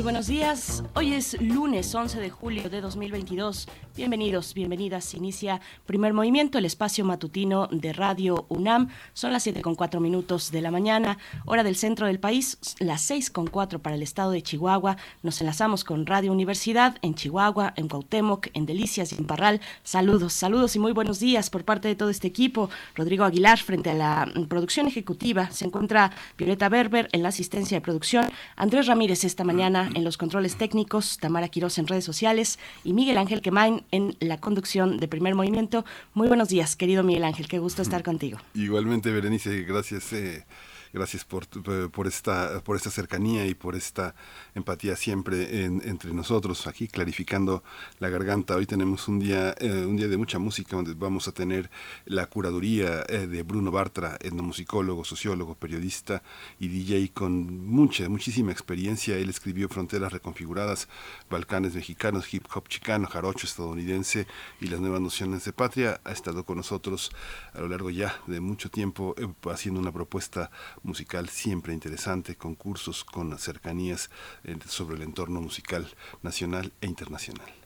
Muy buenos días. Hoy es lunes 11 de julio de 2022. Bienvenidos, bienvenidas. Inicia Primer Movimiento, el espacio matutino de Radio UNAM. Son las 7 con 4 minutos de la mañana, hora del centro del país, las 6 con 4 para el estado de Chihuahua. Nos enlazamos con Radio Universidad en Chihuahua, en Cuauhtémoc, en Delicias y en Parral. Saludos, saludos y muy buenos días por parte de todo este equipo. Rodrigo Aguilar frente a la producción ejecutiva. Se encuentra Violeta Berber en la asistencia de producción. Andrés Ramírez esta mañana en los controles técnicos, Tamara Quiroz en redes sociales y Miguel Ángel Quemain en la conducción de Primer Movimiento. Muy buenos días, querido Miguel Ángel, qué gusto estar contigo. Igualmente, Berenice, gracias. Eh, gracias por, por, esta, por esta cercanía y por esta empatía siempre entre nosotros, aquí clarificando la garganta. Hoy tenemos un día, eh, un día de mucha música donde vamos a tener la curaduría eh, de Bruno Bartra, etnomusicólogo, sociólogo, periodista y DJ con mucha, muchísima experiencia. Él escribió Fronteras Reconfiguradas, Balcanes Mexicanos, Hip Hop Chicano, Jarocho estadounidense y las nuevas nociones de patria. Ha estado con nosotros a lo largo ya de mucho tiempo eh, haciendo una propuesta musical siempre interesante, con cursos, con cercanías eh, sobre el entorno musical nacional e internacional.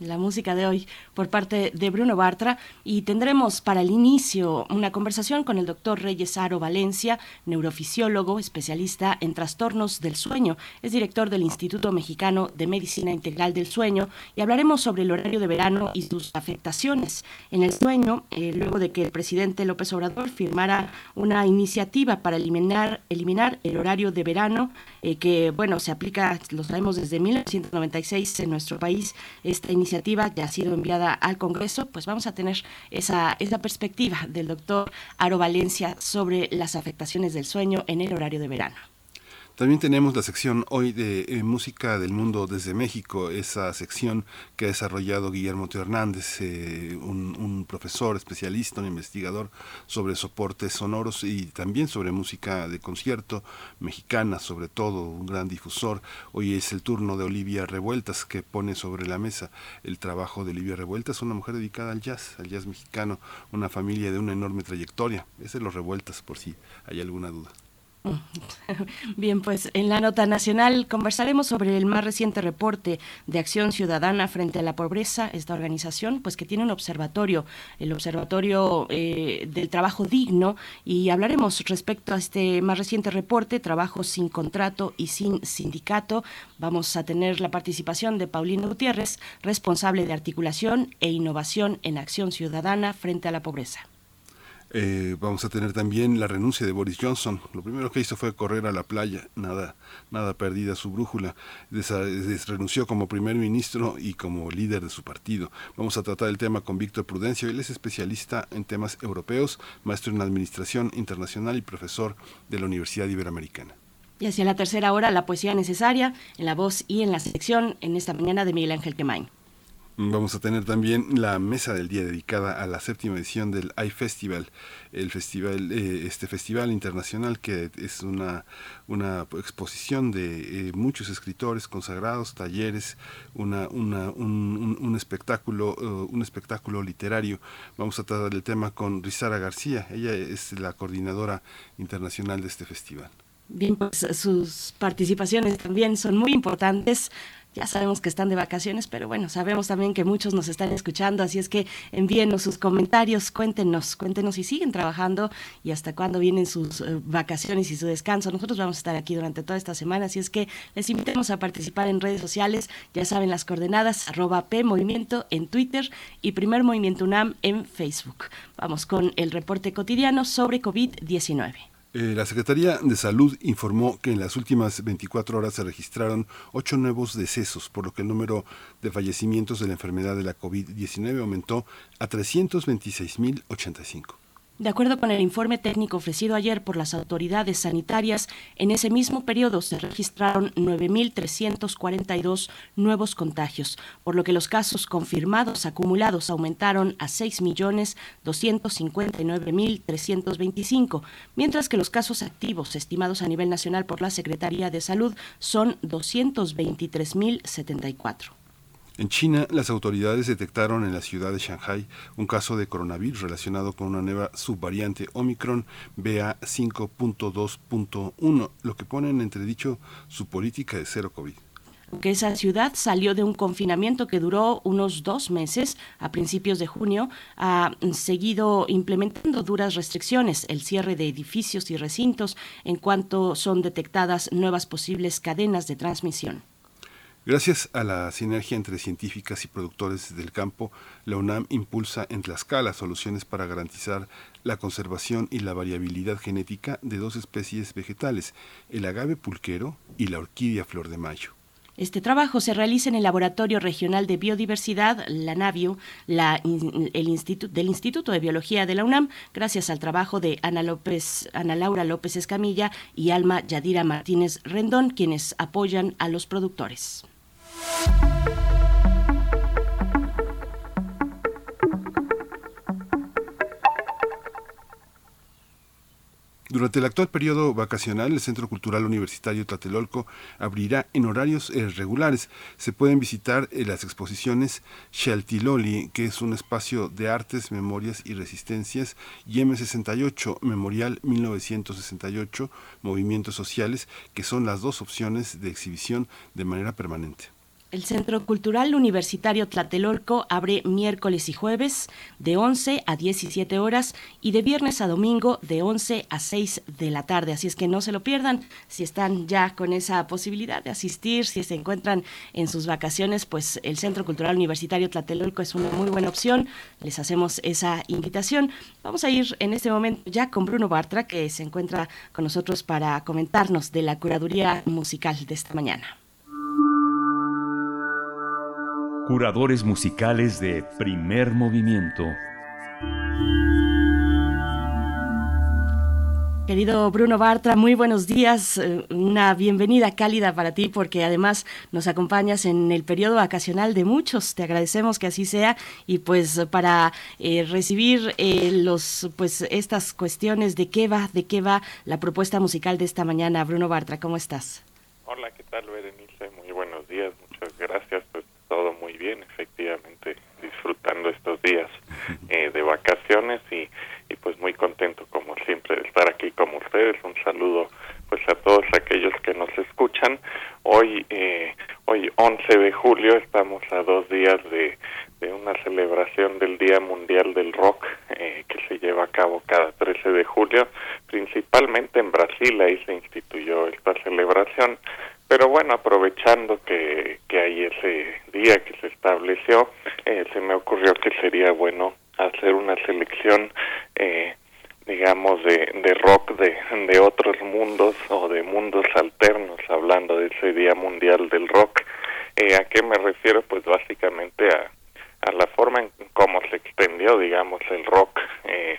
La música de hoy por parte de Bruno Bartra. Y tendremos para el inicio una conversación con el doctor Reyes Aro Valencia, neurofisiólogo, especialista en trastornos del sueño, es director del Instituto Mexicano de Medicina Integral del Sueño. Y hablaremos sobre el horario de verano y sus afectaciones en el sueño, eh, luego de que el presidente López Obrador firmara una iniciativa para eliminar, eliminar el horario de verano, eh, que bueno, se aplica, lo sabemos desde 1996 en nuestro país esta iniciativa ya ha sido enviada al Congreso, pues vamos a tener esa, esa perspectiva del doctor Aro Valencia sobre las afectaciones del sueño en el horario de verano. También tenemos la sección hoy de eh, Música del Mundo desde México, esa sección que ha desarrollado Guillermo Teo Hernández, eh, un, profesor especialista, un investigador sobre soportes sonoros y también sobre música de concierto mexicana, sobre todo, un gran difusor. Hoy es el turno de Olivia Revueltas, que pone sobre la mesa el trabajo de Olivia Revueltas, una mujer dedicada al jazz, al jazz mexicano, una familia de una enorme trayectoria. Es de los Revueltas, por si hay alguna duda. Bien, pues en la nota nacional conversaremos sobre el más reciente reporte de Acción Ciudadana frente a la pobreza, esta organización, pues que tiene un observatorio, el Observatorio eh, del Trabajo Digno, y hablaremos respecto a este más reciente reporte, Trabajo sin contrato y sin sindicato. Vamos a tener la participación de Paulina Gutiérrez, responsable de articulación e innovación en Acción Ciudadana frente a la pobreza. Eh, vamos a tener también la renuncia de Boris Johnson. Lo primero que hizo fue correr a la playa, nada, nada perdida su brújula. renunció como primer ministro y como líder de su partido. Vamos a tratar el tema con Víctor Prudencio. Él es especialista en temas europeos, maestro en administración internacional y profesor de la Universidad Iberoamericana. Y hacia la tercera hora, la poesía necesaria, en la voz y en la sección, en esta mañana de Miguel Ángel Quemain. Vamos a tener también la mesa del día dedicada a la séptima edición del iFestival, el festival, eh, este festival internacional que es una, una exposición de eh, muchos escritores consagrados, talleres, una, una, un, espectáculo, uh, un espectáculo literario. Vamos a tratar el tema con Rizara García. Ella es la coordinadora internacional de este festival. Bien, pues sus participaciones también son muy importantes. Ya sabemos que están de vacaciones, pero bueno, sabemos también que muchos nos están escuchando, así es que envíenos sus comentarios, cuéntenos, cuéntenos si siguen trabajando y hasta cuándo vienen sus eh, vacaciones y su descanso. Nosotros vamos a estar aquí durante toda esta semana, así es que les invitamos a participar en redes sociales, ya saben las coordenadas, arroba P Movimiento en Twitter y Primer Movimiento UNAM en Facebook. Vamos con el reporte cotidiano sobre COVID-19. Eh, la Secretaría de Salud informó que en las últimas 24 horas se registraron ocho nuevos decesos, por lo que el número de fallecimientos de la enfermedad de la COVID-19 aumentó a 326.085. De acuerdo con el informe técnico ofrecido ayer por las autoridades sanitarias, en ese mismo periodo se registraron 9.342 nuevos contagios, por lo que los casos confirmados acumulados aumentaron a 6.259.325, mientras que los casos activos estimados a nivel nacional por la Secretaría de Salud son 223.074. En China, las autoridades detectaron en la ciudad de Shanghai un caso de coronavirus relacionado con una nueva subvariante Omicron BA5.2.1, lo que pone en entredicho su política de cero COVID que esa ciudad salió de un confinamiento que duró unos dos meses a principios de junio, ha seguido implementando duras restricciones, el cierre de edificios y recintos en cuanto son detectadas nuevas posibles cadenas de transmisión. Gracias a la sinergia entre científicas y productores del campo, la UNAM impulsa en Tlaxcala soluciones para garantizar la conservación y la variabilidad genética de dos especies vegetales, el agave pulquero y la orquídea flor de mayo. Este trabajo se realiza en el Laboratorio Regional de Biodiversidad, la NAVIO, la, el del Instituto de Biología de la UNAM, gracias al trabajo de Ana, López, Ana Laura López Escamilla y Alma Yadira Martínez Rendón, quienes apoyan a los productores. Durante el actual periodo vacacional, el Centro Cultural Universitario Tlatelolco abrirá en horarios eh, regulares. Se pueden visitar eh, las exposiciones Xaltiloli, que es un espacio de artes, memorias y resistencias, y M68, Memorial 1968, Movimientos Sociales, que son las dos opciones de exhibición de manera permanente. El Centro Cultural Universitario Tlatelolco abre miércoles y jueves de 11 a 17 horas y de viernes a domingo de 11 a 6 de la tarde. Así es que no se lo pierdan. Si están ya con esa posibilidad de asistir, si se encuentran en sus vacaciones, pues el Centro Cultural Universitario Tlatelolco es una muy buena opción. Les hacemos esa invitación. Vamos a ir en este momento ya con Bruno Bartra, que se encuentra con nosotros para comentarnos de la curaduría musical de esta mañana. Curadores musicales de primer movimiento. Querido Bruno Bartra, muy buenos días. Eh, una bienvenida cálida para ti porque además nos acompañas en el periodo vacacional de muchos. Te agradecemos que así sea y pues para eh, recibir eh, los pues estas cuestiones de qué va, de qué va la propuesta musical de esta mañana. Bruno Bartra, ¿cómo estás? Hola, ¿qué tal, Berenice? Muy buenos días. Muchas gracias. Bien, efectivamente, disfrutando estos días eh, de vacaciones y, y pues muy contento como siempre de estar aquí como ustedes. Un saludo pues a todos aquellos que nos escuchan. Hoy, eh, hoy 11 de julio, estamos a dos días de, de una celebración del Día Mundial del Rock eh, que se lleva a cabo cada 13 de julio, principalmente en Brasil, ahí se instituyó esta celebración pero bueno, aprovechando que, que hay ese día que se estableció, eh, se me ocurrió que sería bueno hacer una selección, eh, digamos, de, de rock de, de otros mundos o de mundos alternos, hablando de ese Día Mundial del Rock. Eh, ¿A qué me refiero? Pues básicamente a, a la forma en cómo se extendió, digamos, el rock. Eh,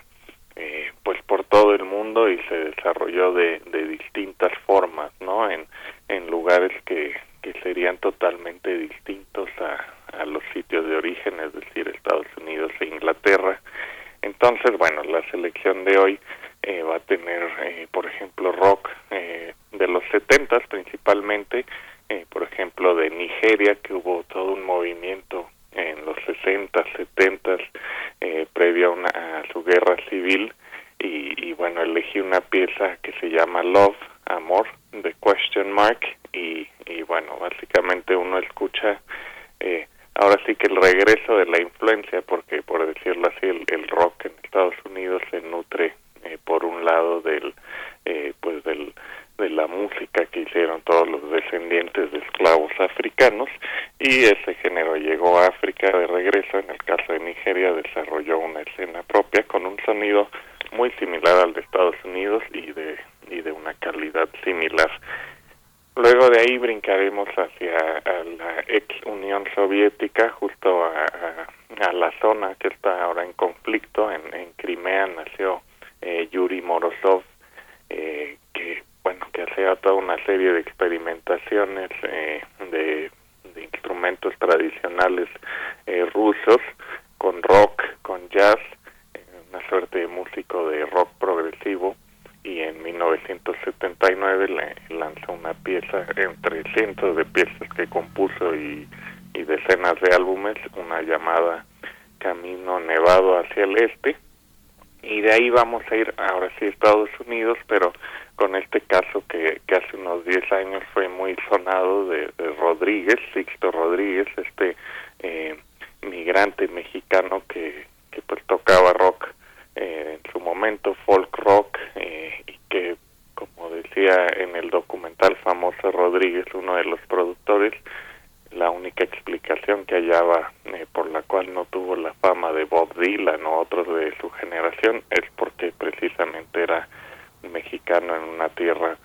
eh, pues por todo el mundo y se desarrolló de, de distintas formas, ¿no? En, en lugares que, que serían totalmente distintos a, a los sitios de origen, es decir, Estados Unidos e Inglaterra. Entonces, bueno, la selección de hoy eh, va a tener, eh, por ejemplo, rock eh, de los setentas principalmente, eh, por ejemplo, de Nigeria, que hubo todo un movimiento en los 60, 70, eh, previo a, una, a su guerra civil, y, y bueno, elegí una pieza que se llama Love, Amor, de Question Mark, y, y bueno, básicamente uno escucha eh, ahora sí que el regreso de la influencia, porque por decirlo así, el, el rock en Estados Unidos se nutre eh, por un lado del, eh, pues del de la música que hicieron todos los descendientes de esclavos africanos y ese género llegó a África de regreso, en el caso de Nigeria desarrolló una escena propia con un sonido muy similar al de Estados Unidos y de, y de una calidad similar. Luego de ahí brincaremos hacia a la ex Unión Soviética, justo a, la zona que está ahora en conflicto. En, en Crimea nació eh, Yuri Morozov, eh, que bueno que hacía toda una serie de experimentaciones eh, de, instrumentos tradicionales eh, rusos con rock, con jazz, una suerte de músico de rock progresivo y en 1979 le lanzó una pieza entre cientos de piezas que compuso y, y decenas de álbumes, una llamada Camino Nevado hacia el Este. Y de ahí vamos a ir ahora sí a Estados Unidos, pero con este caso que, hace unos 10 años fue muy sonado de, de Rodríguez, Sixto Rodríguez, este eh, migrante mexicano que, que pues tocaba rock eh, en su momento, folk rock, eh, y que como decía en el documental famoso Rodríguez, uno de los productores, la única explicación que hallaba eh, por la cual no tuvo la fama de Bob Dylan o otros de su generación es porque precisamente era mexicano en una tierra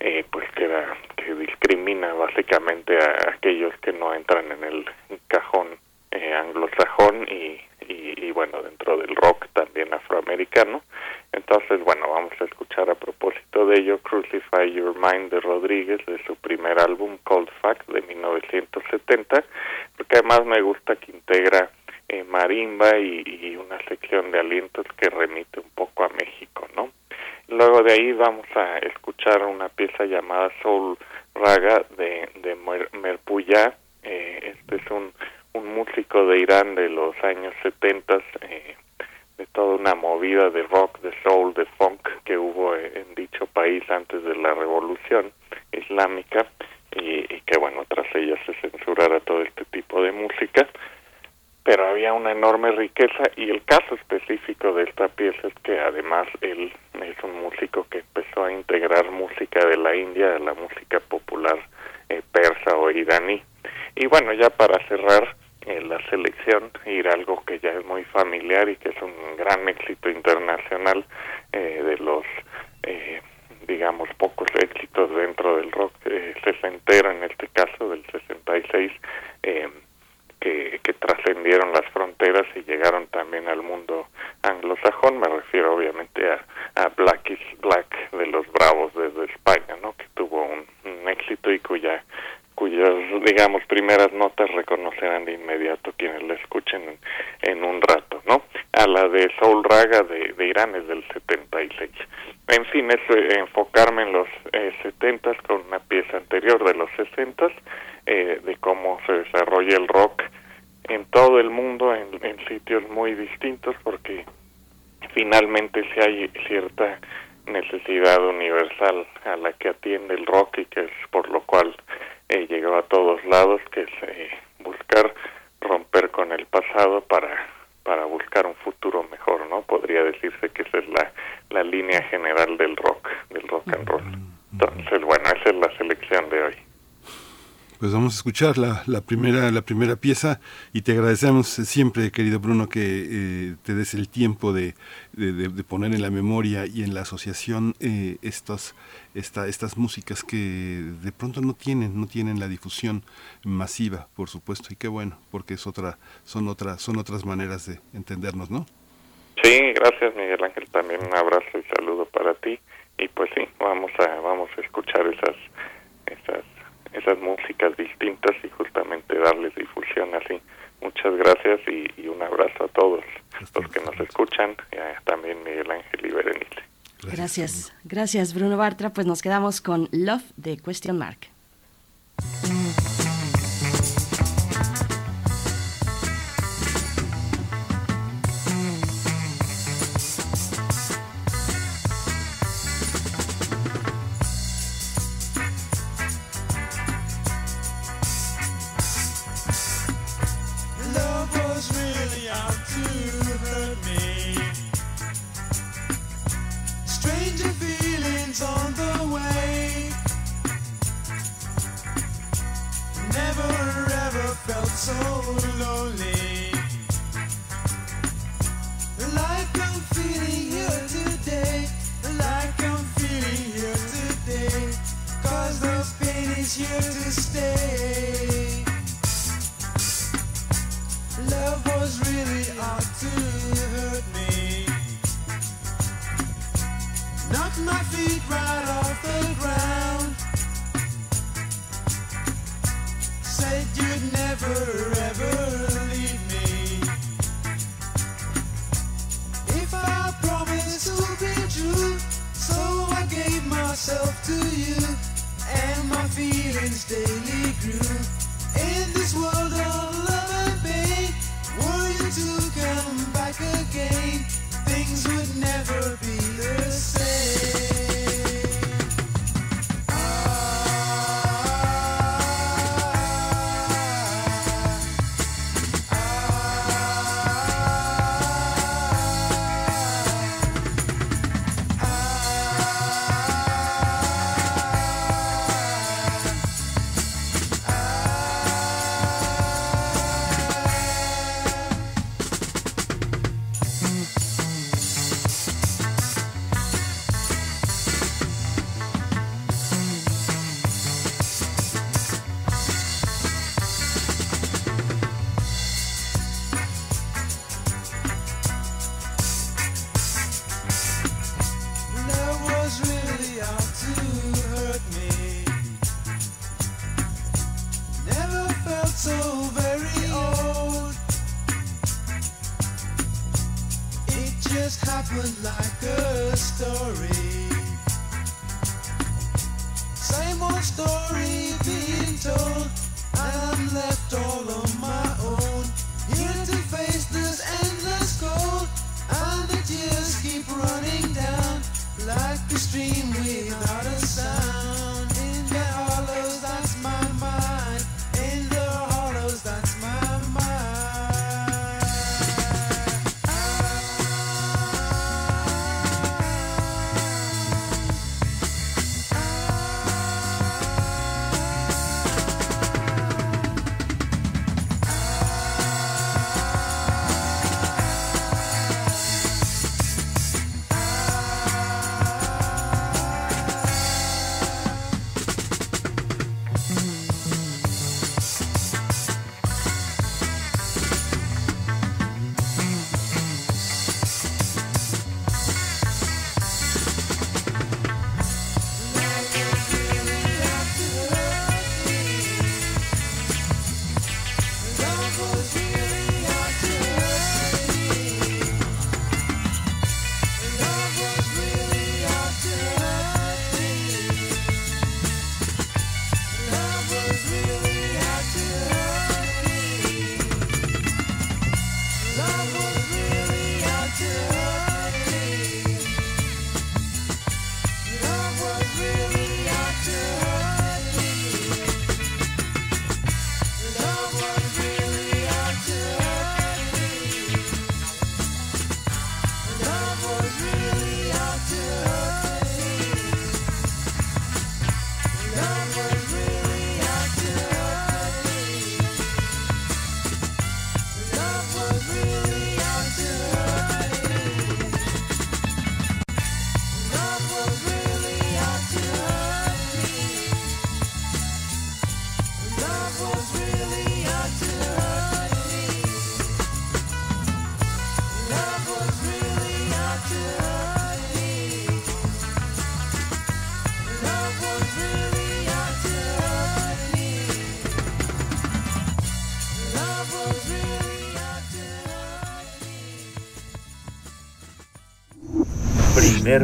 eh, pues que discrimina básicamente a aquellos que no entran en el cajón eh, anglosajón y, y, bueno dentro del rock también afroamericano entonces, bueno, vamos a escuchar a propósito de ello Crucify Your Mind de Rodríguez de su primer álbum Cold Fact de 1970, porque además me gusta que integra eh, marimba y, una sección de alientos que remite un poco a México, ¿no? Luego de ahí vamos a escuchar una pieza llamada Soul Raga de, de Merpuya. Eh, este es un, un músico de Irán de los años 70, eh, de toda una movida de rock, de soul, de funk que hubo en dicho país antes de la revolución islámica y, y, que bueno, tras ella se censurara todo este tipo de música, pero había una enorme riqueza y el caso específico de esta pieza es que además él es un músico que empezó a integrar música de la India a la música popular eh, persa o iraní. Y bueno, ya para cerrar, en la selección ir algo que ya es muy familiar y que es un gran éxito internacional eh, de los eh, digamos pocos éxitos dentro del rock eh, sesentero en este caso del 66 eh, que, que trascendieron las fronteras y llegaron también al mundo anglosajón. Me refiero obviamente a, a Black is Black de los Bravos desde España no que tuvo un, un éxito y cuya cuyas, digamos, primeras notas reconocerán de inmediato quienes la escuchen en, un rato, ¿no? A la de Soul Raga de, de Irán es del 76. En fin, es eh, enfocarme en los eh, 70 con una pieza anterior de los 60 eh, de cómo se desarrolla el rock en todo el mundo, en, en sitios muy distintos, porque finalmente si hay cierta necesidad universal a la que atiende el rock y que es por lo cual eh, llegó a todos lados, que es eh, buscar romper con el pasado para para buscar un futuro mejor, ¿no? Podría decirse que esa es la, la línea general del rock, del rock and roll. Entonces, bueno, esa es la selección de hoy. Pues vamos a escuchar la, la, primera, la primera pieza y te agradecemos siempre, querido Bruno, que eh, te des el tiempo de, de, de, poner en la memoria y en la asociación eh, estos, esta, estas músicas que de pronto no tienen, no tienen la difusión masiva, por supuesto, y qué bueno, porque es otra, son, otra, son otras maneras de entendernos, ¿no? Sí, gracias Miguel Ángel, también un abrazo y saludo para ti, y pues sí, vamos a, vamos a escuchar esas, esas esas músicas distintas y justamente darles difusión así. Muchas gracias y, y un abrazo a todos los que nos escuchan, también Miguel Ángel y Berenice. Gracias. gracias, gracias Bruno Bartra. Pues nos quedamos con Love de Question Mark. it's on the way. Never ever felt so lonely. Like I'm feeling here today. Like I'm feeling here today. Cause the pain is here to stay. Love was really out to hurt me. knocked my feet right off the ground. Said you'd never ever leave me. If I promised to be true, so I gave myself to you, and my feelings daily grew. In this world of love and pain, were you to come back again? things would never be the same. stream without a sound.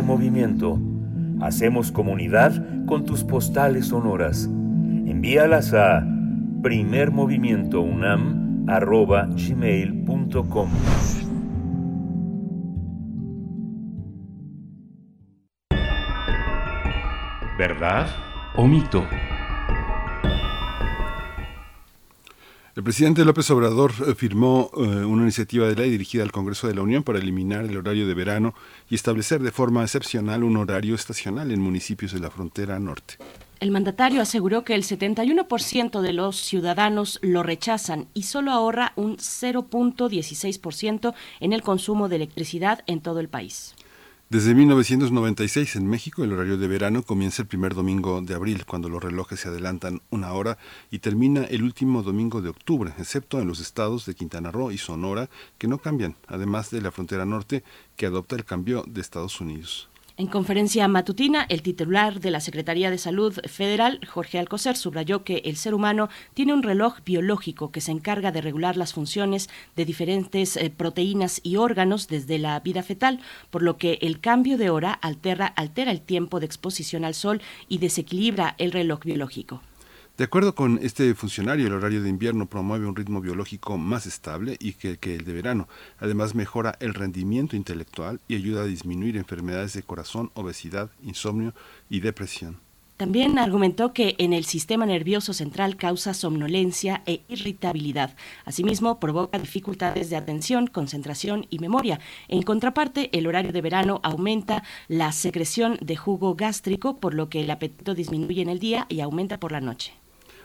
Movimiento. Hacemos comunidad con tus postales sonoras. Envíalas a primermovimientounam.gmail.com ¿Verdad o mito? El presidente López Obrador eh, firmó eh, una iniciativa de ley dirigida al Congreso de la Unión para eliminar el horario de verano y establecer de forma excepcional un horario estacional en municipios de la frontera norte. El mandatario aseguró que el 71% de los ciudadanos lo rechazan y solo ahorra un 0.16% en el consumo de electricidad en todo el país. Desde 1996 en México el horario de verano comienza el primer domingo de abril, cuando los relojes se adelantan una hora y termina el último domingo de octubre, excepto en los estados de Quintana Roo y Sonora, que no cambian, además de la frontera norte, que adopta el cambio de Estados Unidos. En conferencia matutina, el titular de la Secretaría de Salud Federal, Jorge Alcocer, subrayó que el ser humano tiene un reloj biológico que se encarga de regular las funciones de diferentes eh, proteínas y órganos desde la vida fetal, por lo que el cambio de hora altera, altera el tiempo de exposición al sol y desequilibra el reloj biológico. De acuerdo con este funcionario, el horario de invierno promueve un ritmo biológico más estable y que, que, el de verano. Además, mejora el rendimiento intelectual y ayuda a disminuir enfermedades de corazón, obesidad, insomnio y depresión. También argumentó que en el sistema nervioso central causa somnolencia e irritabilidad. Asimismo, provoca dificultades de atención, concentración y memoria. En contraparte, el horario de verano aumenta la secreción de jugo gástrico, por lo que el apetito disminuye en el día y aumenta por la noche.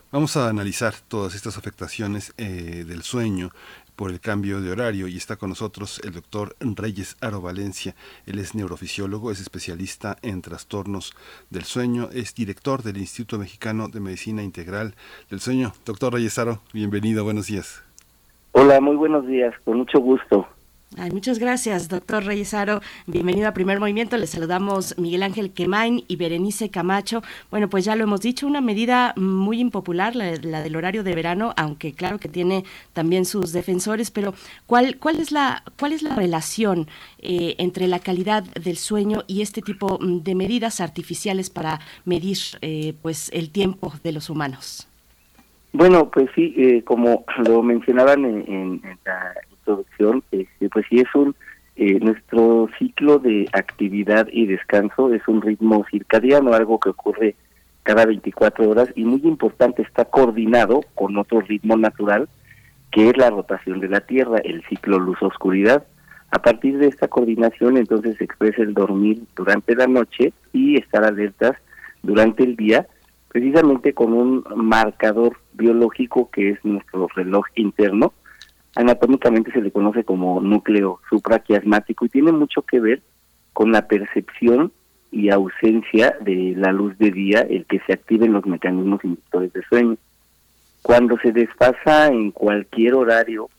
Vamos a analizar todas estas afectaciones eh, del sueño por el cambio de horario y está con nosotros el doctor Reyes Aro Valencia. Él es neurofisiólogo, es especialista en trastornos del sueño, es director del Instituto Mexicano de Medicina Integral del Sueño. Doctor Reyes Aro, bienvenido, buenos días. Hola, muy buenos días, con mucho gusto. Ay, muchas gracias, doctor Reyesaro. Bienvenido a Primer Movimiento. Les saludamos Miguel Ángel Quemain y Berenice Camacho. Bueno, pues ya lo hemos dicho, una medida muy impopular, la, del horario de verano, aunque claro que tiene también sus defensores, pero ¿cuál, cuál, es, la, cuál es la relación eh, entre la calidad del sueño y este tipo de medidas artificiales para medir eh, pues el tiempo de los humanos? Bueno, pues sí, eh, como lo mencionaban en, en la introducción, este, pues sí es un eh, nuestro ciclo de actividad y descanso es un ritmo circadiano, algo que ocurre cada 24 horas y muy importante está coordinado con otro ritmo natural que es la rotación de la Tierra, el ciclo luz-oscuridad. A partir de esta coordinación entonces se expresa el dormir durante la noche y estar alertas durante el día, precisamente con un marcador biológico que es nuestro reloj interno, anatómicamente se le conoce como núcleo supraquiasmático y tiene mucho que ver con la percepción y ausencia de la luz de día, el que se activen los mecanismos inductores de sueño. Cuando se desfasa en cualquier horario,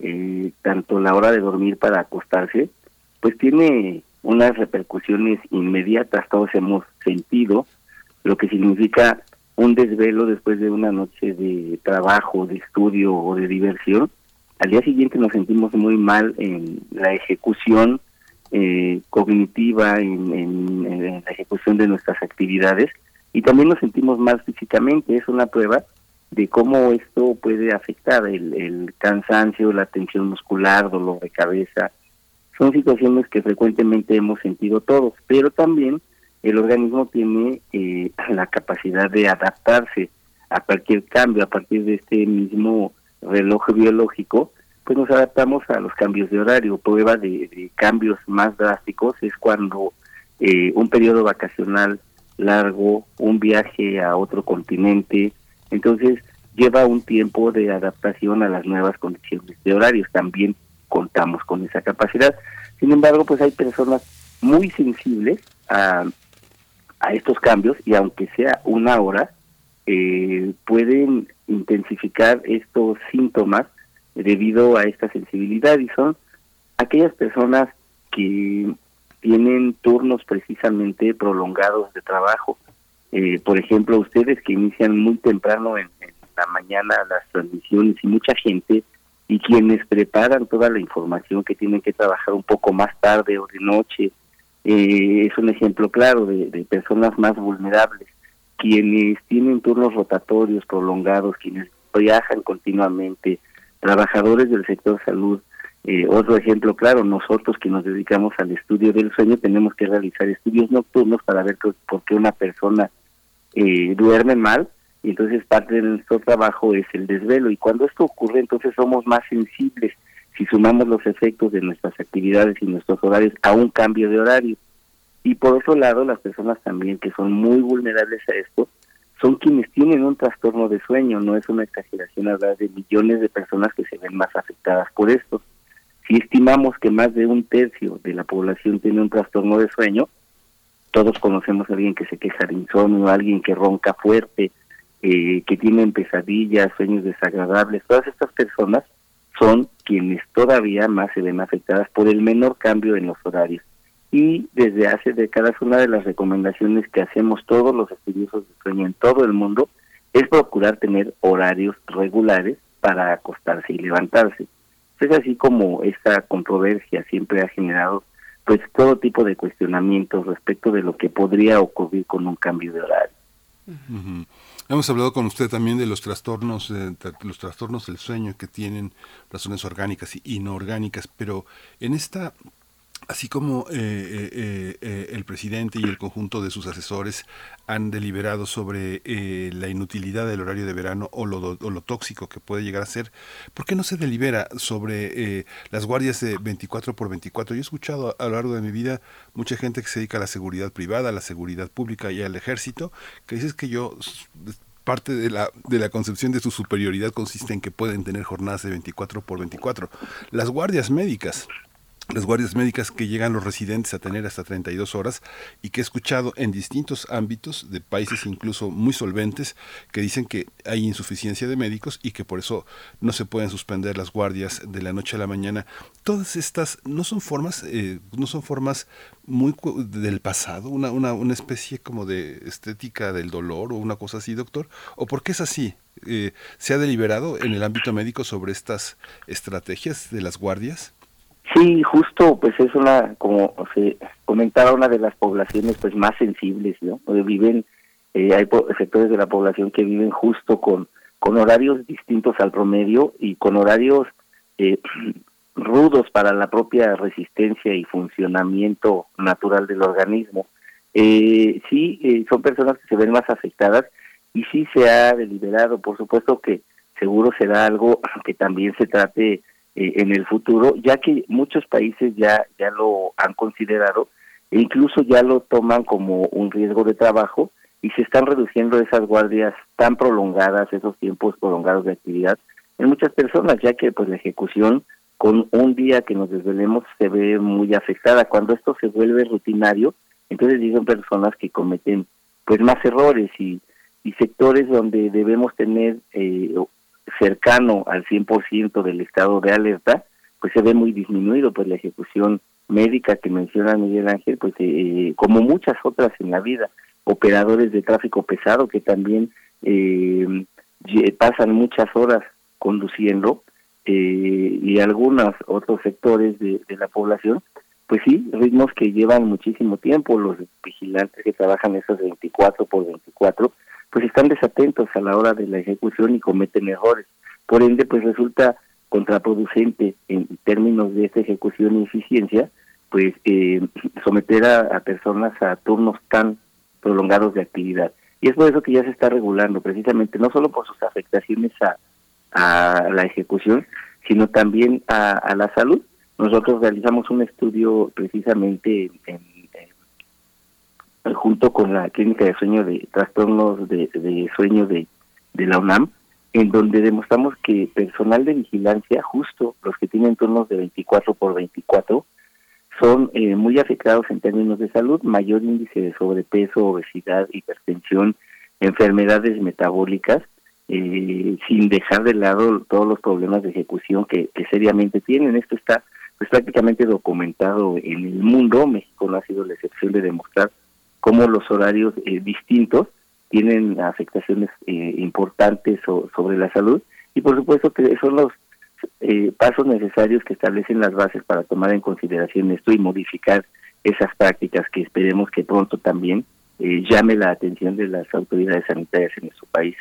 eh, tanto la hora de dormir para acostarse, pues tiene unas repercusiones inmediatas, todos hemos sentido, lo que significa un desvelo después de una noche de trabajo, de estudio o de diversión, al día siguiente nos sentimos muy mal en la ejecución eh, cognitiva, en, la ejecución de nuestras actividades y también nos sentimos mal físicamente. Es una prueba de cómo esto puede afectar el, el cansancio, la tensión muscular, dolor de cabeza. Son situaciones que frecuentemente hemos sentido todos, pero también el organismo tiene eh, la capacidad de adaptarse a cualquier cambio a partir de este mismo reloj biológico, pues nos adaptamos a los cambios de horario. Prueba de, cambios más drásticos es cuando eh, un periodo vacacional largo, un viaje a otro continente, entonces lleva un tiempo de adaptación a las nuevas condiciones de horarios. También contamos con esa capacidad. Sin embargo, pues hay personas muy sensibles a, a estos cambios y aunque sea una hora, eh, pueden intensificar estos síntomas debido a esta sensibilidad y son aquellas personas que tienen turnos precisamente prolongados de trabajo. Eh, por ejemplo, ustedes que inician muy temprano en, la mañana las transmisiones y mucha gente y quienes preparan toda la información que tienen que trabajar un poco más tarde o de noche, eh, es un ejemplo claro de personas más vulnerables quienes tienen turnos rotatorios prolongados, quienes viajan continuamente, trabajadores del sector salud. Eh, otro ejemplo claro, nosotros que nos dedicamos al estudio del sueño tenemos que realizar estudios nocturnos para ver por qué una persona eh, duerme mal y entonces parte de nuestro trabajo es el desvelo y cuando esto ocurre entonces somos más sensibles si sumamos los efectos de nuestras actividades y nuestros horarios a un cambio de horario. Y por otro lado, las personas también que son muy vulnerables a esto son quienes tienen un trastorno de sueño. No es una exageración hablar de millones de personas que se ven más afectadas por esto. Si estimamos que más de un tercio de la población tiene un trastorno de sueño, todos conocemos a alguien que se queja de insomnio, alguien que ronca fuerte, eh, que tienen pesadillas, sueños desagradables. Todas estas personas son quienes todavía más se ven afectadas por el menor cambio en los horarios. Y desde hace décadas una de las recomendaciones que hacemos todos los estudiosos de sueño en todo el mundo es procurar tener horarios regulares para acostarse y levantarse. Es así como esta controversia siempre ha generado pues todo tipo de cuestionamientos respecto de lo que podría ocurrir con un cambio de horario. Hemos hablado con usted también de los trastornos, de, los trastornos del sueño que tienen razones orgánicas y inorgánicas, pero en esta Así como eh, eh, eh, el presidente y el conjunto de sus asesores han deliberado sobre la inutilidad del horario de verano o lo, lo, tóxico que puede llegar a ser, ¿por qué no se delibera sobre las guardias de 24 por 24? Yo he escuchado a, lo largo de mi vida mucha gente que se dedica a la seguridad privada, a la seguridad pública y al ejército, que dices que yo parte de la, de la concepción de su superioridad consiste en que pueden tener jornadas de 24 por 24. Las guardias médicas las guardias médicas que llegan los residentes a tener hasta 32 horas y que he escuchado en distintos ámbitos de países incluso muy solventes que dicen que hay insuficiencia de médicos y que por eso no se pueden suspender las guardias de la noche a la mañana. Todas estas no son formas, eh, no son formas muy del pasado, una, una, una, especie como de estética del dolor o una cosa así, doctor? ¿O por qué es así? Eh, ¿Se ha deliberado en el ámbito médico sobre estas estrategias de las guardias? Sí, justo, pues es una, como se comentaba, una de las poblaciones pues más sensibles, ¿no? Viven, eh, hay sectores de la población que viven justo con, con horarios distintos al promedio y con horarios eh, rudos para la propia resistencia y funcionamiento natural del organismo. Eh, sí, eh, son personas que se ven más afectadas y sí se ha deliberado, por supuesto que seguro será algo que también se trate eh, en el futuro, ya que muchos países ya, ya lo han considerado e incluso ya lo toman como un riesgo de trabajo y se están reduciendo esas guardias tan prolongadas, esos tiempos prolongados de actividad en muchas personas, ya que pues la ejecución con un día que nos desvelemos se ve muy afectada. Cuando esto se vuelve rutinario, entonces dicen personas que cometen pues más errores y, y sectores donde debemos tener eh, cercano al 100% del estado de alerta, pues se ve muy disminuido, pues la ejecución médica que menciona Miguel Ángel, pues eh, como muchas otras en la vida, operadores de tráfico pesado que también eh, pasan muchas horas conduciendo eh, y algunos otros sectores de, de, la población, pues sí, ritmos que llevan muchísimo tiempo, los vigilantes que trabajan esos 24 por 24, pues están desatentos a la hora de la ejecución y cometen errores. Por ende, pues resulta contraproducente en términos de esta ejecución y eficiencia, pues eh, someter a, personas a turnos tan prolongados de actividad. Y es por eso que ya se está regulando, precisamente, no solo por sus afectaciones a, a la ejecución, sino también a, a la salud. Nosotros realizamos un estudio precisamente en junto con la clínica de sueño de trastornos de, sueño de, la UNAM, en donde demostramos que personal de vigilancia, justo los que tienen turnos de 24 por 24, son eh, muy afectados en términos de salud, mayor índice de sobrepeso, obesidad, hipertensión, enfermedades metabólicas, eh, sin dejar de lado todos los problemas de ejecución que, que seriamente tienen. Esto está pues prácticamente documentado en el mundo, México no ha sido la excepción de demostrar cómo los horarios eh, distintos tienen afectaciones eh, importantes sobre la salud y por supuesto que son los eh, pasos necesarios que establecen las bases para tomar en consideración esto y modificar esas prácticas que esperemos que pronto también llame la atención de las autoridades sanitarias en nuestro país.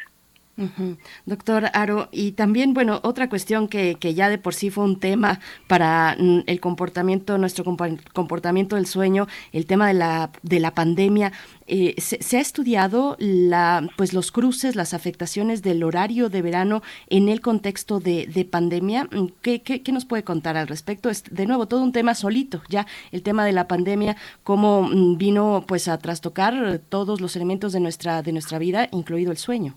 Doctor Aro, y también, bueno, otra cuestión que, que, ya de por sí fue un tema para mm, el comportamiento, nuestro comportamiento del sueño, el tema de la, de la pandemia. Eh, se, ha estudiado la, pues los cruces, las afectaciones del horario de verano en el contexto de, de pandemia. Mm, ¿Qué, ¿Qué, qué, nos puede contar al respecto? Es de nuevo todo un tema solito, ya el tema de la pandemia, cómo mm, vino pues a trastocar todos los elementos de nuestra, de nuestra vida, incluido el sueño.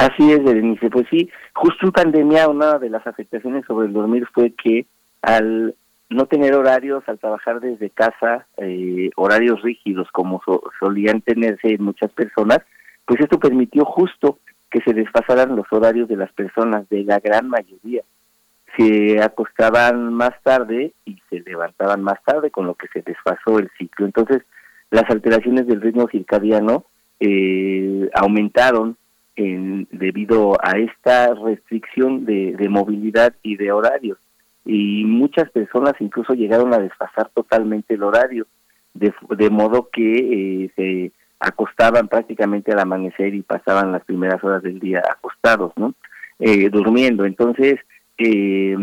Así es, Berenice. Pues sí, justo en pandemia una de las afectaciones sobre el dormir fue que al no tener horarios, al trabajar desde casa, eh, horarios rígidos como solían tenerse muchas personas, pues esto permitió justo que se desfasaran los horarios de las personas, de la gran mayoría. se acostaban más tarde y se levantaban más tarde, con lo que se desfasó el ciclo. Entonces, las alteraciones del ritmo circadiano eh, aumentaron en, debido a esta restricción de, movilidad y de horarios. Y muchas personas incluso llegaron a desfasar totalmente el horario, de, modo que eh, se acostaban prácticamente al amanecer y pasaban las primeras horas del día acostados, ¿no? Eh, durmiendo. Entonces, eh,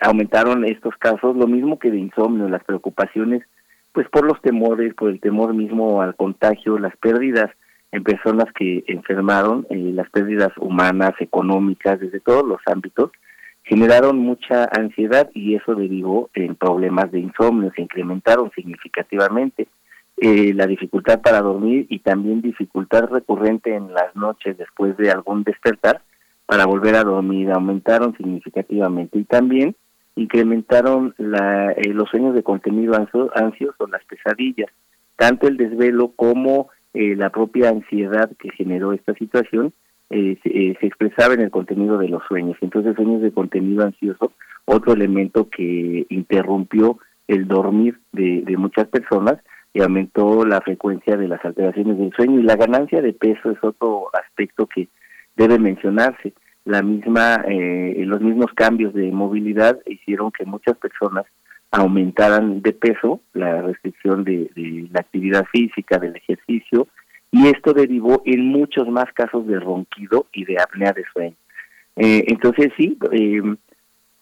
aumentaron estos casos, lo mismo que de insomnio, las preocupaciones, pues por los temores, por el temor mismo al contagio, las pérdidas en personas que enfermaron, eh, las pérdidas humanas, económicas, desde todos los ámbitos, generaron mucha ansiedad y eso derivó en problemas de insomnio, se incrementaron significativamente. Eh, la dificultad para dormir y también dificultad recurrente en las noches después de algún despertar para volver a dormir aumentaron significativamente y también incrementaron la, eh, los sueños de contenido ansioso, las pesadillas, tanto el desvelo como eh, la propia ansiedad que generó esta situación eh, se, expresaba en el contenido de los sueños. Entonces, sueños de contenido ansioso, otro elemento que interrumpió el dormir de, de muchas personas y aumentó la frecuencia de las alteraciones del sueño y la ganancia de peso es otro aspecto que debe mencionarse. La misma, eh, los mismos cambios de movilidad hicieron que muchas personas aumentaran de peso, la restricción de, la actividad física, del ejercicio, y esto derivó en muchos más casos de ronquido y de apnea de sueño. Eh, entonces sí, eh,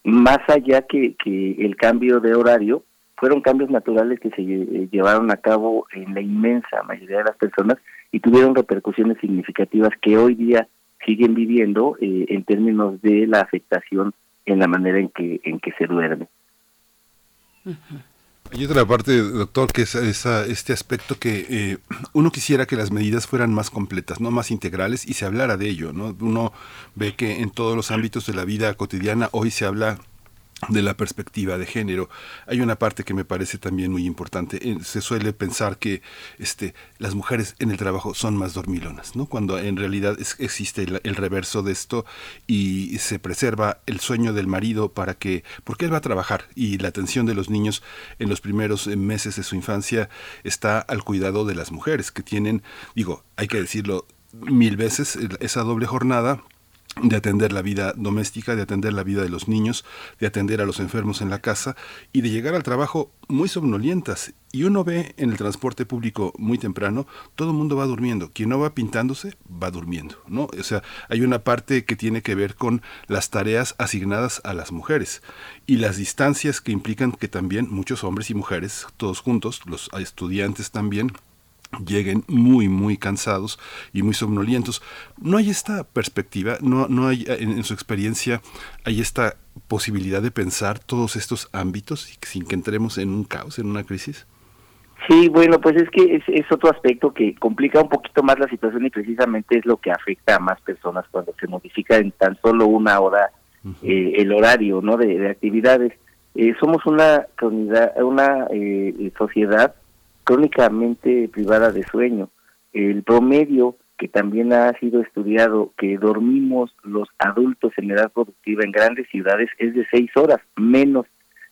más allá que, que el cambio de horario, fueron cambios naturales que se llevaron a cabo en la inmensa mayoría de las personas y tuvieron repercusiones significativas que hoy día siguen viviendo eh, en términos de la afectación en la manera en que en que se duerme. Hay otra parte, doctor, que es este aspecto que eh, uno quisiera que las medidas fueran más completas, no más integrales, y se hablara de ello. ¿no? Uno ve que en todos los ámbitos de la vida cotidiana hoy se habla de la perspectiva de género. Hay una parte que me parece también muy importante. Eh, se suele pensar que este, las mujeres en el trabajo son más dormilonas, ¿no? cuando en realidad existe el, reverso de esto y se preserva el sueño del marido para que, porque él va a trabajar y la atención de los niños en los primeros meses de su infancia está al cuidado de las mujeres que tienen, digo, hay que decirlo mil veces, esa doble jornada de atender la vida doméstica, de atender la vida de los niños, de atender a los enfermos en la casa y de llegar al trabajo muy somnolientas. Y uno ve en el transporte público muy temprano, todo el mundo va durmiendo. Quien no va pintándose, va durmiendo, ¿no? O sea, hay una parte que tiene que ver con las tareas asignadas a las mujeres y las distancias que implican que también muchos hombres y mujeres, todos juntos, los estudiantes también, lleguen muy muy cansados y muy somnolientos. No hay esta perspectiva, no, no hay en, su experiencia hay esta posibilidad de pensar todos estos ámbitos sin que entremos en un caos, en una crisis. Sí, bueno, pues es que es, otro aspecto que complica un poquito más la situación y precisamente es lo que afecta a más personas cuando se modifica en tan solo una hora eh, el horario, ¿no? De, actividades. Eh, somos una comunidad, una eh, sociedad crónicamente privada de sueño. El promedio que también ha sido estudiado que dormimos los adultos en edad productiva en grandes ciudades es de seis horas, menos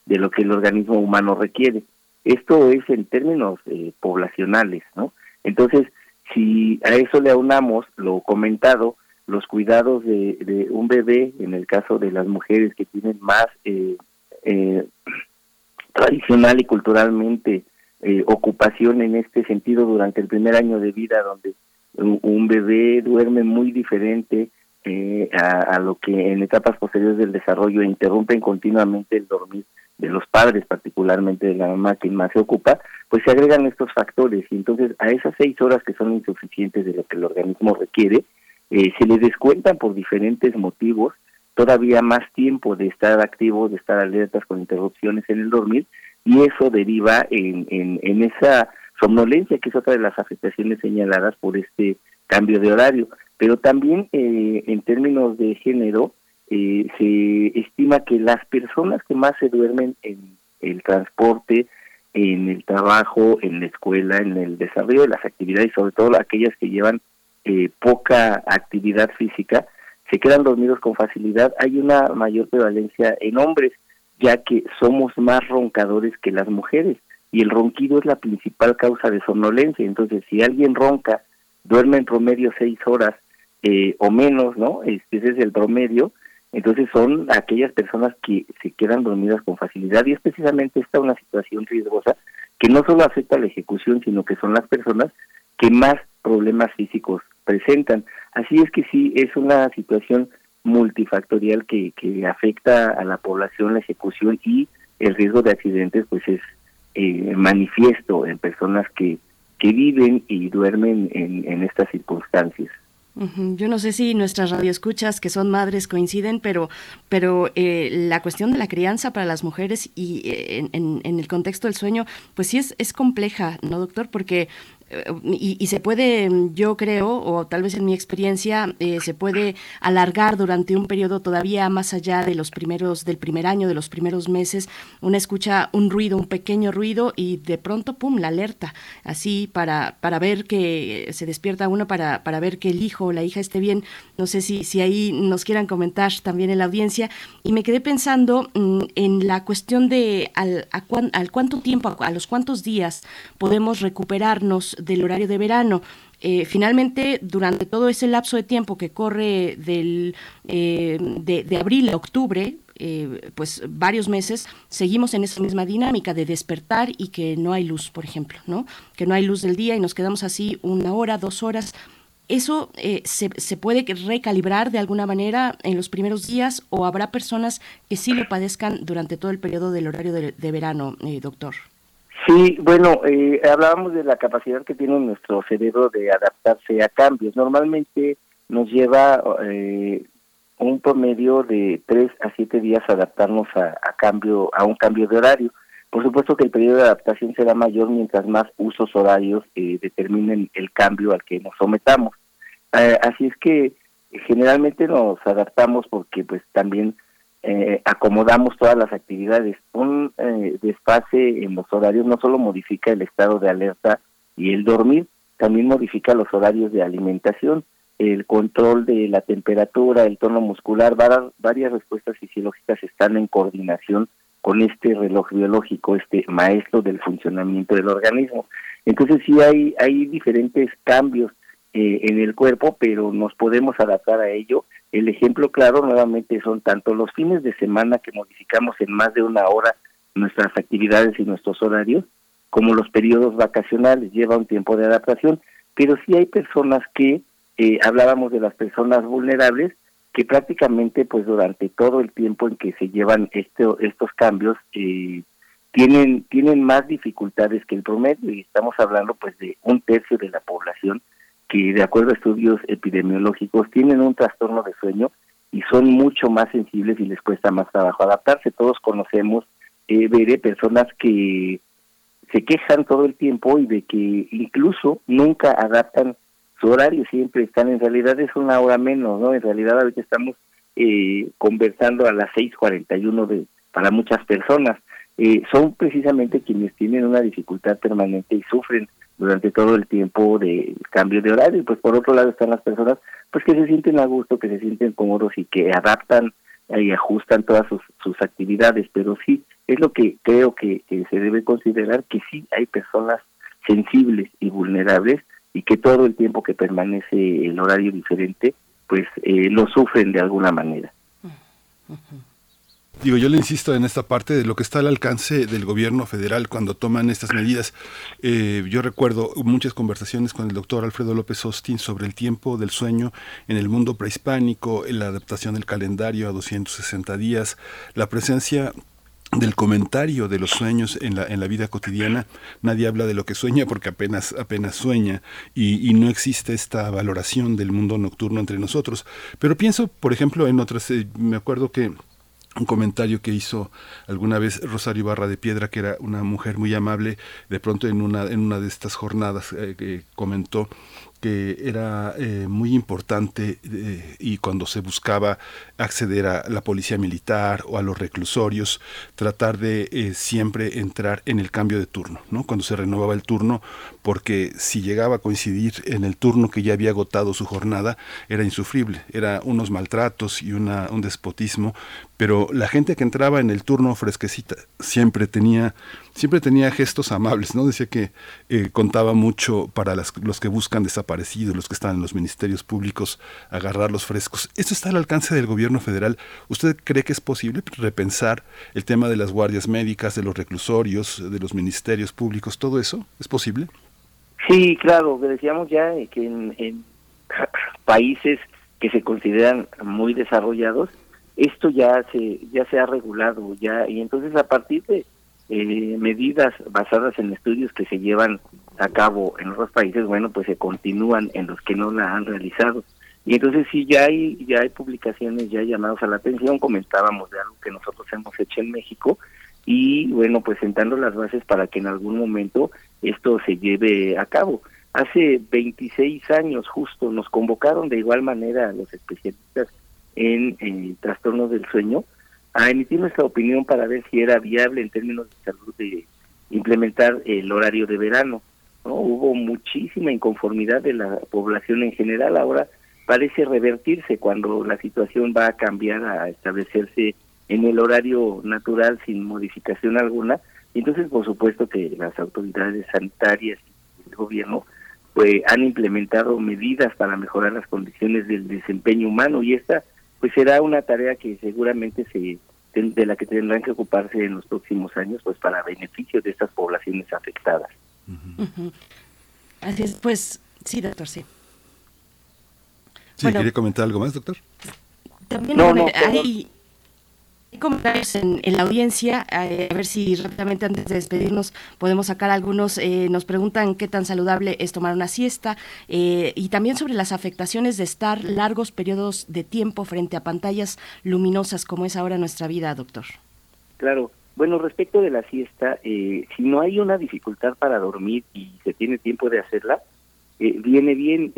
de lo que el organismo humano requiere. Esto es en términos eh, poblacionales, ¿no? Entonces, si a eso le aunamos lo comentado, los cuidados de, un bebé, en el caso de las mujeres que tienen más eh, eh, tradicional y culturalmente eh, ocupación en este sentido durante el primer año de vida, donde un, bebé duerme muy diferente eh, a, lo que en etapas posteriores del desarrollo interrumpen continuamente el dormir de los padres, particularmente de la mamá quien más se ocupa, pues se agregan estos factores. Y entonces a esas seis horas que son insuficientes de lo que el organismo requiere, eh, se le descuentan por diferentes motivos todavía más tiempo de estar activos, de estar alertas con interrupciones en el dormir y eso deriva en, en, esa somnolencia que es otra de las afectaciones señaladas por este cambio de horario. Pero también eh, en términos de género, eh, se estima que las personas que más se duermen en el transporte, en el trabajo, en la escuela, en el desarrollo de las actividades, sobre todo aquellas que llevan eh, poca actividad física, se quedan dormidos con facilidad, hay una mayor prevalencia en hombres, ya que somos más roncadores que las mujeres y el ronquido es la principal causa de somnolencia. Entonces, si alguien ronca, duerme en promedio seis horas eh, o menos, ¿no? Este, ese es el promedio. Entonces son aquellas personas que se quedan dormidas con facilidad y es precisamente esta una situación riesgosa que no solo afecta a la ejecución, sino que son las personas que más problemas físicos presentan. Así es que sí, es una situación multifactorial que, que afecta a la población, la ejecución y el riesgo de accidentes pues es eh, manifiesto en personas que, que viven y duermen en, en estas circunstancias. Yo no sé si nuestras radioescuchas que son madres coinciden, pero, pero eh, la cuestión de la crianza para las mujeres y eh, en, en, el contexto del sueño, pues sí es, es compleja, ¿no, doctor? Porque y, se puede, yo creo, o tal vez en mi experiencia, eh, se puede alargar durante un periodo todavía más allá de los primeros, del primer año, de los primeros meses. Una escucha un ruido, un pequeño ruido y de pronto, pum, la alerta, así para, para ver que se despierta uno, para, para ver que el hijo o la hija esté bien. No sé si, si ahí nos quieran comentar también en la audiencia. Y me quedé pensando mm, en la cuestión de al, al cuánto tiempo, a los cuántos días podemos recuperarnos del horario de verano. Eh, finalmente, durante todo ese lapso de tiempo que corre del, eh, de, abril a octubre, eh, pues varios meses, seguimos en esa misma dinámica de despertar y que no hay luz, por ejemplo, ¿no? Que no hay luz del día y nos quedamos así una hora, dos horas. ¿Eso se, se, puede recalibrar de alguna manera en los primeros días o habrá personas que sí lo padezcan durante todo el periodo del horario de, de verano, doctor? Sí, bueno, eh, hablábamos de la capacidad que tiene nuestro cerebro de adaptarse a cambios. Normalmente nos lleva eh, un promedio de tres a siete días adaptarnos a, cambio a un cambio de horario. Por supuesto que el periodo de adaptación será mayor mientras más usos horarios eh, determinen el cambio al que nos sometamos. Eh, así es que generalmente nos adaptamos porque pues también eh, acomodamos todas las actividades. Un eh, desfase en los horarios no solo modifica el estado de alerta y el dormir, también modifica los horarios de alimentación, el control de la temperatura, el tono muscular, varias respuestas fisiológicas están en coordinación con este reloj biológico, este maestro del funcionamiento del organismo. Entonces sí hay, hay diferentes cambios eh, en el cuerpo, pero nos podemos adaptar a ello. El ejemplo claro nuevamente son tanto los fines de semana que modificamos en más de una hora nuestras actividades y nuestros horarios, como los periodos vacacionales, lleva un tiempo de adaptación, pero sí hay personas que, eh, hablábamos de las personas vulnerables, que prácticamente pues durante todo el tiempo en que se llevan este, estos cambios eh, tienen tienen más dificultades que el promedio. Y estamos hablando pues de un tercio de la población que de acuerdo a estudios epidemiológicos tienen un trastorno de sueño y son mucho más sensibles y les cuesta más trabajo adaptarse. Todos conocemos, eh, veré personas que se quejan todo el tiempo y de que incluso nunca adaptan su horario, siempre están, en realidad es una hora menos, ¿no? En realidad ahorita estamos eh, conversando a las 6.41 de, para muchas personas. Eh, son precisamente quienes tienen una dificultad permanente y sufren durante todo el tiempo de cambio de horario. Y pues por otro lado están las personas pues que se sienten a gusto, que se sienten cómodos y que adaptan y ajustan todas sus, sus actividades. Pero sí, es lo que creo que, se debe considerar, que sí hay personas sensibles y vulnerables y que todo el tiempo que permanece el horario diferente, pues eh, lo sufren de alguna manera. Digo, yo le insisto en esta parte de lo que está al alcance del gobierno federal cuando toman estas medidas. Eh, yo recuerdo muchas conversaciones con el doctor Alfredo López Austin sobre el tiempo del sueño en el mundo prehispánico, en la adaptación del calendario a 260 días, la presencia del comentario de los sueños en la, en la vida cotidiana. Nadie habla de lo que sueña porque apenas, apenas sueña y, y, no existe esta valoración del mundo nocturno entre nosotros. Pero pienso, por ejemplo, en otras, eh, me acuerdo que un comentario que hizo alguna vez Rosario Barra de Piedra, que era una mujer muy amable, de pronto en una, en una de estas jornadas eh, que comentó que era eh, muy importante eh, y cuando se buscaba acceder a la policía militar o a los reclusorios, tratar de eh, siempre entrar en el cambio de turno, ¿no? Cuando se renovaba el turno, porque si llegaba a coincidir en el turno que ya había agotado su jornada, era insufrible, era unos maltratos y una, un despotismo, pero la gente que entraba en el turno fresquecita siempre tenía siempre tenía gestos amables, ¿no? Decía que eh, contaba mucho para los que buscan desaparecidos, los que están en los ministerios públicos, agarrar los frescos. ¿Esto está al alcance del gobierno federal? ¿Usted cree que es posible repensar el tema de las guardias médicas, de los reclusorios, de los ministerios públicos, todo eso? ¿Es posible? Sí, claro, decíamos ya que en países que se consideran muy desarrollados, esto ya se ya se ha regulado ya y entonces a partir de eh, medidas basadas en estudios que se llevan a cabo en otros países, bueno, pues se continúan en los que no la han realizado. Y entonces sí, ya hay, ya hay publicaciones, ya llamados a la atención, comentábamos de algo que nosotros hemos hecho en México y bueno, pues sentando las bases para que en algún momento esto se lleve a cabo. Hace 26 años justo nos convocaron de igual manera a los especialistas en, en trastornos del sueño a emitir nuestra opinión para ver si era viable en términos de salud de implementar el horario de verano. ¿no? Hubo muchísima inconformidad de la población en general. Ahora parece revertirse cuando la situación va a cambiar a establecerse en el horario natural sin modificación alguna. Entonces, por supuesto que las autoridades sanitarias y el gobierno pues han implementado medidas para mejorar las condiciones del desempeño humano y esta pues será una tarea que seguramente se de la que tendrán que ocuparse en los próximos años pues para beneficio de estas poblaciones afectadas. Así es, pues sí, doctor, sí. Sí, ¿quiere comentar algo más, doctor? También no, no, hay, comentarios en, la audiencia, eh, a ver si rápidamente antes de despedirnos podemos sacar algunos. Eh, nos preguntan qué tan saludable es tomar una siesta eh, y también sobre las afectaciones de estar largos periodos de tiempo frente a pantallas luminosas como es ahora nuestra vida, doctor. Claro. Bueno, respecto de la siesta, si no hay una dificultad para dormir y se tiene tiempo de hacerla, viene bien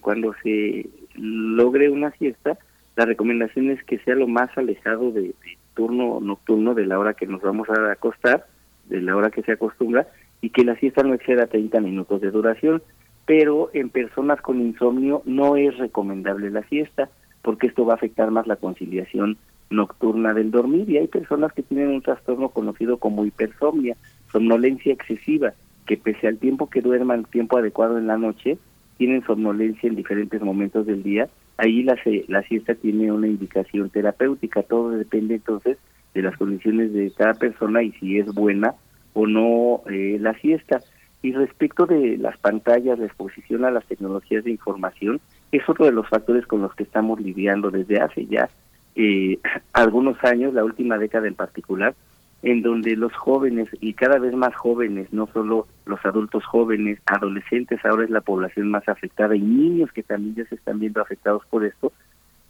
cuando se logre una siesta la recomendación es que sea lo más alejado de, turno nocturno de la hora que nos vamos a acostar, de la hora que se acostumbra, y que la siesta no exceda 30 minutos de duración, pero en personas con insomnio no es recomendable la siesta, porque esto va a afectar más la conciliación nocturna del dormir, y hay personas que tienen un trastorno conocido como hipersomnia, somnolencia excesiva, que pese al tiempo que duerman tiempo adecuado en la noche, tienen somnolencia en diferentes momentos del día ahí la, la siesta tiene una indicación terapéutica, todo depende entonces de las condiciones de cada persona y si es buena o no eh, la siesta. Y respecto de las pantallas, la exposición a las tecnologías de información, es otro de los factores con los que estamos lidiando desde hace ya eh, algunos años, la última década en particular, en donde los jóvenes y cada vez más jóvenes, no solo los adultos jóvenes, adolescentes, ahora es la población más afectada y niños que también ya se están viendo afectados por esto,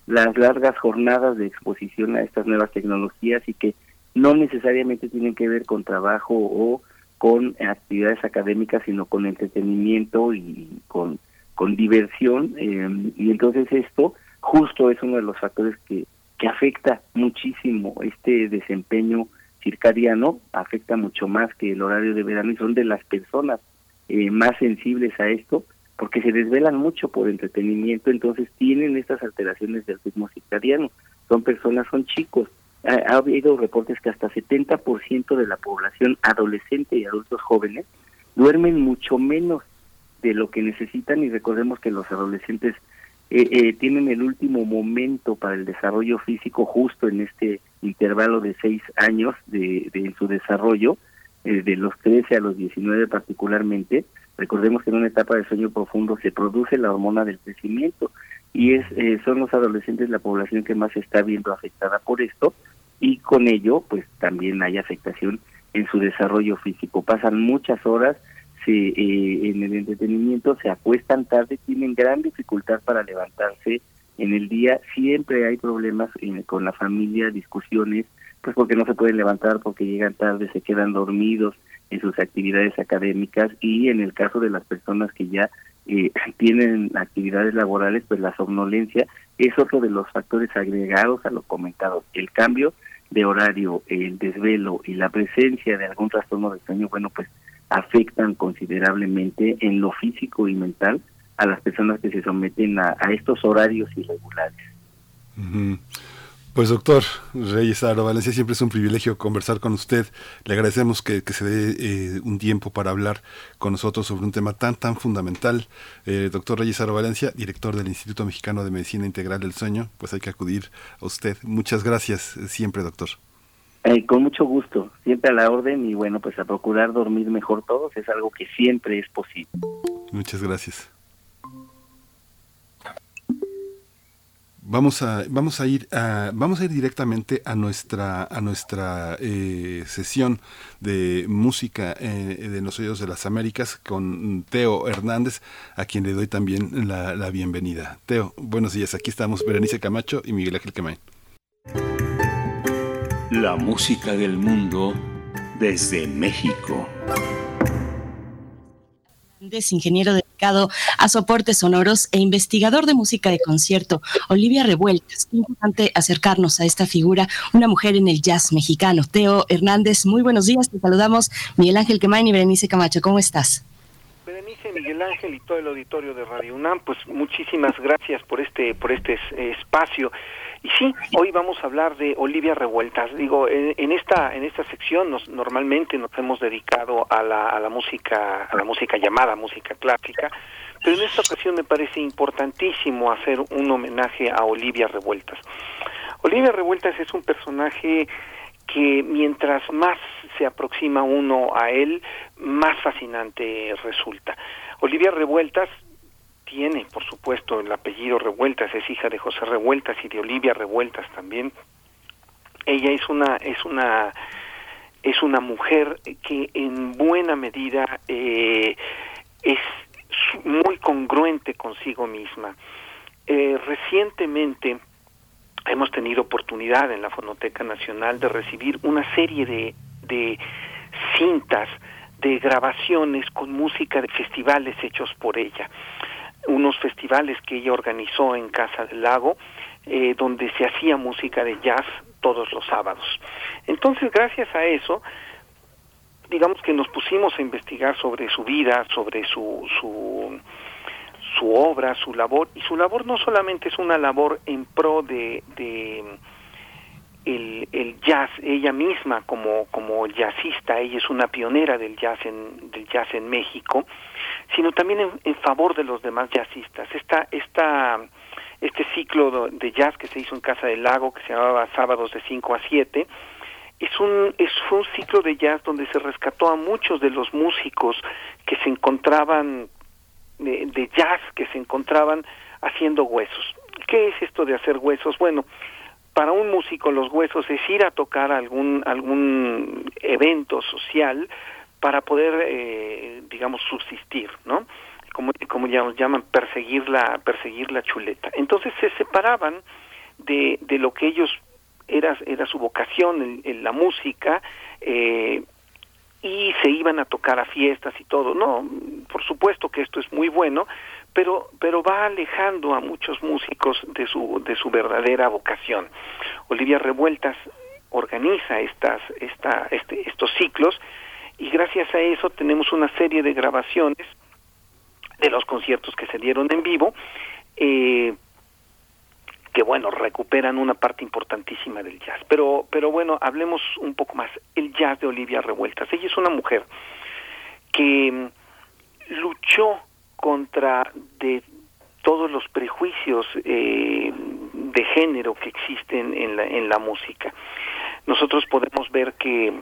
las largas jornadas de exposición a estas nuevas tecnologías y que no necesariamente tienen que ver con trabajo o con actividades académicas, sino con entretenimiento y con, con diversión. Eh, y entonces esto justo es uno de los factores que, que afecta muchísimo este desempeño circadiano afecta mucho más que el horario de verano y son de las personas eh, más sensibles a esto porque se desvelan mucho por entretenimiento, entonces tienen estas alteraciones del ritmo circadiano. Son personas, son chicos. Ha, habido reportes que hasta 70% de la población adolescente y adultos jóvenes duermen mucho menos de lo que necesitan y recordemos que los adolescentes eh, eh, tienen el último momento para el desarrollo físico justo en este intervalo de seis años de, de su desarrollo, eh, de los 13 a los 19 particularmente. Recordemos que en una etapa de sueño profundo se produce la hormona del crecimiento y es son los adolescentes la población que más se está viendo afectada por esto y con ello pues también hay afectación en su desarrollo físico. Pasan muchas horas se, eh, en el entretenimiento se acuestan tarde, tienen gran dificultad para levantarse en el día, siempre hay problemas eh, con la familia, discusiones, pues porque no se pueden levantar, porque llegan tarde, se quedan dormidos en sus actividades académicas y en el caso de las personas que ya eh, tienen actividades laborales, pues la somnolencia es otro de los factores agregados a lo comentado. El cambio de horario, el desvelo y la presencia de algún trastorno de sueño, bueno, pues afectan considerablemente en lo físico y mental a las personas que se someten a, estos horarios irregulares. Pues doctor Reyes Aro Valencia, siempre es un privilegio conversar con usted. Le agradecemos que, se dé eh, un tiempo para hablar con nosotros sobre un tema tan, tan fundamental. Eh, doctor Reyes Aro Valencia, director del Instituto Mexicano de Medicina Integral del Sueño, pues hay que acudir a usted. Muchas gracias eh, siempre, doctor. Con mucho gusto, siempre a la orden y bueno, pues a procurar dormir mejor todos es algo que siempre es posible. Muchas gracias. Vamos a, vamos a ir vamos a ir directamente a nuestra a nuestra eh, sesión de música eh, de los oídos de las Américas con Teo Hernández, a quien le doy también la, la bienvenida. Teo, buenos días. Aquí estamos Berenice Camacho y Miguel Ángel Quemain. La música del mundo desde México ingeniero dedicado a soportes sonoros e investigador de música de concierto. Olivia Revueltas, qué importante acercarnos a esta figura, una mujer en el jazz mexicano. Teo Hernández, muy buenos días, te saludamos. Miguel Ángel Quemain y Berenice Camacho, ¿cómo estás? Berenice, Miguel Ángel y todo el auditorio de Radio UNAM, pues muchísimas gracias por este, por este espacio. Y sí, hoy vamos a hablar de Olivia Revueltas. Digo, en, esta en esta sección nos, normalmente nos hemos dedicado a la, a la música a la música llamada música clásica, pero en esta ocasión me parece importantísimo hacer un homenaje a Olivia Revueltas. Olivia Revueltas es un personaje que mientras más se aproxima uno a él, más fascinante resulta. Olivia Revueltas tiene, por supuesto, el apellido Revueltas, es hija de José Revueltas y de Olivia Revueltas también. Ella es una es una es una mujer que en buena medida eh, es muy congruente consigo misma. Eh, recientemente hemos tenido oportunidad en la Fonoteca Nacional de recibir una serie de, de cintas de grabaciones con música de festivales hechos por ella unos festivales que ella organizó en Casa del Lago, eh, donde se hacía música de jazz todos los sábados. Entonces, gracias a eso, digamos que nos pusimos a investigar sobre su vida, sobre su, su, su obra, su labor, y su labor no solamente es una labor en pro de, de el, el, jazz, ella misma como, como jazzista, ella es una pionera del jazz en, del jazz en México, sino también en, favor de los demás jazzistas. Esta, esta, este ciclo de jazz que se hizo en Casa del Lago, que se llamaba Sábados de 5 a 7, es un, es, un ciclo de jazz donde se rescató a muchos de los músicos que se encontraban de, de jazz, que se encontraban haciendo huesos. ¿Qué es esto de hacer huesos? Bueno, para un músico los huesos es ir a tocar algún algún evento social para poder eh, digamos subsistir no como como llaman perseguir la perseguir la chuleta. Entonces se separaban de, de lo que ellos era era su vocación en, la música eh, y se iban a tocar a fiestas y todo. No por supuesto que esto es muy bueno pero pero va alejando a muchos músicos de su de su verdadera vocación. Olivia Revueltas organiza estas esta, este, estos ciclos y gracias a eso tenemos una serie de grabaciones de los conciertos que se dieron en vivo eh, que bueno recuperan una parte importantísima del jazz. Pero pero bueno hablemos un poco más. El jazz de Olivia Revueltas. Ella es una mujer que mm, luchó contra de todos los prejuicios eh, de género que existen en la, en la música. Nosotros podemos ver que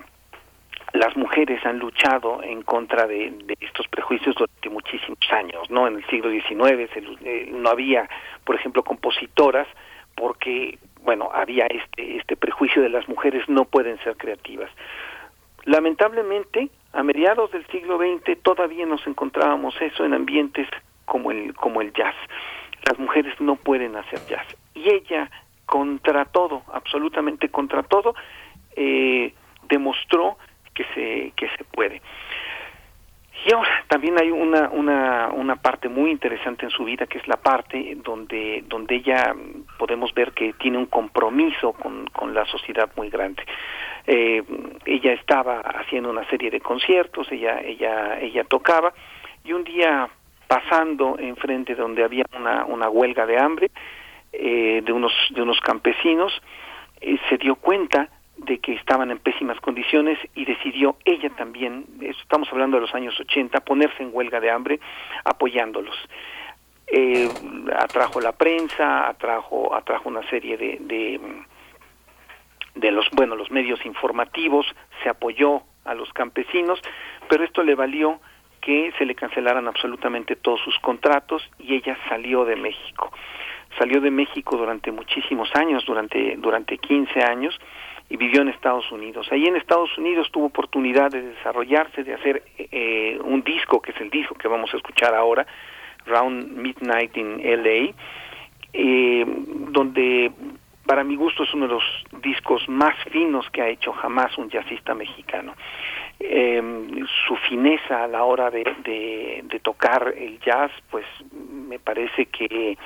las mujeres han luchado en contra de, estos prejuicios durante muchísimos años, ¿no? En el siglo XIX eh, no había, por ejemplo, compositoras porque, bueno, había este, este prejuicio de las mujeres no pueden ser creativas. Lamentablemente, a mediados del siglo XX todavía nos encontrábamos eso en ambientes como el, como el jazz. Las mujeres no pueden hacer jazz. Y ella, contra todo, absolutamente contra todo, eh, demostró que se, que se puede. y ahora también hay una, una, una parte muy interesante en su vida que es la parte donde, donde ella podemos ver que tiene un compromiso con, con la sociedad muy grande. Eh, ella estaba haciendo una serie de conciertos, ella, ella, ella tocaba y un día pasando enfrente donde había una, una huelga de hambre eh, de unos de unos campesinos eh, se dio cuenta de que estaban en pésimas condiciones y decidió ella también, estamos hablando de los años 80, ponerse en huelga de hambre apoyándolos. Eh, atrajo la prensa, atrajo, atrajo una serie de, de, de los, bueno, los medios informativos, se apoyó a los campesinos, pero esto le valió que se le cancelaran absolutamente todos sus contratos y ella salió de México. Salió de México durante muchísimos años, durante, durante 15 años, y vivió en Estados Unidos. Ahí en Estados Unidos tuvo oportunidad de desarrollarse, de hacer eh, un disco, que es el disco que vamos a escuchar ahora, Round Midnight in LA, eh, donde para mi gusto es uno de los discos más finos que ha hecho jamás un jazzista mexicano. Eh, su fineza a la hora de, de, tocar el jazz, pues me parece que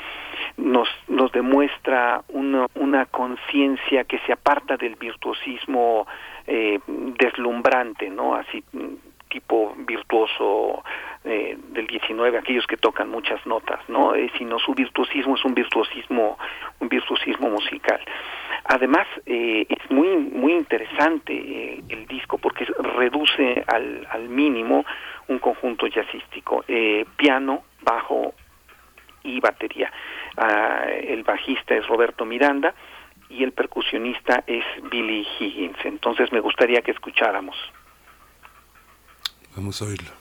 nos, nos demuestra una, una conciencia que se aparta del virtuosismo eh, deslumbrante, ¿no? Así tipo virtuoso eh, del 19, aquellos que tocan muchas notas, ¿no? Eh, sino su virtuosismo es un virtuosismo, un virtuosismo musical. Además, eh, es muy, muy interesante eh, el disco porque reduce al, al mínimo un conjunto jazzístico, eh, piano, bajo y batería. Ah, el bajista es Roberto Miranda y el percusionista es Billy Higgins. Entonces me gustaría que escucháramos. Vamos a oírlo.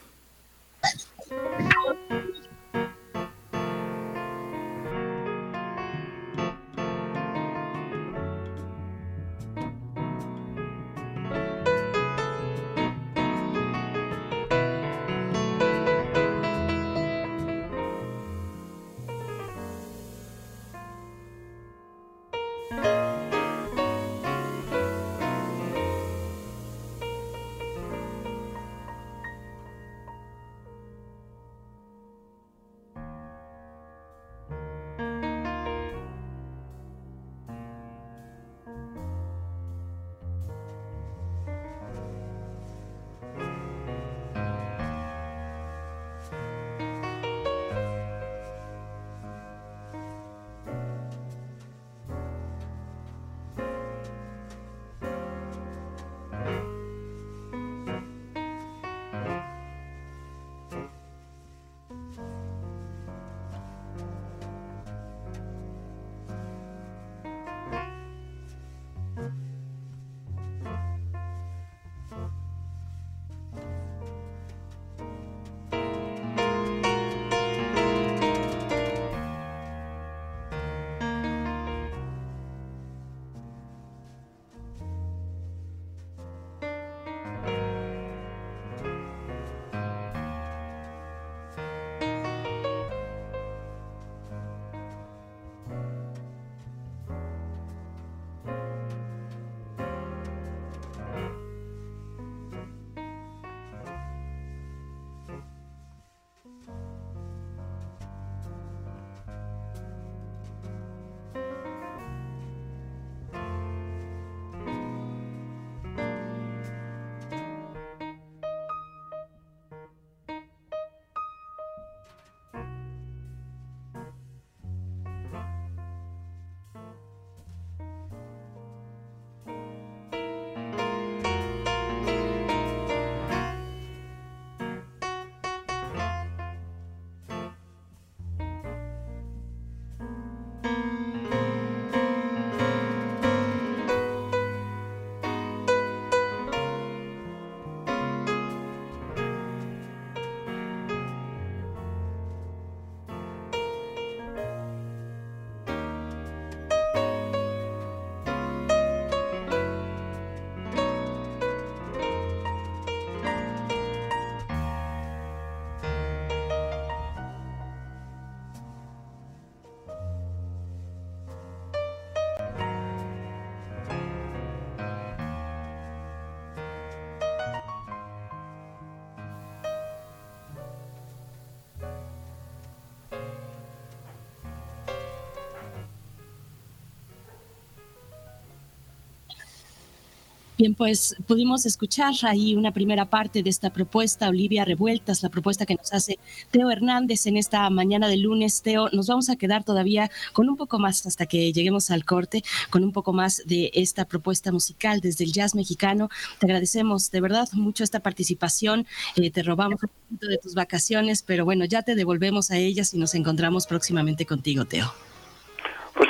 Bien, pues pudimos escuchar ahí una primera parte de esta propuesta, Olivia Revueltas, la propuesta que nos hace Teo Hernández en esta mañana de lunes. Teo, nos vamos a quedar todavía con un poco más hasta que lleguemos al corte, con un poco más de esta propuesta musical desde el jazz mexicano. Te agradecemos de verdad mucho esta participación. Eh, te robamos un poquito de tus vacaciones, pero bueno, ya te devolvemos a ellas y nos encontramos próximamente contigo, Teo.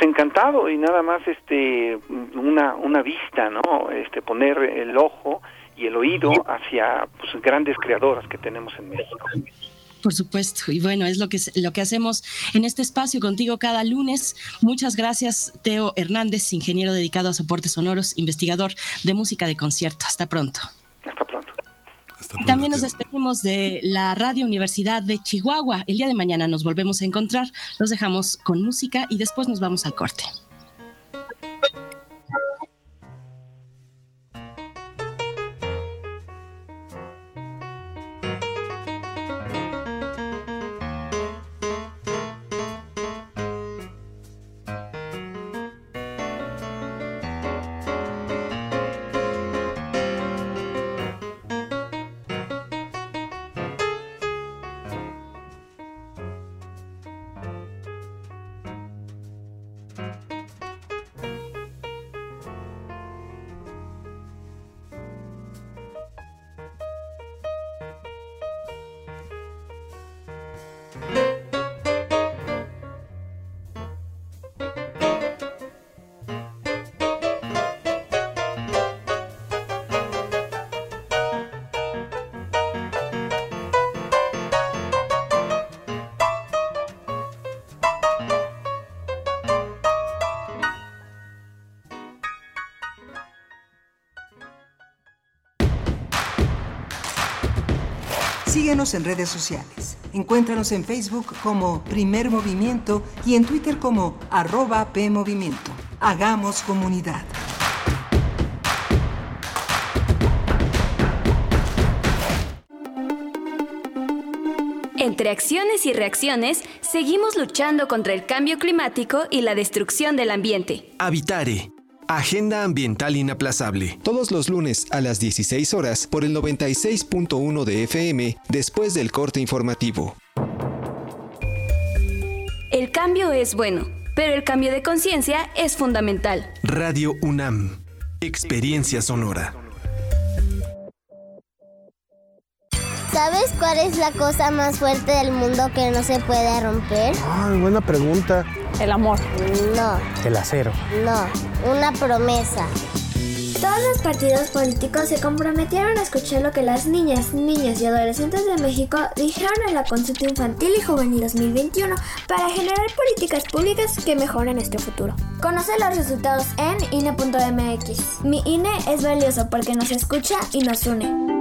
Pues encantado y nada más este una una vista, ¿no? Este poner el ojo y el oído hacia pues, grandes creadoras que tenemos en México. Por supuesto, y bueno, es lo que, lo que hacemos en este espacio contigo cada lunes. Muchas gracias, Teo Hernández, ingeniero dedicado a soportes sonoros, investigador de música de concierto. Hasta pronto. Hasta pronto. También nos despedimos de la Radio Universidad de Chihuahua. El día de mañana nos volvemos a encontrar. Los dejamos con música y después nos vamos al corte. Síguenos en redes sociales. Encuéntranos en Facebook como Primer Movimiento y en Twitter como arroba PMovimiento. Hagamos comunidad. Entre acciones y reacciones, seguimos luchando contra el cambio climático y la destrucción del ambiente. Habitare Agenda Ambiental Inaplazable. Todos los lunes a las 16 horas por el 96.1 de FM después del corte informativo. El cambio es bueno, pero el cambio de conciencia es fundamental. Radio UNAM. Experiencia sonora. ¿Sabes cuál es la cosa más fuerte del mundo que no se puede romper? Ay, buena pregunta. El amor. No. El acero. No, una promesa. Todos los partidos políticos se comprometieron a escuchar lo que las niñas, niñas y adolescentes de México dijeron en la consulta infantil y juvenil 2021 para generar políticas públicas que mejoren nuestro futuro. Conoce los resultados en INE.mx. Mi INE es valioso porque nos escucha y nos une.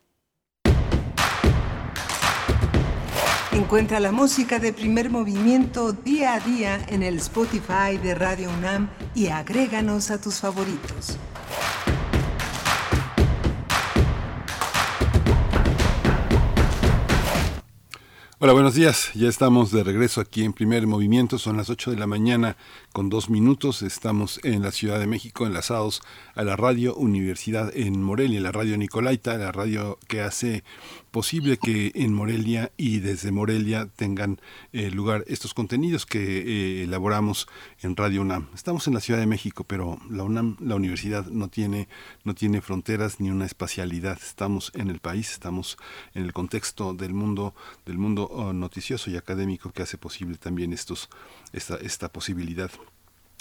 Encuentra la música de primer movimiento día a día en el Spotify de Radio UNAM y agréganos a tus favoritos. Hola, buenos días. Ya estamos de regreso aquí en Primer Movimiento. Son las 8 de la mañana con dos minutos. Estamos en la Ciudad de México, enlazados a la Radio Universidad en Morelia, la Radio Nicolaita, la radio que hace posible que en Morelia y desde Morelia tengan eh, lugar estos contenidos que eh, elaboramos en Radio UNAM. Estamos en la Ciudad de México, pero la UNAM, la universidad no tiene no tiene fronteras ni una espacialidad. Estamos en el país, estamos en el contexto del mundo del mundo oh, noticioso y académico que hace posible también estos esta, esta posibilidad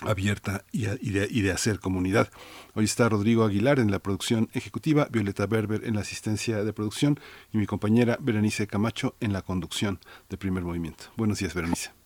abierta y, de, y, de, hacer comunidad. Hoy está Rodrigo Aguilar en la producción ejecutiva, Violeta Berber en la asistencia de producción y mi compañera Berenice Camacho en la conducción de primer movimiento. Buenos días, Berenice.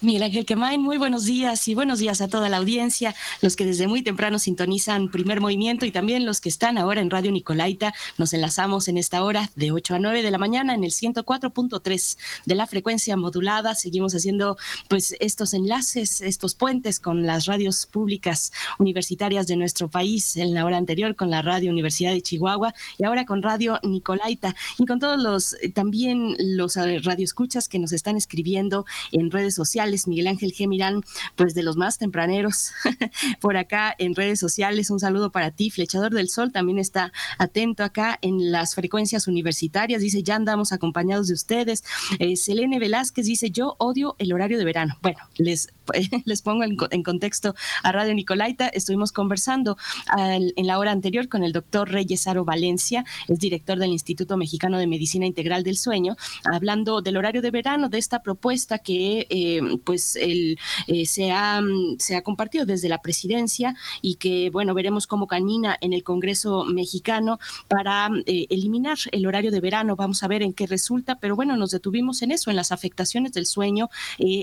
Miguel Ángel Quemain, muy buenos días y buenos días a toda la audiencia, los que desde muy temprano sintonizan primer movimiento y también los que están ahora en Radio Nicolaita. Nos enlazamos en esta hora de 8 a 9 de la mañana en el 104.3 de la frecuencia modulada. Seguimos haciendo pues estos enlaces, estos puentes con las radios públicas universitarias de nuestro país en la hora anterior con la Radio Universidad de Chihuahua y ahora con Radio Nicolaita y con todos los también los eh, radioescuchas que nos están escribiendo en redes sociales Miguel Ángel G. Mirán, pues de los más tempraneros por acá en redes sociales. Un saludo para ti, Flechador del Sol, también está atento acá en las frecuencias universitarias. Dice, ya andamos acompañados de ustedes. Eh, Selene Velázquez dice, yo odio el horario de verano. Bueno, les les pongo en, contexto a Radio Nicolaita, estuvimos conversando en la hora anterior con el doctor Reyes Aro Valencia, es director del Instituto Mexicano de Medicina Integral del Sueño, hablando del horario de verano, de esta propuesta que eh, pues el, eh, se, ha, se ha compartido desde la presidencia y que, bueno, veremos cómo camina en el Congreso mexicano para eh, eliminar el horario de verano. Vamos a ver en qué resulta, pero bueno, nos detuvimos en eso, en las afectaciones del sueño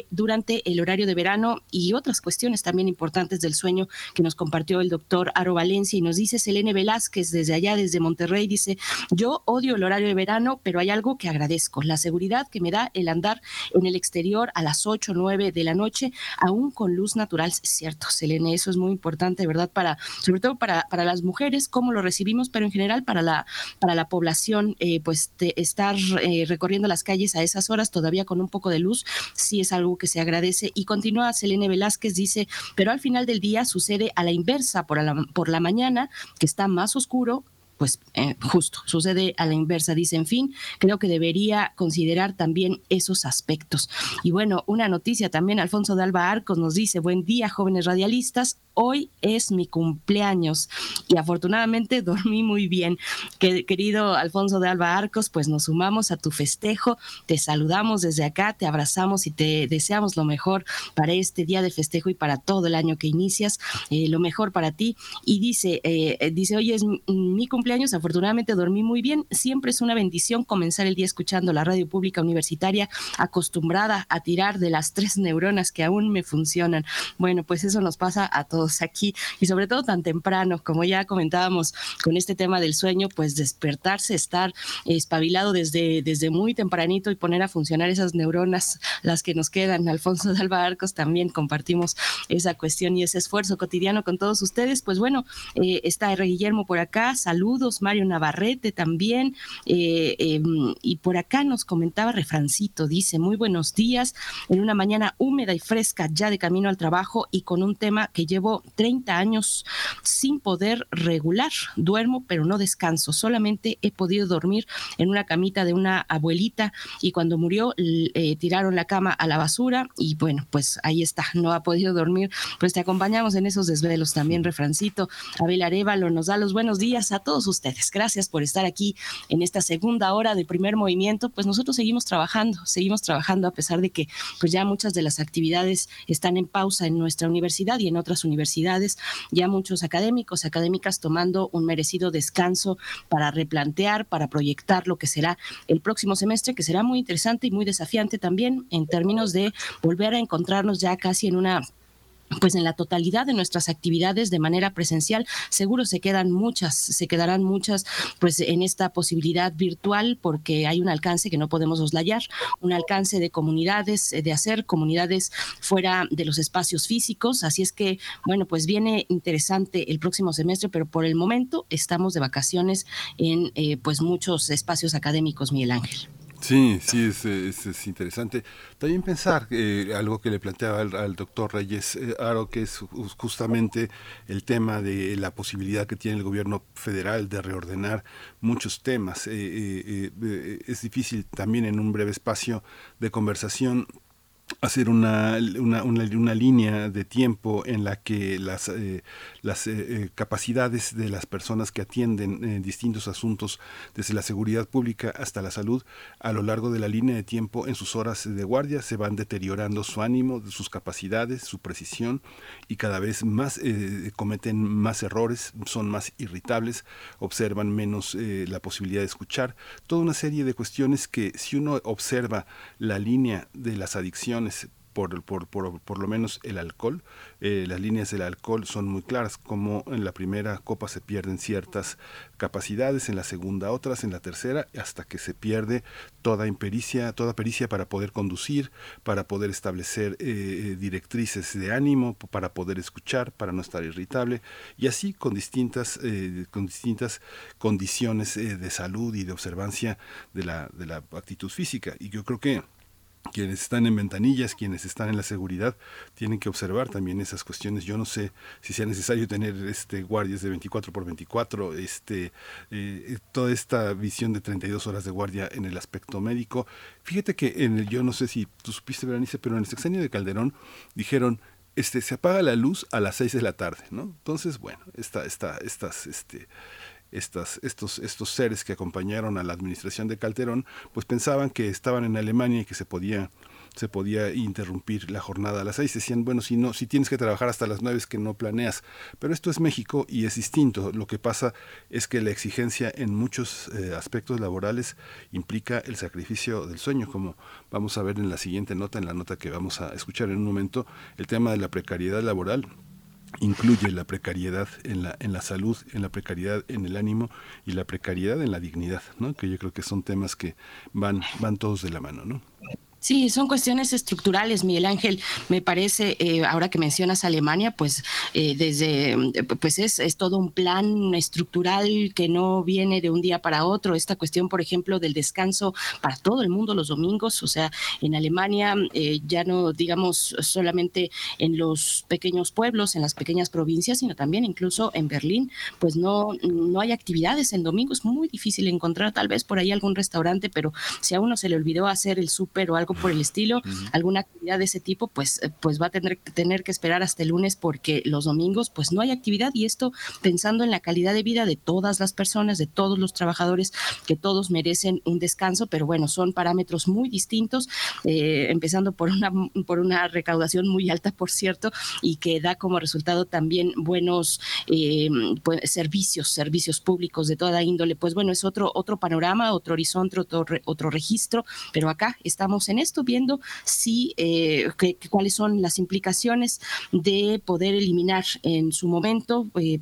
durante el horario de verano y otras cuestiones también importantes del sueño que nos compartió el doctor Aro Valencia y nos dice Selene Velázquez desde allá, desde Monterrey, dice, yo odio el horario de verano, pero hay algo que agradezco, la seguridad que me da el andar en el exterior a las 8 o 9 de la noche, aún con luz natural. Es cierto, Selene, eso es muy importante, ¿verdad? Para, sobre todo para, para las mujeres, cómo lo recibimos, pero en general para la, para la población, eh, pues estar eh, recorriendo las calles a esas horas todavía con un poco de luz, sí es algo que se agradece y continúa Selene Velázquez, dice, pero al final del día sucede a la inversa, por la, por la mañana, que está más oscuro, pues eh, justo, sucede a la inversa. Dice, en fin, creo que debería considerar también esos aspectos. Y bueno, una noticia también, Alfonso de Alba Arcos nos dice, buen día, jóvenes radialistas, hoy es mi cumpleaños y afortunadamente dormí muy bien. querido Alfonso de Alba Arcos, pues nos sumamos a tu festejo, te saludamos desde acá, te abrazamos y te deseamos lo mejor para este día de festejo y para todo el año que inicias, eh, lo mejor para ti. Y dice, eh, dice, hoy es mi cumpleaños, afortunadamente dormí muy bien, siempre es una bendición comenzar el día escuchando la radio pública universitaria, acostumbrada a tirar de las tres neuronas que aún me funcionan. Bueno, pues eso nos pasa a todos aquí y sobre todo tan temprano, como ya comentábamos con este tema del sueño, pues despertarse, estar espabilado desde, desde muy tempranito y poner a funcionar esas neuronas, las que nos quedan. Alfonso de Alba Arcos también compartimos esa cuestión y ese esfuerzo cotidiano con todos ustedes. Pues bueno, eh, está R. Guillermo por acá, saludos, Mario Navarrete también, eh, em, y por acá nos comentaba Refrancito, dice, muy buenos días, en una mañana húmeda y fresca, ya de camino al trabajo y con un tema que llevo 30 años sin poder regular. Duermo, pero no descanso. Solamente he podido dormir en una camita de una abuelita y cuando murió eh, tiraron la cama a la basura y bueno, pues ahí está, no ha podido dormir. Pues te acompañamos en esos desvelos también, Refrancito. Abel Arevalo nos da los buenos días a todos ustedes. Gracias por estar aquí en esta segunda hora del primer movimiento. Pues nosotros seguimos trabajando, seguimos trabajando a pesar de que pues ya muchas de las actividades están en pausa en nuestra universidad y en otras universidades universidades, ya muchos académicos, académicas tomando un merecido descanso para replantear, para proyectar lo que será el próximo semestre, que será muy interesante y muy desafiante también en términos de volver a encontrarnos ya casi en una pues en la totalidad de nuestras actividades de manera presencial, seguro se quedan muchas, se quedarán muchas pues en esta posibilidad virtual porque hay un alcance que no podemos oslayar, un alcance de comunidades, eh, de hacer comunidades fuera de los espacios físicos, así es que bueno, pues viene interesante el próximo semestre, pero por el momento estamos de vacaciones en eh, pues muchos espacios académicos, Miguel Ángel. Sí, sí, es, es, interesante. También pensar eh, algo que le planteaba al, doctor Reyes eh, Aro, que es justamente el tema de la posibilidad que tiene el gobierno federal de reordenar muchos temas. Eh, es difícil también en un breve espacio de conversación hacer una, una, una, línea de tiempo en la que las, eh, las eh, eh, capacidades de las personas que atienden distintos asuntos, desde la seguridad pública hasta la salud, a lo largo de la línea de tiempo en sus horas de guardia se van deteriorando su ánimo, sus capacidades, su precisión y cada vez más cometen más errores, son más irritables, observan menos la posibilidad de escuchar, toda una serie de cuestiones que si uno observa la línea de las adicciones, por, por, por, por, lo menos el alcohol. Eh, las líneas del alcohol son muy claras, como en la primera copa se pierden ciertas capacidades, en la segunda otras, en la tercera, hasta que se pierde toda impericia, toda pericia para poder conducir, para poder establecer eh, eh, directrices de ánimo, para poder escuchar, para no estar irritable, y así con distintas, con distintas condiciones de salud y de observancia de la, de la actitud física. Y yo creo que quienes están en ventanillas, quienes están en la seguridad, tienen que observar también esas cuestiones. Yo no sé si sea necesario tener este guardias de 24 por 24, este, eh, toda esta visión de 32 horas de guardia en el aspecto médico. Fíjate que en el, yo no sé si tú supiste, Berenice, pero en el sexenio de Calderón dijeron, este, se apaga la luz a las 6 de la tarde, ¿no? Entonces, bueno, esta, esta, estas, este, estas, estos, estos seres que acompañaron a la administración de Calderón, pues pensaban que estaban en Alemania y que se podía se podía interrumpir la jornada a las seis. Decían, bueno, si no, si tienes que trabajar hasta las nueve es que no planeas. Pero esto es México y es distinto. Lo que pasa es que la exigencia en muchos eh, aspectos laborales implica el sacrificio del sueño, como vamos a ver en la siguiente nota, en la nota que vamos a escuchar en un momento, el tema de la precariedad laboral incluye la precariedad en la, en la salud, en la precariedad en el ánimo y la precariedad en la dignidad, ¿no? que yo creo que son temas que van, van todos de la mano. ¿no? Sí, son cuestiones estructurales, Miguel Ángel. Me parece, eh, ahora que mencionas Alemania, pues eh, desde, pues es, es, todo un plan estructural que no viene de un día para otro. Esta cuestión, por ejemplo, del descanso para todo el mundo los domingos, o sea, en Alemania eh, ya no, digamos, solamente en los pequeños pueblos, en las pequeñas provincias, sino también incluso en Berlín, pues no, no hay actividades en domingo. Es muy difícil encontrar tal vez por ahí algún restaurante, pero si a uno se le olvidó hacer el súper o algo por el estilo, alguna actividad de ese tipo, pues, eh, pues va a tener, tener que esperar hasta el lunes porque los domingos pues no hay actividad y esto pensando en la calidad de vida de todas las personas, de todos los trabajadores, que todos merecen un descanso, pero bueno, son parámetros muy distintos, eh, empezando por una, por una recaudación muy alta, por cierto, y que da como resultado también buenos eh, pues, servicios, servicios públicos de toda índole. Pues bueno, es otro, otro panorama, otro horizonte, otro, otro registro, pero acá estamos en esto, viendo si eh, cuáles son las implicaciones de poder eliminar en su momento eh,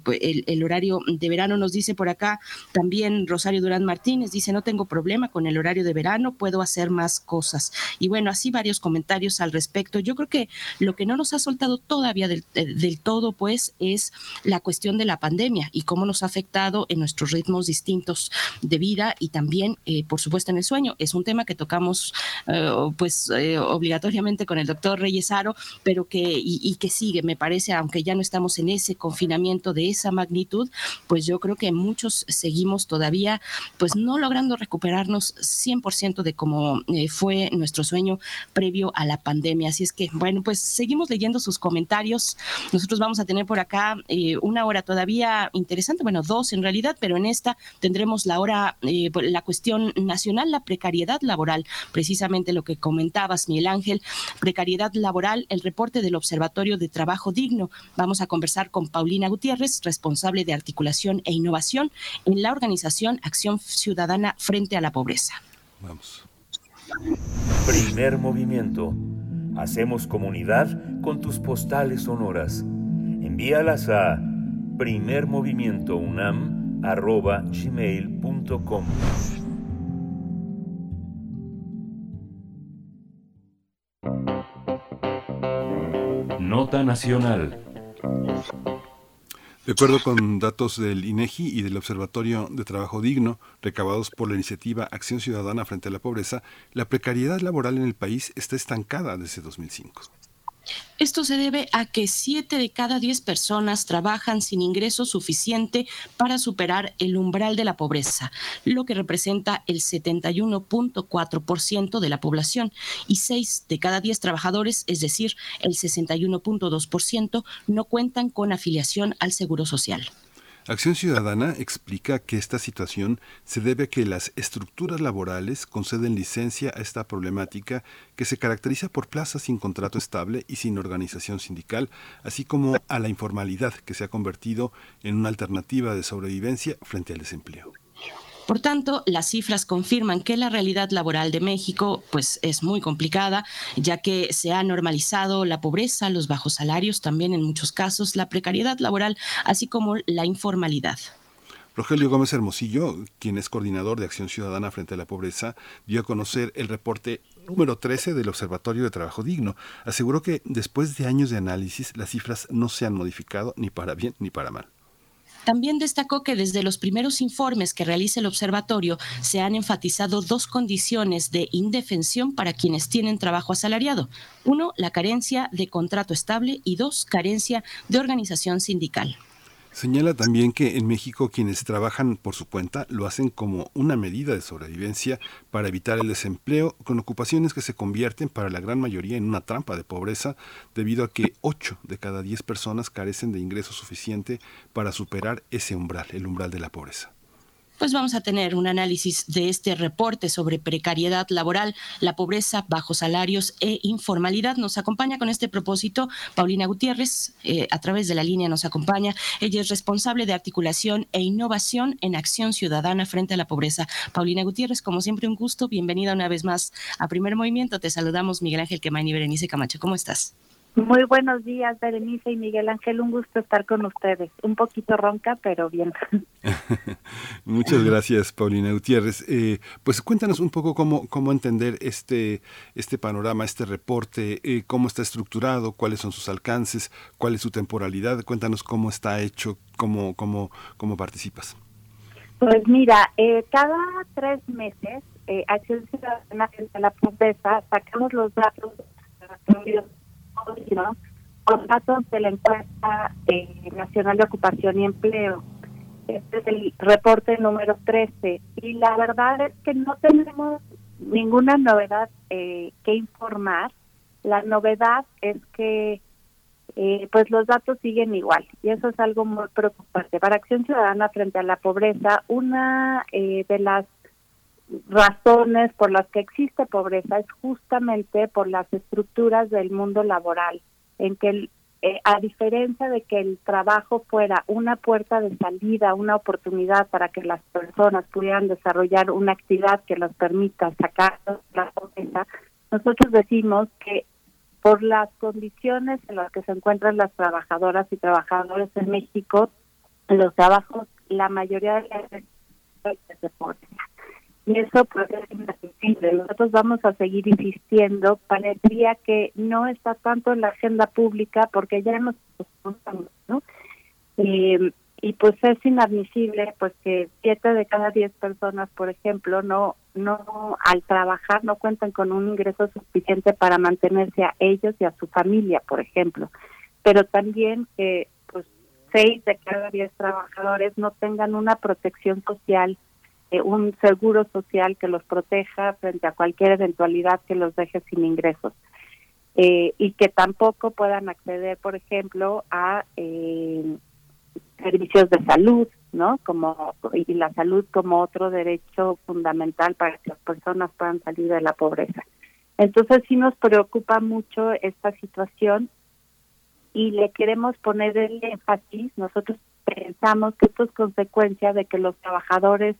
el, horario de verano. Nos dice por acá también Rosario Durán Martínez, dice, no tengo problema con el horario de verano, puedo hacer más cosas. Y bueno, así varios comentarios al respecto. Yo creo que lo que no nos ha soltado todavía del, eh, todo, pues, es la cuestión de la pandemia y cómo nos ha afectado en nuestros ritmos distintos de vida y también, por supuesto, en el sueño. Es un tema que tocamos pues eh, obligatoriamente con el doctor Reyesaro, pero que y, que sigue, me parece, aunque ya no estamos en ese confinamiento de esa magnitud, pues yo creo que muchos seguimos todavía, pues no logrando recuperarnos 100% de cómo eh, fue nuestro sueño previo a la pandemia. Así es que, bueno, pues seguimos leyendo sus comentarios. Nosotros vamos a tener por acá eh, una hora todavía interesante, bueno, dos en realidad, pero en esta tendremos la hora, la cuestión nacional, la precariedad laboral, precisamente lo que comentabas, Miguel Ángel, precariedad laboral, el reporte del Observatorio de Trabajo Digno. Vamos a conversar con Paulina Gutiérrez, responsable de articulación e innovación en la organización Acción Ciudadana frente a la pobreza. Vamos. Primer movimiento. Hacemos comunidad con tus postales sonoras. Envíalas a primermovimientounam.gmail.com Nota Nacional. De acuerdo con datos del INEGI y del Observatorio de Trabajo Digno, recabados por la iniciativa Acción Ciudadana frente a la Pobreza, la precariedad laboral en el país está estancada desde 2005. Esto se debe a que 7 de cada 10 personas trabajan sin ingreso suficiente para superar el umbral de la pobreza, lo que representa el 71.4% de la población, y 6 de cada 10 trabajadores, es decir, el 61.2%, no cuentan con afiliación al Seguro Social. Acción Ciudadana explica que esta situación se debe a que las estructuras laborales conceden licencia a esta problemática que se caracteriza por plazas sin contrato estable y sin organización sindical, así como a la informalidad que se ha convertido en una alternativa de sobrevivencia frente al desempleo. Por tanto, las cifras confirman que la realidad laboral de México pues, es muy complicada, ya que se ha normalizado la pobreza, los bajos salarios, también en muchos casos la precariedad laboral, así como la informalidad. Rogelio Gómez Hermosillo, quien es coordinador de Acción Ciudadana frente a la Pobreza, dio a conocer el reporte número 13 del Observatorio de Trabajo Digno. Aseguró que después de años de análisis las cifras no se han modificado ni para bien ni para mal. También destacó que desde los primeros informes que realiza el observatorio se han enfatizado dos condiciones de indefensión para quienes tienen trabajo asalariado. Uno, la carencia de contrato estable y dos, carencia de organización sindical. Señala también que en México quienes trabajan por su cuenta lo hacen como una medida de sobrevivencia para evitar el desempleo, con ocupaciones que se convierten para la gran mayoría en una trampa de pobreza, debido a que 8 de cada 10 personas carecen de ingreso suficiente para superar ese umbral, el umbral de la pobreza pues vamos a tener un análisis de este reporte sobre precariedad laboral, la pobreza, bajos salarios e informalidad. Nos acompaña con este propósito Paulina Gutiérrez, eh, a través de la línea nos acompaña. Ella es responsable de articulación e innovación en acción ciudadana frente a la pobreza. Paulina Gutiérrez, como siempre, un gusto. Bienvenida una vez más a Primer Movimiento. Te saludamos Miguel Ángel Quemain y Berenice Camacho. ¿Cómo estás? Muy buenos días, Berenice y Miguel Ángel. Un gusto estar con ustedes. Un poquito ronca, pero bien. Muchas gracias, Paulina Gutiérrez. Eh, pues cuéntanos un poco cómo, cómo entender este, este panorama, este reporte, eh, cómo está estructurado, cuáles son sus alcances, cuál es su temporalidad. Cuéntanos cómo está hecho, cómo, cómo, cómo participas. Pues mira, eh, cada tres meses, Acción Ciudadana de la Pobreza, sacamos los datos de los datos de la encuesta eh, nacional de ocupación y empleo. Este es el reporte número 13 y la verdad es que no tenemos ninguna novedad eh, que informar. La novedad es que eh, pues los datos siguen igual y eso es algo muy preocupante. Para Acción Ciudadana frente a la pobreza, una de las razones por las que existe pobreza es justamente por las estructuras del mundo laboral, en que eh, a diferencia de que el trabajo fuera una puerta de salida, una oportunidad para que las personas pudieran desarrollar una actividad que los permita sacar la pobreza, nosotros decimos que por las condiciones en las que se encuentran las trabajadoras y trabajadores en México, los trabajos, la mayoría de las de pobreza y eso puede ser inaccesible. Nosotros vamos a seguir insistiendo. Parecería que no está tanto en la agenda pública porque ya nos ¿no? Eh, y pues es inadmisible pues que siete de cada diez personas, por ejemplo, no no al trabajar no cuentan con un ingreso suficiente para mantenerse a ellos y a su familia, por ejemplo. Pero también que pues seis de cada diez trabajadores no tengan una protección social eh, un seguro social que los proteja frente a cualquier eventualidad que los deje sin ingresos. Eh, y que tampoco puedan acceder, por ejemplo, a eh, servicios de salud, ¿no? Como y la salud como otro derecho fundamental para que las personas puedan salir de la pobreza. Entonces sí nos preocupa mucho esta situación y le queremos poner el énfasis. Nosotros pensamos que esto es consecuencia de que los trabajadores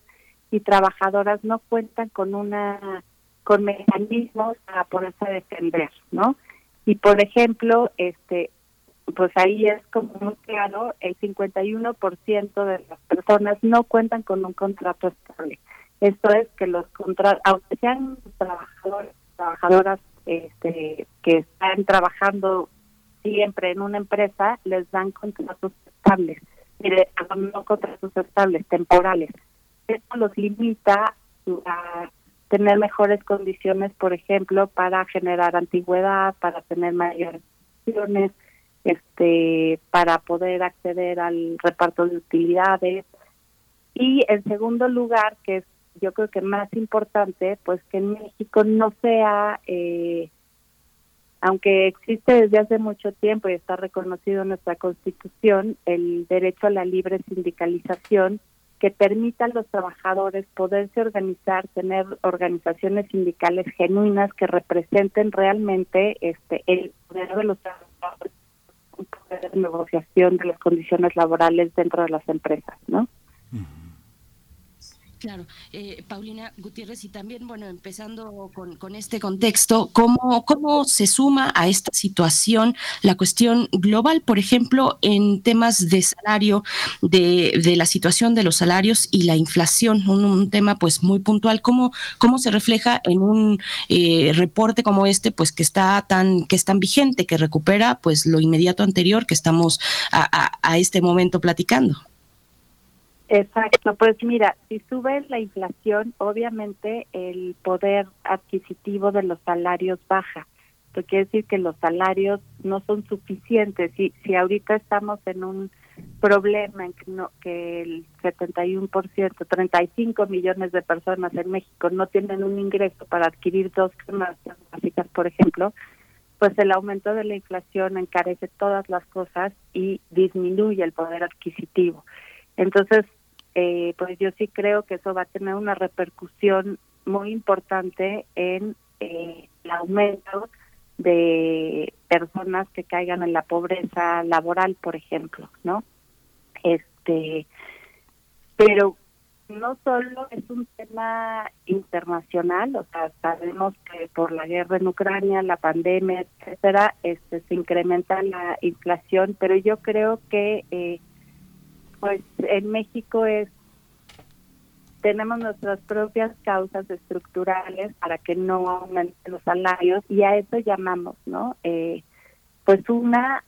y trabajadoras no cuentan con una con mecanismos para poderse defender, ¿no? Y por ejemplo, este pues ahí es como muy claro, el 51% de las personas no cuentan con un contrato estable. Esto es que los contratos, aunque sean trabajadores, trabajadoras este, que están trabajando siempre en una empresa, les dan contratos estables no contratos estables, temporales. Esto los limita a tener mejores condiciones, por ejemplo, para generar antigüedad, para tener mayores opciones, este, para poder acceder al reparto de utilidades. Y en segundo lugar, que es yo creo que más importante, pues que en México no sea, eh, aunque existe desde hace mucho tiempo y está reconocido en nuestra Constitución, el derecho a la libre sindicalización, que permita a los trabajadores poderse organizar, tener organizaciones sindicales genuinas que representen realmente este el poder de los trabajadores, un poder de negociación de las condiciones laborales dentro de las empresas, ¿no? Claro, eh, Paulina Gutiérrez, y también, bueno, empezando con, este contexto, ¿cómo, ¿cómo se suma a esta situación la cuestión global, por ejemplo, en temas de salario, de, de la situación de los salarios y la inflación, un, tema pues muy puntual, ¿cómo, cómo se refleja en un eh, reporte como este, pues que está tan, que es tan vigente, que recupera pues lo inmediato anterior que estamos a este momento platicando? Exacto, pues mira, si sube la inflación, obviamente el poder adquisitivo de los salarios baja. Esto quiere decir que los salarios no son suficientes. Si, si ahorita estamos en un problema en que, no, que el 71%, 35 millones de personas en México no tienen un ingreso para adquirir dos canastas básicas, por ejemplo, pues el aumento de la inflación encarece todas las cosas y disminuye el poder adquisitivo. Entonces, eh, pues yo sí creo que eso va a tener una repercusión muy importante en eh, el aumento de personas que caigan en la pobreza laboral, por ejemplo, ¿no? Este, pero no solo es un tema internacional, o sea, sabemos que por la guerra en Ucrania, la pandemia, etcétera, este, se incrementa la inflación, pero yo creo que eh, pues en México es tenemos nuestras propias causas estructurales para que no aumenten los salarios y a eso llamamos, ¿no? Eh, pues una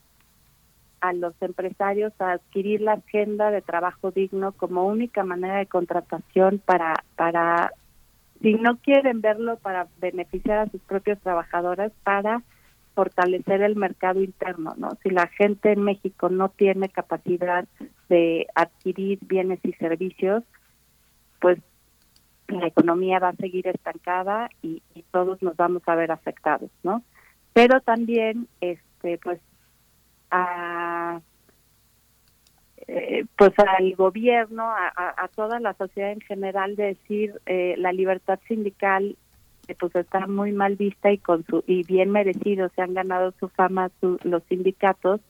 a los empresarios a adquirir la agenda de trabajo digno como única manera de contratación para para si no quieren verlo para beneficiar a sus propios trabajadores para fortalecer el mercado interno, ¿no? Si la gente en México no tiene capacidad de adquirir bienes y servicios, pues la economía va a seguir estancada y, todos nos vamos a ver afectados, ¿no? Pero también, este, pues, a, eh, pues al gobierno, a, toda la sociedad en general, de decir eh, la libertad sindical eh, pues está muy mal vista y con su y bien merecido se han ganado su fama los sindicatos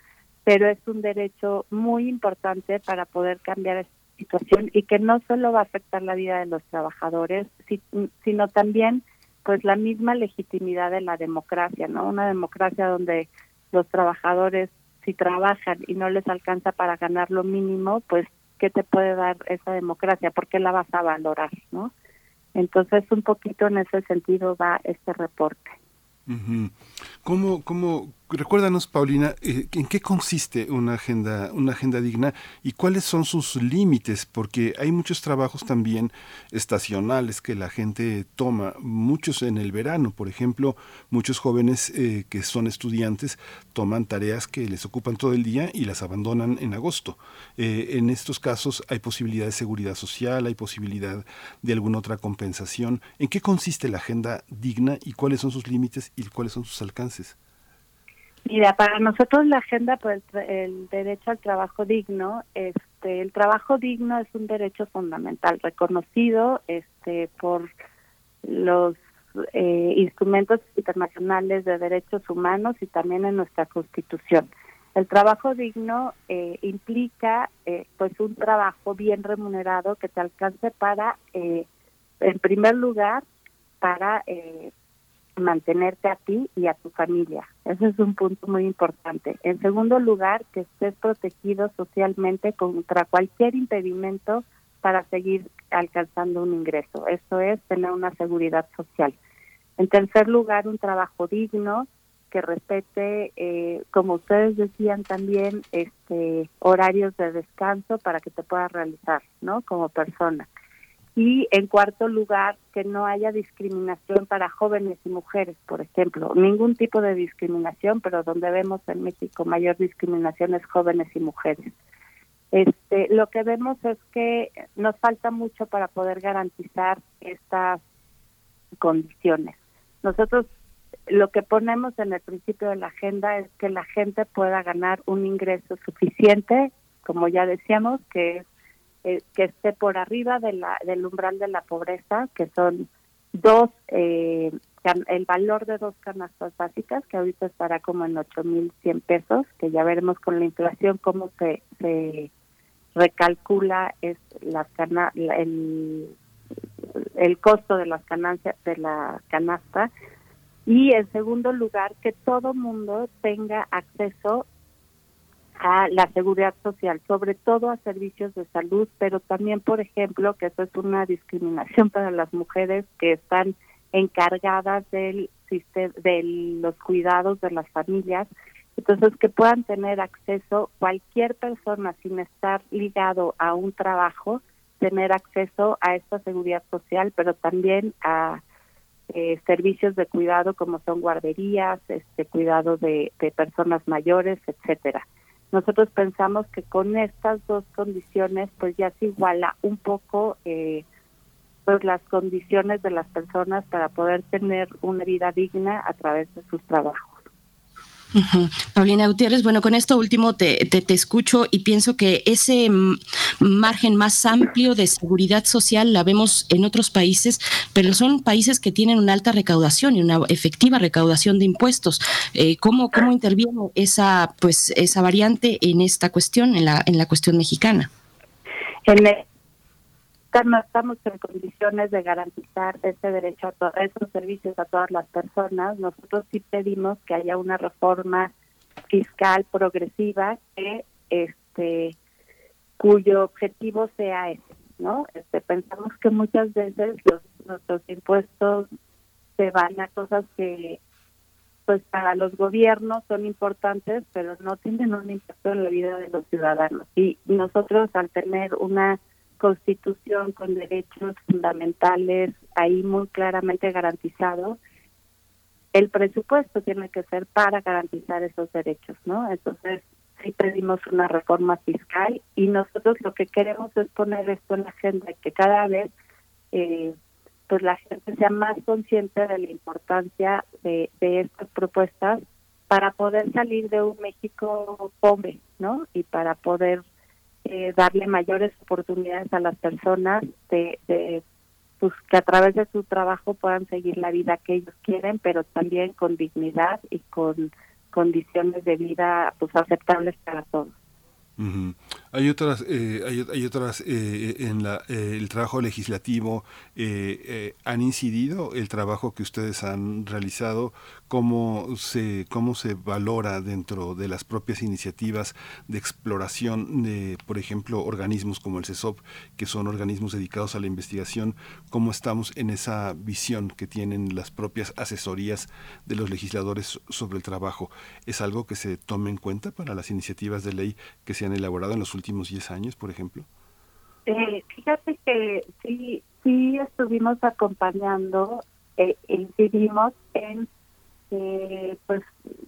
pero es un derecho muy importante para poder cambiar esta situación y que no solo va a afectar la vida de los trabajadores, sino también pues la misma legitimidad de la democracia, ¿no? Una democracia donde los trabajadores si trabajan y no les alcanza para ganar lo mínimo, pues ¿qué te puede dar esa democracia? ¿Por qué la vas a valorar, no? Entonces, un poquito en ese sentido va este reporte. ¿Cómo, cómo, recuérdanos, Paulina, eh, en qué consiste una agenda, una agenda digna y cuáles son sus límites, porque hay muchos trabajos también estacionales que la gente toma, muchos en el verano, por ejemplo, muchos jóvenes eh, que son estudiantes toman tareas que les ocupan todo el día y las abandonan en agosto. Eh, en estos casos hay posibilidad de seguridad social, hay posibilidad de alguna otra compensación. ¿En qué consiste la agenda digna y cuáles son sus límites y cuáles son sus alcances? Mira, para nosotros la agenda por el, derecho al trabajo digno, este, el trabajo digno es un derecho fundamental reconocido, este, por los eh, instrumentos internacionales de derechos humanos y también en nuestra Constitución. El trabajo digno eh, implica, eh, pues, un trabajo bien remunerado que te alcance para, en primer lugar, para mantenerte a ti y a tu familia. Ese es un punto muy importante. En segundo lugar, que estés protegido socialmente contra cualquier impedimento para seguir alcanzando un ingreso. Eso es tener una seguridad social. En tercer lugar, un trabajo digno que respete, eh, como ustedes decían también, este horarios de descanso para que te puedas realizar, ¿no? Como persona. Y en cuarto lugar, que no haya discriminación para jóvenes y mujeres, por ejemplo. Ningún tipo de discriminación, pero donde vemos en México mayor discriminación es jóvenes y mujeres. Este, lo que vemos es que nos falta mucho para poder garantizar estas condiciones. Nosotros lo que ponemos en el principio de la agenda es que la gente pueda ganar un ingreso suficiente, como ya decíamos, que es eh, que esté por arriba de la, del umbral de la pobreza, que son dos, eh, el valor de dos canastas básicas, que ahorita estará como en 8.100 pesos, que ya veremos con la inflación cómo se, recalcula es las cana el, el costo de las ganancias de la canasta. Y en segundo lugar que todo mundo tenga acceso a la seguridad social, sobre todo a servicios de salud, pero también, por ejemplo, que eso es una discriminación para las mujeres que están encargadas del de los cuidados de las familias, entonces que puedan tener acceso cualquier persona sin estar ligado a un trabajo, tener acceso a esta seguridad social, pero también a eh, servicios de cuidado como son guarderías, este cuidado de, de personas mayores, etcétera. Nosotros pensamos que con estas dos condiciones pues ya se iguala un poco eh, pues las condiciones de las personas para poder tener una vida digna a través de sus trabajos. Paulina Gutiérrez, bueno, con esto último te, te, escucho y pienso que ese margen más amplio de seguridad social la vemos en otros países, pero son países que tienen una alta recaudación y una efectiva recaudación de impuestos. Eh, ¿cómo, ¿Cómo interviene esa, pues, esa variante en esta cuestión, en la, en la cuestión mexicana? En no estamos en condiciones de garantizar ese derecho a todos esos servicios a todas las personas. Nosotros sí pedimos que haya una reforma fiscal progresiva que este cuyo objetivo sea ese, ¿no? Este, pensamos que muchas veces los, nuestros impuestos se van a cosas que pues para los gobiernos son importantes, pero no tienen un impacto en la vida de los ciudadanos. Y nosotros al tener una constitución con derechos fundamentales ahí muy claramente garantizados, el presupuesto tiene que ser para garantizar esos derechos, ¿no? Entonces, sí pedimos una reforma fiscal y nosotros lo que queremos es poner esto en la agenda, que cada vez eh, pues la gente sea más consciente de la importancia de, de estas propuestas para poder salir de un México pobre, ¿no? Y para poder eh, darle mayores oportunidades a las personas de, de pues, que a través de su trabajo puedan seguir la vida que ellos quieren, pero también con dignidad y con condiciones de vida pues aceptables para todos. Hay otras, eh, hay, otras eh, en la, el trabajo legislativo han incidido el trabajo que ustedes han realizado cómo se, cómo se valora dentro de las propias iniciativas de exploración de, por ejemplo, organismos como el CESOP, que son organismos dedicados a la investigación, cómo estamos en esa visión que tienen las propias asesorías de los legisladores sobre el trabajo. ¿Es algo que se tome en cuenta para las iniciativas de ley que se han elaborado en los últimos 10 años, por ejemplo? Eh, fíjate que sí, sí estuvimos acompañando, e incidimos en eh, pues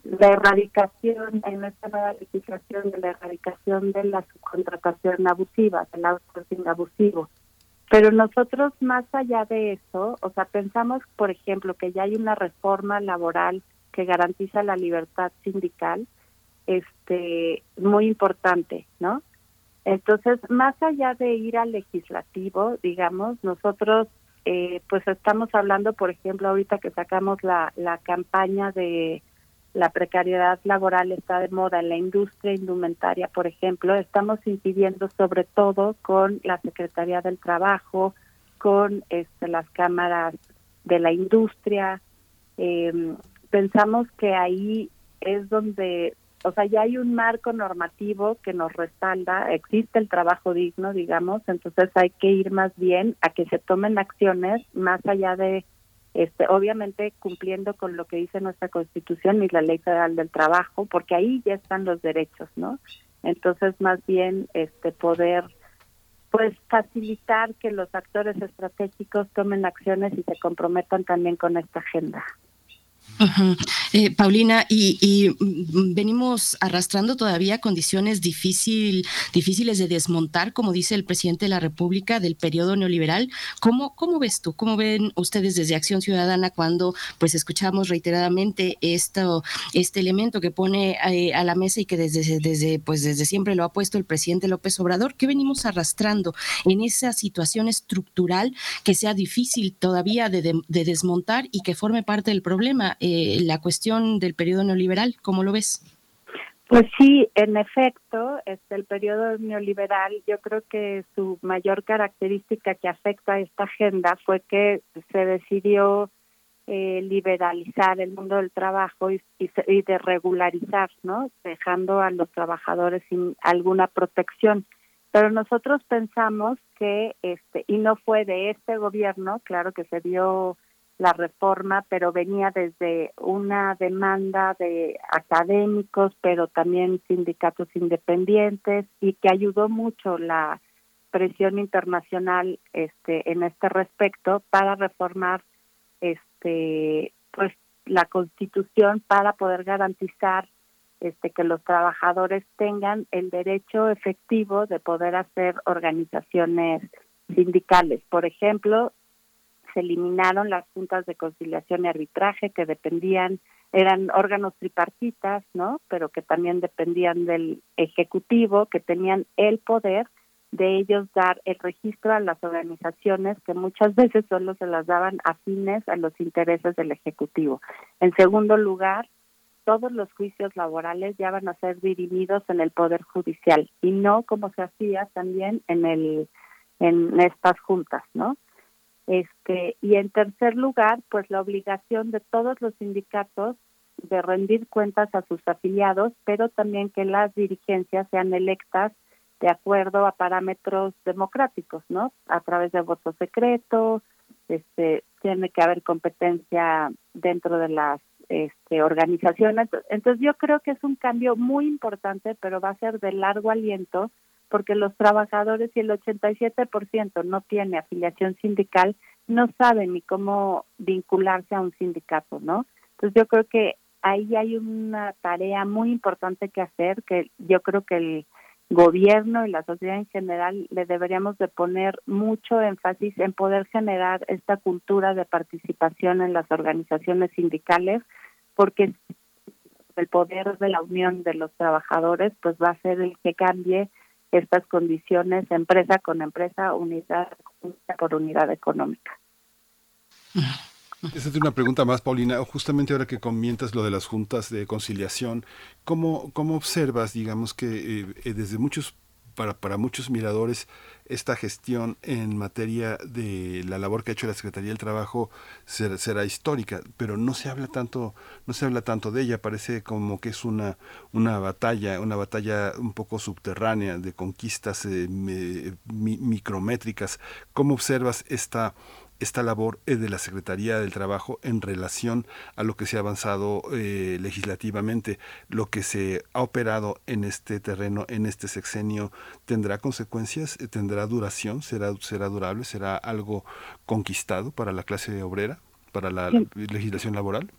la erradicación en esta nueva legislación de la erradicación de la subcontratación abusiva, del outsourcing abusivo. Pero nosotros más allá de eso, o sea, pensamos, por ejemplo, que ya hay una reforma laboral que garantiza la libertad sindical, este, muy importante, ¿no? Entonces, más allá de ir al legislativo, digamos, nosotros eh, pues estamos hablando, por ejemplo, ahorita que sacamos la, la campaña de la precariedad laboral está de moda en la industria indumentaria, por ejemplo, estamos incidiendo sobre todo con la Secretaría del Trabajo, con este, las cámaras de la industria. Eh, pensamos que ahí es donde o sea, ya hay un marco normativo que nos respalda, existe el trabajo digno, digamos, entonces hay que ir más bien a que se tomen acciones más allá de este, obviamente cumpliendo con lo que dice nuestra Constitución y la Ley Federal del Trabajo, porque ahí ya están los derechos, ¿no? Entonces, más bien, este, poder pues facilitar que los actores estratégicos tomen acciones y se comprometan también con esta agenda. Eh, Paulina, y, mm, venimos arrastrando todavía condiciones difícil, difíciles de desmontar, como dice el presidente de la República, del periodo neoliberal. ¿Cómo, cómo ves tú? ¿Cómo ven ustedes desde Acción Ciudadana cuando pues escuchamos reiteradamente esto, este elemento que pone eh, a la mesa y que desde, desde, pues, desde siempre lo ha puesto el presidente López Obrador? ¿Qué venimos arrastrando en esa situación estructural que sea difícil todavía de desmontar y que forme parte del problema? Eh, la cuestión del periodo neoliberal. ¿Cómo lo ves? Pues sí, en efecto, este, el periodo neoliberal, yo creo que su mayor característica que afecta a esta agenda fue que se decidió eh, liberalizar el mundo del trabajo y, y, de regularizar, ¿no? Dejando a los trabajadores sin alguna protección. Pero nosotros pensamos que, este, y no fue de este gobierno, claro que se dio la reforma, pero venía desde una demanda de académicos, pero también sindicatos independientes y que ayudó mucho la presión internacional este en este respecto para reformar este pues la Constitución para poder garantizar este que los trabajadores tengan el derecho efectivo de poder hacer organizaciones sindicales. Por ejemplo, se eliminaron las juntas de conciliación y arbitraje que dependían, eran órganos tripartitas, ¿no? Pero que también dependían del Ejecutivo, que tenían el poder de ellos dar el registro a las organizaciones que muchas veces solo se las daban afines a los intereses del Ejecutivo. En segundo lugar, todos los juicios laborales ya van a ser dirimidos en el Poder Judicial y no como se hacía también en el en estas juntas, ¿no? Este, y en tercer lugar, pues la obligación de todos los sindicatos de rendir cuentas a sus afiliados, pero también que las dirigencias sean electas de acuerdo a parámetros democráticos, ¿no? A través de voto secreto, este, tiene que haber competencia dentro de las este, organizaciones. Entonces yo creo que es un cambio muy importante, pero va a ser de largo aliento porque los trabajadores y el 87% no tiene afiliación sindical, no saben ni cómo vincularse a un sindicato, ¿no? Entonces yo creo que ahí hay una tarea muy importante que hacer, que yo creo que el gobierno y la sociedad en general le deberíamos de poner mucho énfasis en poder generar esta cultura de participación en las organizaciones sindicales, porque el poder de la unión de los trabajadores pues va a ser el que cambie estas condiciones empresa con empresa, unidad por unidad económica. Esa es una pregunta más, Paulina. Justamente ahora que comentas lo de las juntas de conciliación, ¿cómo, cómo observas, digamos, que eh, desde muchos para, para muchos miradores esta gestión en materia de la labor que ha hecho la Secretaría del Trabajo será, histórica, pero no se habla tanto, no se habla tanto de ella, parece como que es una, una batalla, una batalla un poco subterránea de conquistas eh, micrométricas. ¿Cómo observas esta esta labor es de la Secretaría del Trabajo en relación a lo que se ha avanzado eh, legislativamente, lo que se ha operado en este terreno, en este sexenio, tendrá consecuencias, eh, tendrá duración, será, será durable, será algo conquistado para la clase obrera, para la legislación laboral.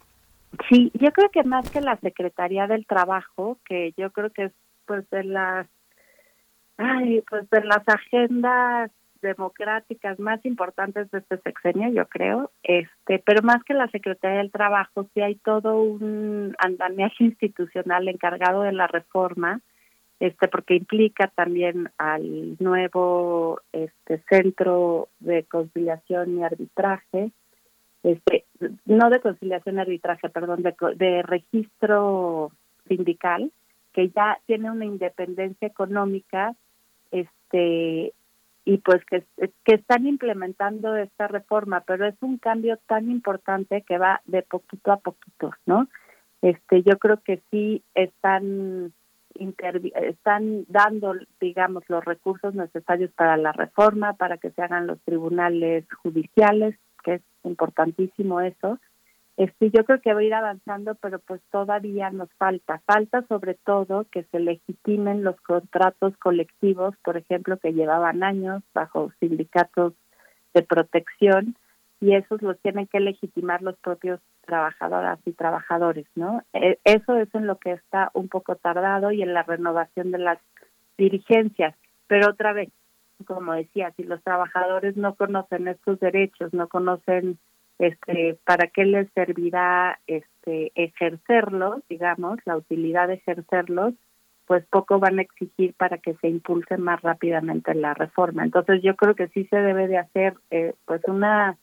Sí, yo creo que más que la Secretaría del Trabajo, que yo creo que es pues de las ay, pues de las agendas democráticas más importantes de este sexenio, yo creo, este, pero más que la Secretaría del Trabajo, sí hay todo un andamiaje institucional encargado de la reforma, este, porque implica también al nuevo este centro de conciliación y arbitraje, este, no de conciliación y arbitraje, perdón, de, de registro sindical, que ya tiene una independencia económica este y pues que, que están implementando esta reforma, pero es un cambio tan importante que va de poquito a poquito, ¿no? Este, yo creo que sí están están dando, digamos, los recursos necesarios para la reforma, para que se hagan los tribunales judiciales, que es importantísimo eso. Este, yo creo que va a ir avanzando, pero pues todavía nos falta. Falta sobre todo que se legitimen los contratos colectivos, por ejemplo, que llevaban años bajo sindicatos de protección y esos los tienen que legitimar los propios trabajadoras y trabajadores, ¿no? E, eso es en lo que está un poco tardado y en la renovación de las dirigencias. Pero otra vez, como decía, si los trabajadores no conocen estos derechos, no conocen este para qué les servirá este ejercerlos, digamos, la utilidad de ejercerlos, pues poco van a exigir para que se impulse más rápidamente la reforma. Entonces yo creo que sí se debe de hacer eh, pues una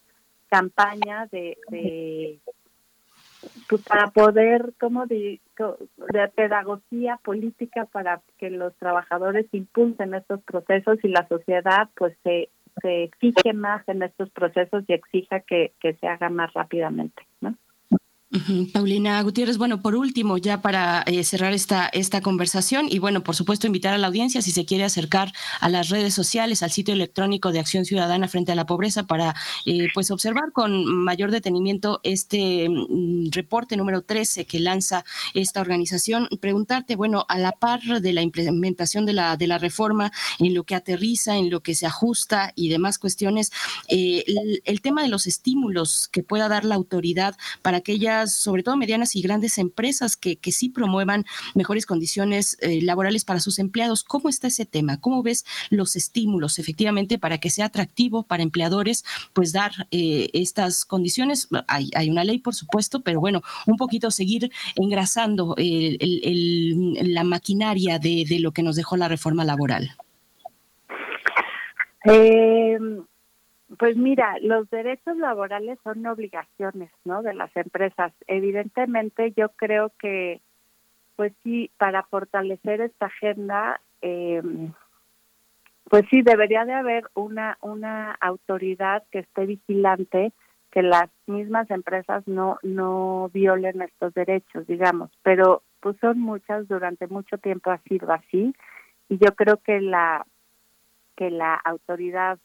campaña de, de pues, para poder como de, de pedagogía política para que los trabajadores impulsen estos procesos y la sociedad pues se se fije más en estos procesos y exija que, que se haga más rápidamente, ¿no? Paulina Gutiérrez, bueno, por último, ya para eh, cerrar esta, esta conversación y bueno, por supuesto, invitar a la audiencia si se quiere acercar a las redes sociales, al sitio electrónico de Acción Ciudadana frente a la pobreza para eh, pues observar con mayor detenimiento este mm, reporte número 13 que lanza esta organización. Preguntarte, bueno, a la par de la implementación de la, de la reforma, en lo que aterriza, en lo que se ajusta y demás cuestiones, eh, el, el tema de los estímulos que pueda dar la autoridad para aquellas sobre todo medianas y grandes empresas que, que sí promuevan mejores condiciones eh, laborales para sus empleados. ¿Cómo está ese tema? ¿Cómo ves los estímulos efectivamente para que sea atractivo para empleadores pues dar eh, estas condiciones? Hay, hay, una ley, por supuesto, pero bueno, un poquito seguir engrasando la maquinaria de, de lo que nos dejó la reforma laboral. Eh, pues mira, los derechos laborales son obligaciones, ¿no? De las empresas. Evidentemente, yo creo que, pues sí, para fortalecer esta agenda, eh, pues sí, debería de haber una una autoridad que esté vigilante que las mismas empresas no no violen estos derechos, digamos. Pero pues son muchas, durante mucho tiempo ha sido así y yo creo que la que la autoridad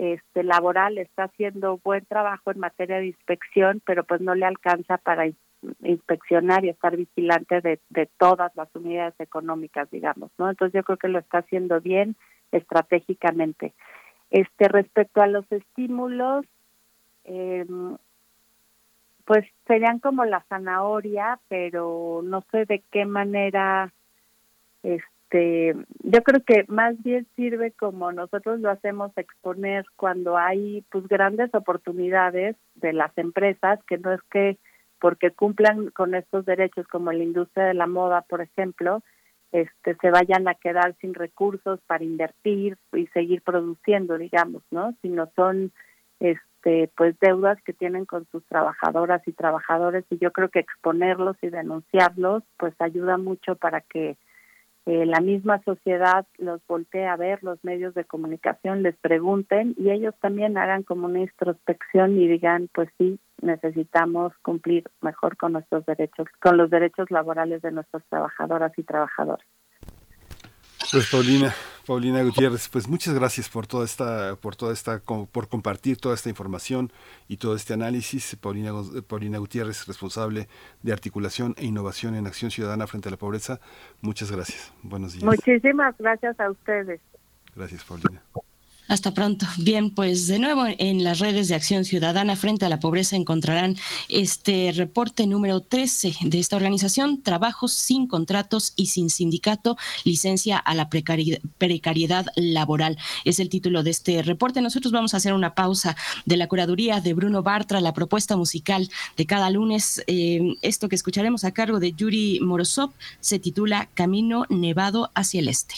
este laboral está haciendo buen trabajo en materia de inspección, pero pues no le alcanza para inspeccionar y estar vigilante de, de todas las unidades económicas, digamos, ¿no? Entonces yo creo que lo está haciendo bien estratégicamente. Este respecto a los estímulos, eh, pues serían como la zanahoria, pero no sé de qué manera este este, yo creo que más bien sirve como nosotros lo hacemos exponer cuando hay pues grandes oportunidades de las empresas que no es que porque cumplan con estos derechos como la industria de la moda por ejemplo este se vayan a quedar sin recursos para invertir y seguir produciendo digamos no sino son este pues deudas que tienen con sus trabajadoras y trabajadores y yo creo que exponerlos y denunciarlos pues ayuda mucho para que eh, la misma sociedad los voltee a ver, los medios de comunicación les pregunten y ellos también hagan como una introspección y digan, pues sí, necesitamos cumplir mejor con nuestros derechos, con los derechos laborales de nuestras trabajadoras y trabajadores. Pues Paulina, Paulina Gutiérrez, pues muchas gracias por toda esta, por toda esta, por compartir toda esta información y todo este análisis. Paulina, Paulina Gutiérrez, responsable de articulación e innovación en acción ciudadana frente a la pobreza. Muchas gracias. Buenos días. Muchísimas gracias a ustedes. Gracias, Paulina. Hasta pronto. Bien, pues de nuevo en las redes de Acción Ciudadana frente a la pobreza encontrarán este reporte número 13 de esta organización, Trabajos sin contratos y sin sindicato, licencia a la precariedad, laboral. Es el título de este reporte. Nosotros vamos a hacer una pausa de la curaduría de Bruno Bartra, la propuesta musical de cada lunes. Eh, esto que escucharemos a cargo de Yuri Morozov se titula Camino Nevado hacia el Este.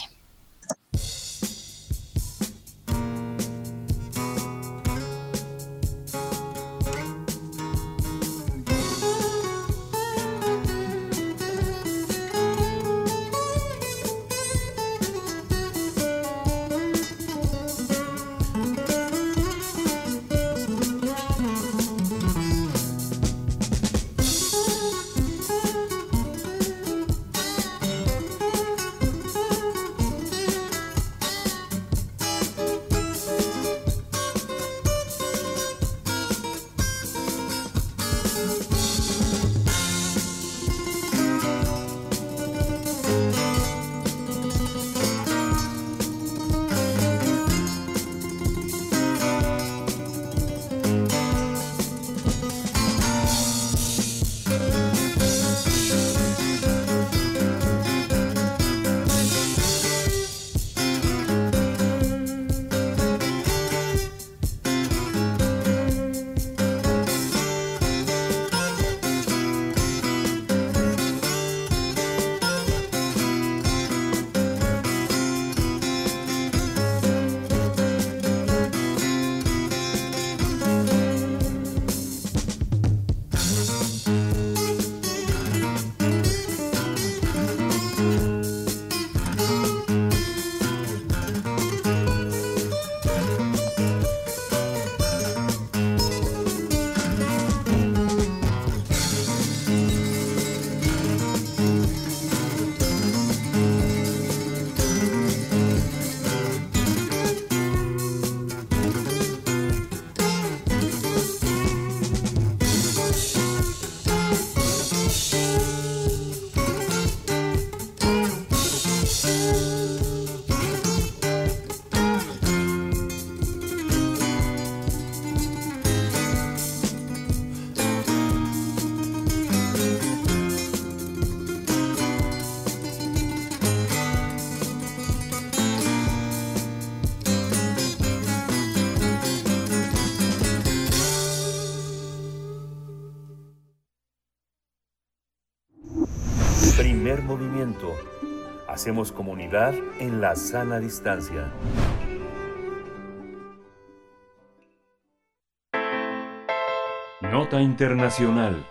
Primer movimiento. Hacemos comunidad en la sana distancia. Nota Internacional.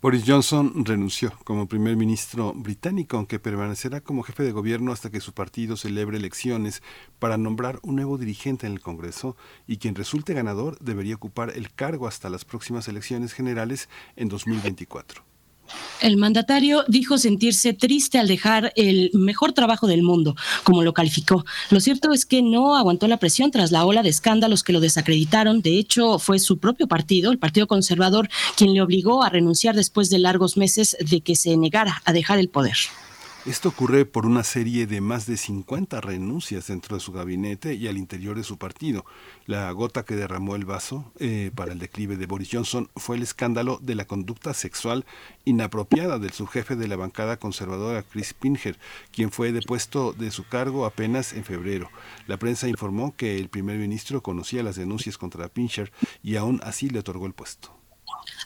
Boris Johnson renunció como primer ministro británico, aunque permanecerá como jefe de gobierno hasta que su partido celebre elecciones para nombrar un nuevo dirigente en el Congreso y quien resulte ganador debería ocupar el cargo hasta las próximas elecciones generales en 2024. El mandatario dijo sentirse triste al dejar el mejor trabajo del mundo, como lo calificó. Lo cierto es que no aguantó la presión tras la ola de escándalos que lo desacreditaron. De hecho, fue su propio partido, el Partido Conservador, quien le obligó a renunciar después de largos meses de que se negara a dejar el poder. Esto ocurre por una serie de más de 50 renuncias dentro de su gabinete y al interior de su partido. La gota que derramó el vaso eh, para el declive de Boris Johnson fue el escándalo de la conducta sexual inapropiada del subjefe de la bancada conservadora Chris Pincher, quien fue depuesto de su cargo apenas en febrero. La prensa informó que el primer ministro conocía las denuncias contra Pincher y aún así le otorgó el puesto.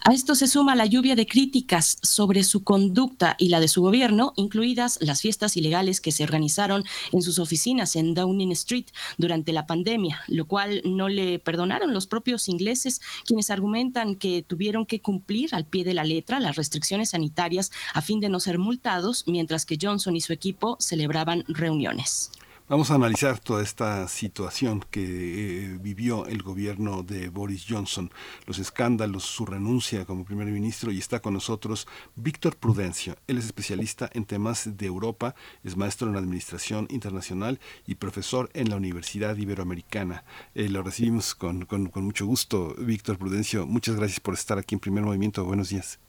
A esto se suma la lluvia de críticas sobre su conducta y la de su gobierno, incluidas las fiestas ilegales que se organizaron en sus oficinas en Downing Street durante la pandemia, lo cual no le perdonaron los propios ingleses, quienes argumentan que tuvieron que cumplir al pie de la letra las restricciones sanitarias a fin de no ser multados, mientras que Johnson y su equipo celebraban reuniones. Vamos a analizar toda esta situación que eh, vivió el gobierno de Boris Johnson, los escándalos, su renuncia como primer ministro y está con nosotros Víctor Prudencio. Él es especialista en temas de Europa, es maestro en administración internacional y profesor en la Universidad Iberoamericana. Eh, lo recibimos con, con, con mucho gusto, Víctor Prudencio. Muchas gracias por estar aquí en Primer Movimiento. Buenos días.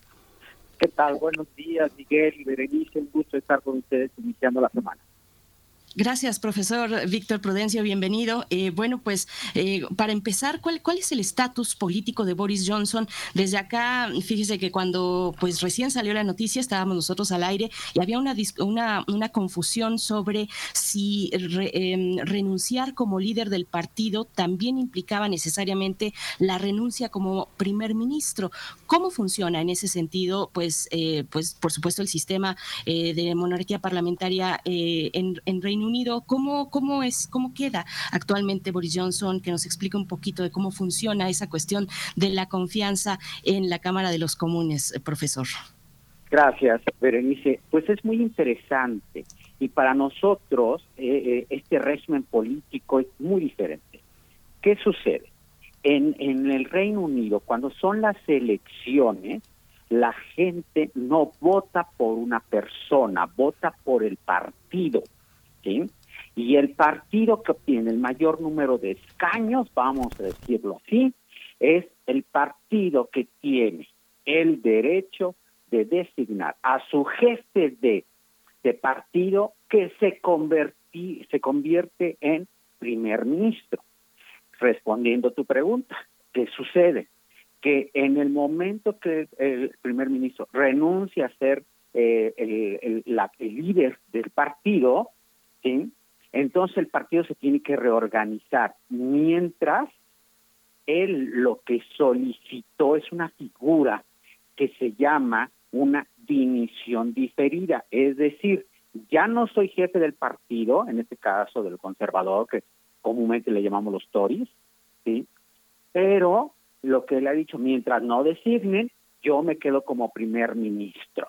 ¿Qué tal? Buenos días, Miguel y Berenice. Un gusto estar con ustedes iniciando la semana. Gracias, profesor Víctor Prudencio, bienvenido. Eh, bueno, pues eh, para empezar, ¿cuál, ¿cuál es el estatus político de Boris Johnson? Desde acá, fíjese que cuando pues recién salió la noticia, estábamos nosotros al aire y había una, una, una confusión sobre si em, renunciar como líder del partido también implicaba necesariamente la renuncia como primer ministro. ¿Cómo funciona en ese sentido? Pues, eh, pues por supuesto, el sistema de monarquía parlamentaria en, en Reino Unido. ¿Cómo, cómo, es, ¿Cómo queda actualmente Boris Johnson? Que nos explique un poquito de cómo funciona esa cuestión de la confianza en la Cámara de los Comunes, eh, profesor. Gracias, Berenice. Pues es muy interesante y para nosotros eh, eh, este régimen político es muy diferente. ¿Qué sucede? En, en el Reino Unido, cuando son las elecciones, la gente no vota por una persona, vota por el partido. Y el partido que obtiene el mayor número de escaños, vamos a decirlo así, es el partido que tiene el derecho de designar a su jefe de, de partido que se, convertí, se convierte en primer ministro. Respondiendo a tu pregunta, ¿qué sucede? Que en el momento que el primer ministro renuncia a ser eh, el, el líder del partido, Entonces el partido se tiene que reorganizar, mientras él lo que solicitó es una figura que se llama una dimisión diferida, es decir, ya no soy jefe del partido, en este caso del conservador, que comúnmente le llamamos los Tories, ¿sí? pero lo que él ha dicho, mientras no designen, yo me quedo como primer ministro.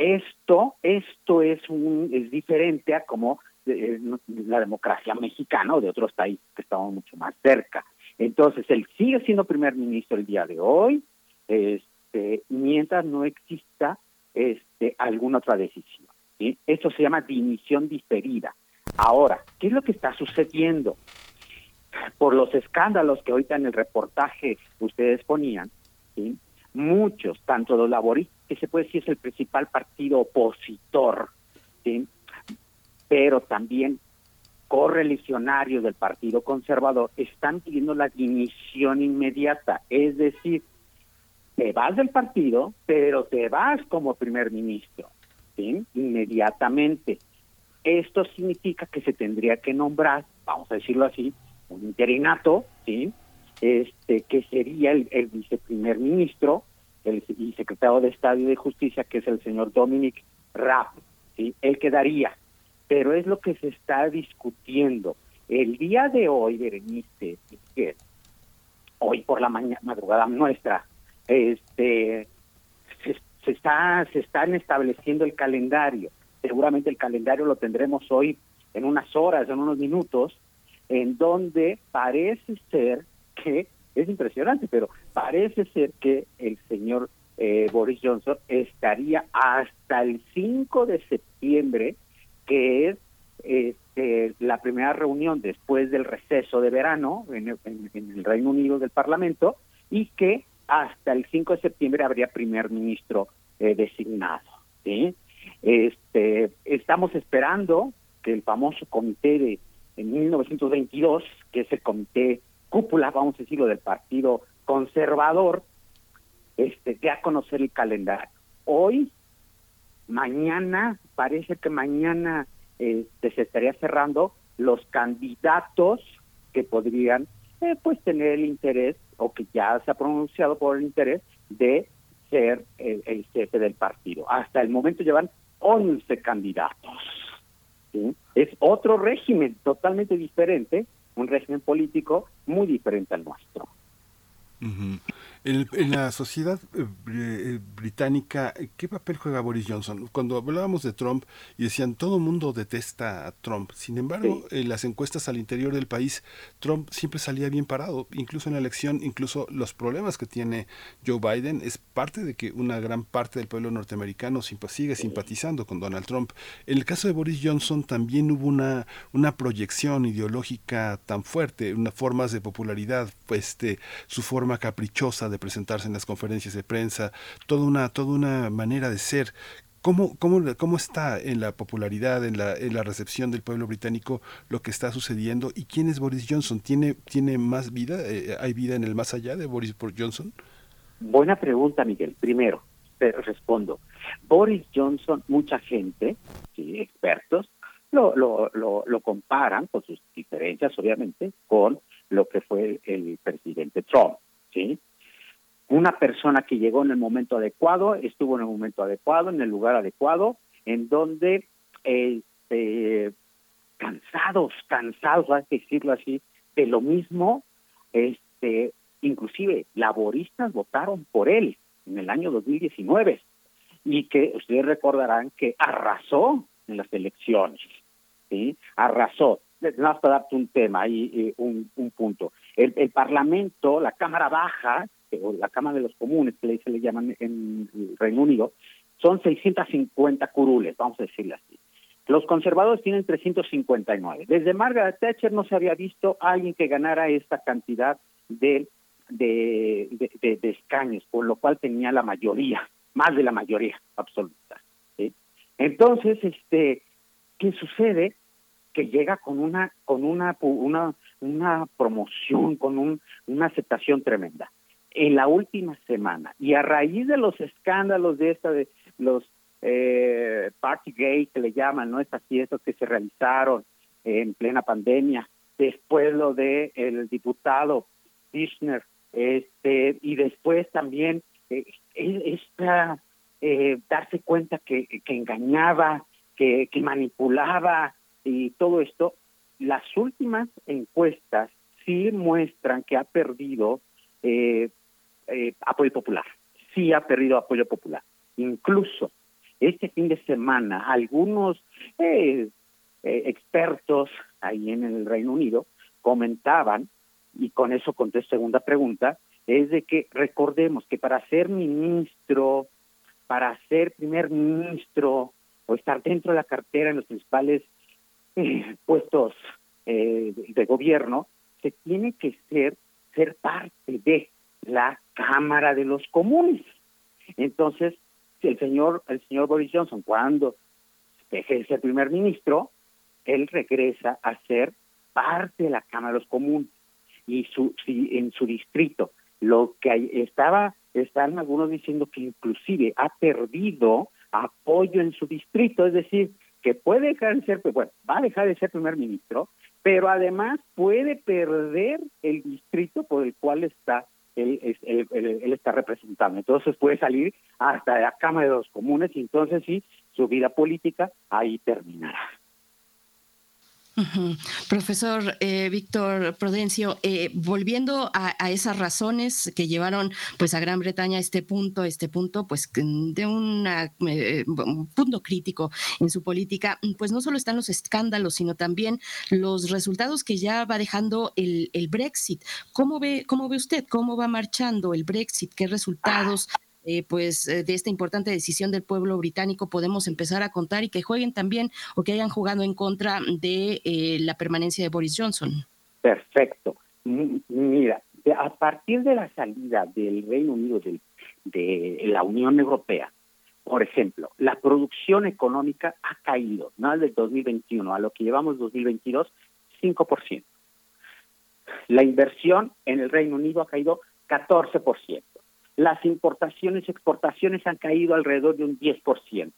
Esto, esto es un, es diferente a como eh, la democracia mexicana o de otros países que estamos mucho más cerca. Entonces, él sigue siendo primer ministro el día de hoy, este, mientras no exista este, alguna otra decisión. Esto se llama dimisión diferida. Ahora, ¿qué es lo que está sucediendo? Por los escándalos que ahorita en el reportaje ustedes ponían, ¿sí? Muchos, tanto los laboristas, que se puede decir es el principal partido opositor, ¿sí? pero también correligionarios del Partido Conservador están pidiendo la dimisión inmediata, es decir, te vas del partido, pero te vas como primer ministro, ¿sí? Inmediatamente. Esto significa que se tendría que nombrar, vamos a decirlo así, un interinato, ¿sí? Este, que sería el, el viceprimer ministro, el, y secretario de Estado y de Justicia, que es el señor Dominic Raab. ¿sí? Él quedaría. Pero es lo que se está discutiendo. El día de hoy, Berenice, hoy por la mañana, madrugada nuestra, este, se, se, está, se están estableciendo el calendario. Seguramente el calendario lo tendremos hoy en unas horas, en unos minutos, en donde parece ser que, es impresionante, pero parece ser que el señor eh, Boris Johnson estaría hasta el 5 de septiembre, que es este, la primera reunión después del receso de verano en el, Reino Unido del Parlamento, y que hasta el 5 de septiembre habría primer ministro eh, designado. ¿sí? Este, estamos esperando que el famoso comité de en 1922, que es el comité cúpula, vamos a decirlo, del Partido Conservador, este, dé a conocer el calendario. Hoy, mañana, parece que mañana este, se estaría cerrando los candidatos que podrían eh, pues tener el interés o que ya se ha pronunciado por el interés de ser el, el jefe del partido. Hasta el momento llevan 11 candidatos. Es otro régimen totalmente diferente, un régimen político muy diferente al nuestro. En, la sociedad eh, eh, británica, ¿qué papel juega Boris Johnson? Cuando hablábamos de Trump y decían todo el mundo detesta a Trump, sin embargo, en las encuestas al interior del país, Trump siempre salía bien parado, incluso en la elección, incluso los problemas que tiene Joe Biden es parte de que una gran parte del pueblo norteamericano sigue simpatizando con Donald Trump. En el caso de Boris Johnson también hubo una, una proyección ideológica tan fuerte, unas formas de popularidad, pues, este, su forma caprichosa de presentarse en las conferencias de prensa, toda una, toda una manera de ser. ¿Cómo, cómo, cómo está en la popularidad, en la, en la recepción del pueblo británico lo que está sucediendo? ¿Y quién es Boris Johnson? ¿Tiene, tiene más vida? Eh, ¿Hay vida en el más allá de Boris Johnson? Buena pregunta, Miguel. Primero, te respondo. Boris Johnson, mucha gente, ¿sí? expertos, lo, lo, lo, lo comparan con sus diferencias, obviamente, con lo que fue el presidente Trump. ¿sí? Una persona que llegó en el momento adecuado, estuvo en el momento adecuado, en el lugar adecuado, en donde este, cansados, cansados, hay que decirlo así, de lo mismo, este, inclusive laboristas votaron por él en el año 2019 y que ustedes recordarán que arrasó en las elecciones, ¿sí? Arrasó. Nada para darte un tema y, un, un punto. El, el Parlamento, la Cámara Baja, o la Cámara de los Comunes, que se le llaman en el Reino Unido, son 650 curules, vamos a decirle así. Los conservadores tienen 359. Desde Margaret Thatcher no se había visto alguien que ganara esta cantidad de, de, de, escaños, por lo cual tenía la mayoría, más de la mayoría absoluta. Entonces, este, ¿qué sucede? Que llega con una, con una, una, una promoción, con un, una aceptación tremenda en la última semana. Y a raíz de los escándalos de esta de los eh, party gay que le llaman no estas fiestas que se realizaron en plena pandemia después lo de el diputado Kirchner este y después también eh, esta eh, darse cuenta que, que engañaba que, que manipulaba y todo esto las últimas encuestas sí muestran que ha perdido eh, eh, apoyo popular. Sí ha perdido apoyo popular. Incluso este fin de semana algunos eh, eh, expertos ahí en el Reino Unido comentaban, y con eso contesto segunda pregunta, es de que recordemos que para ser ministro, para ser primer ministro o estar dentro de la cartera en los principales puestos de gobierno, se tiene que ser ser parte de la Cámara de los Comunes. Entonces, el señor, el señor Boris Johnson, cuando de ser primer ministro, él regresa a ser parte de la Cámara de los Comunes y su, si, en su distrito. Lo que estaba, están algunos diciendo que inclusive ha perdido apoyo en su distrito, es decir, que puede dejar de ser, pues, bueno, va a dejar de ser primer ministro, pero además puede perder el distrito por el cual está él, él, él, está representando. Entonces puede salir hasta la Cámara de los Comunes y entonces sí, su vida política ahí terminará. Profesor eh, Víctor Prudencio, eh, volviendo a, esas razones que llevaron pues a Gran Bretaña a este punto, este punto pues de eh, un punto crítico en su política, pues no solo están los escándalos, sino también los resultados que ya va dejando el, el Brexit. ¿Cómo ve, ¿Cómo ve usted? ¿Cómo va marchando el Brexit? ¿Qué resultados? Eh, pues eh, de esta importante decisión del pueblo británico podemos empezar a contar y que jueguen también o que hayan jugado en contra de eh, la permanencia de Boris Johnson. Perfecto. Mira, a partir de la salida del Reino Unido de, la Unión Europea, por ejemplo, la producción económica ha caído, ¿no? Del 2021 a lo que llevamos 2022, 5%. La inversión en el Reino Unido ha caído 14% las importaciones y exportaciones han caído alrededor de un 10%.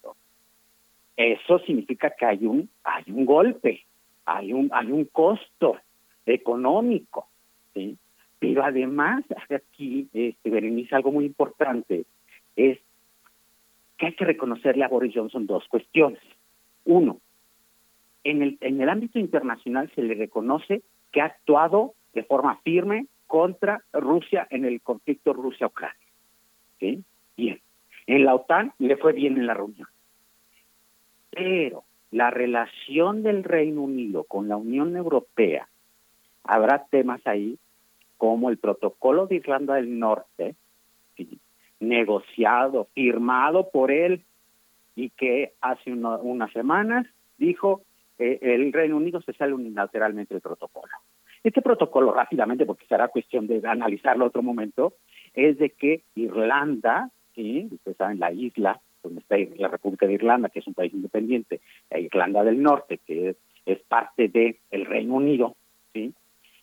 Eso significa que hay un, hay un golpe, hay un, hay un costo económico. ¿sí? Pero además, aquí, este, Berenice, algo muy importante es que hay que reconocerle a Boris Johnson dos cuestiones. Uno, en el, en el ámbito internacional se le reconoce que ha actuado de forma firme contra Rusia en el conflicto Rusia-Ucrania. Bien. En la OTAN le fue bien en la reunión. Pero la relación del Reino Unido con la Unión Europea, habrá temas ahí como el protocolo de Irlanda del Norte, negociado, firmado por él, y que hace unas semanas dijo eh, el Reino Unido se sale unilateralmente del protocolo. Este protocolo, rápidamente, porque será cuestión de analizarlo otro momento, es de que Irlanda, ¿sí? ustedes saben, la isla donde está la República de Irlanda, que es un país independiente, e Irlanda del Norte, que es, parte del el Reino Unido, ¿sí?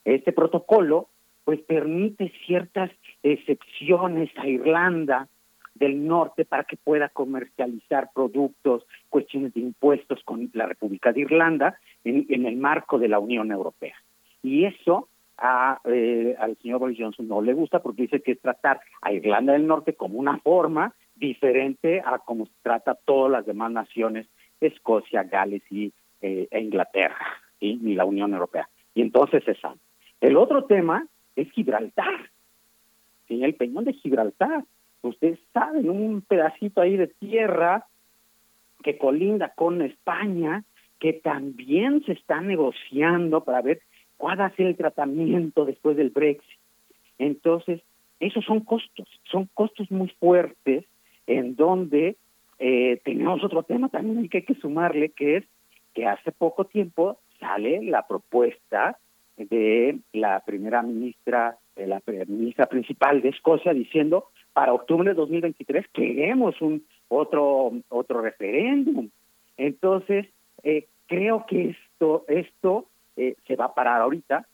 este protocolo pues permite ciertas excepciones a Irlanda del Norte para que pueda comercializar productos, cuestiones de impuestos con la República de Irlanda en, en el marco de la Unión Europea. Y eso a, eh, al señor Boris Johnson no le gusta porque dice que es tratar a Irlanda del Norte como una forma diferente a como se trata todas las demás naciones, Escocia, Gales y eh, e Inglaterra y la Unión Europea. Y entonces esa. El otro tema es Gibraltar, ¿sí? el peñón de Gibraltar. Ustedes saben, un pedacito ahí de tierra que colinda con España, que también se está negociando para ver cuál va a ser el tratamiento después del Brexit. Entonces, esos son costos, son costos muy fuertes en donde eh, tenemos otro tema también que hay que sumarle, que es que hace poco tiempo sale la propuesta de la primera ministra, de la ministra principal de Escocia, diciendo para octubre de 2023 queremos un otro otro referéndum. Entonces eh, creo que esto esto eh, se va a parar ahorita,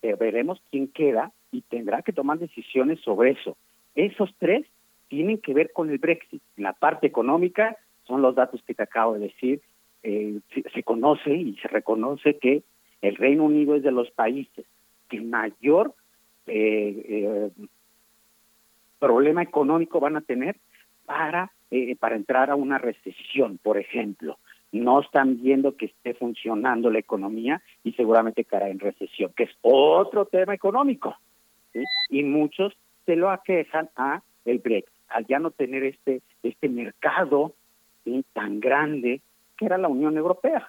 eh, veremos quién queda y tendrá que tomar decisiones sobre eso. Esos tres tienen que ver con el Brexit. En la parte económica son los datos que te acabo de decir. Eh, se, conoce y se reconoce que el Reino Unido es de los países que mayor problema económico van a tener para, para entrar a una recesión, por ejemplo no están viendo que esté funcionando la economía y seguramente caerá en recesión, que es otro tema económico. Y muchos se lo aquejan a el Brexit, al ya no tener este, este mercado tan grande que era la Unión Europea.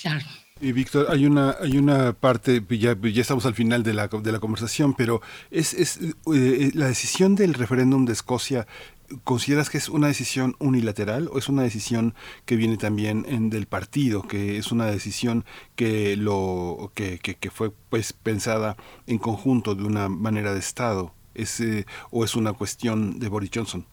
Claro. Y Víctor, hay una, hay una parte, ya, ya estamos al final de la, de la conversación, pero es, es eh, la decisión del referéndum de Escocia ¿Consideras que es una decisión unilateral o es una decisión que viene también en, del partido, que es una decisión que lo que, que, fue pues pensada en conjunto de una manera de Estado? ¿Es, eh, ¿O es una cuestión de Boris Johnson?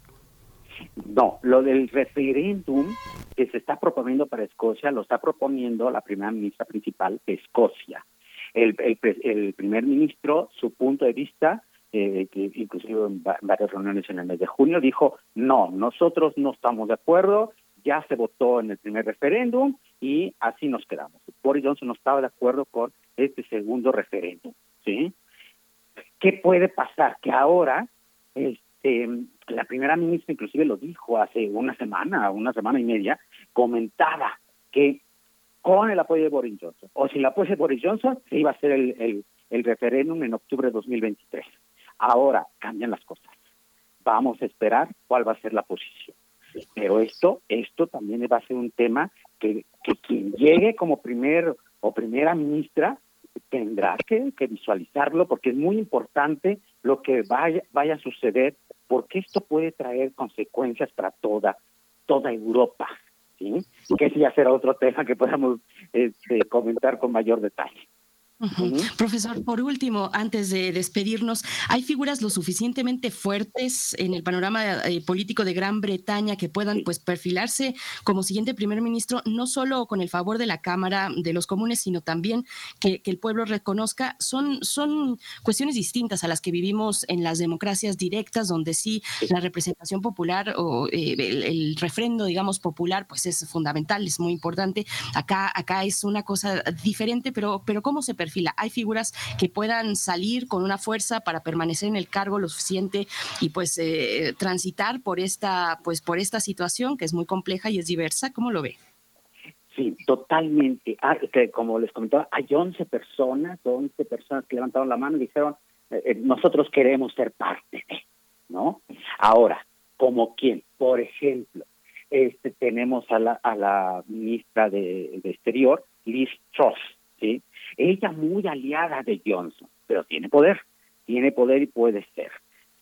No, lo del referéndum que se está proponiendo para Escocia lo está proponiendo la primera ministra principal de Escocia. El, el primer ministro, su punto de vista eh, que inclusive en varias reuniones en el mes de junio, dijo, no, nosotros no estamos de acuerdo, ya se votó en el primer referéndum y así nos quedamos. Boris Johnson no estaba de acuerdo con este segundo referéndum, ¿sí? ¿qué puede pasar? Que ahora este, la primera ministra inclusive lo dijo hace una semana, una semana y media, comentaba que con el apoyo de Boris Johnson, o sin el apoyo de Boris Johnson, se iba a hacer el, el, el referéndum en octubre de 2023. Ahora cambian las cosas. Vamos a esperar cuál va a ser la posición. Pero esto, esto también va a ser un tema que, quien llegue como primer o primera ministra tendrá que, visualizarlo porque es muy importante lo que vaya, vaya a suceder porque esto puede traer consecuencias para toda, toda Europa. ¿sí? Que ese ya será otro tema que podamos este, comentar con mayor detalle. Profesor, por último, antes de despedirnos, ¿hay figuras lo suficientemente fuertes en el panorama eh, político de Gran Bretaña que puedan pues perfilarse como siguiente primer ministro, no solo con el favor de la Cámara de los Comunes, sino también que, el pueblo reconozca? Son, son cuestiones distintas a las que vivimos en las democracias directas, donde sí la representación popular o eh, el, el, refrendo, digamos, popular, pues es fundamental, es muy importante. Acá, acá es una cosa diferente, pero, pero ¿cómo se perfila? Hay figuras que puedan salir con una fuerza para permanecer en el cargo lo suficiente y pues eh, transitar por esta, pues por esta situación que es muy compleja y es diversa. ¿Cómo lo ve? Sí, totalmente. Ah, como les comentaba, hay 11 personas, 11 personas que levantaron la mano y dijeron, eh, eh, nosotros queremos ser parte de, ¿no? Ahora, ¿como quién? Por ejemplo, este tenemos a la, a la ministra de, de Exterior, Liz Truss, ¿sí? Ella muy aliada de Johnson, pero tiene poder, tiene poder y puede ser.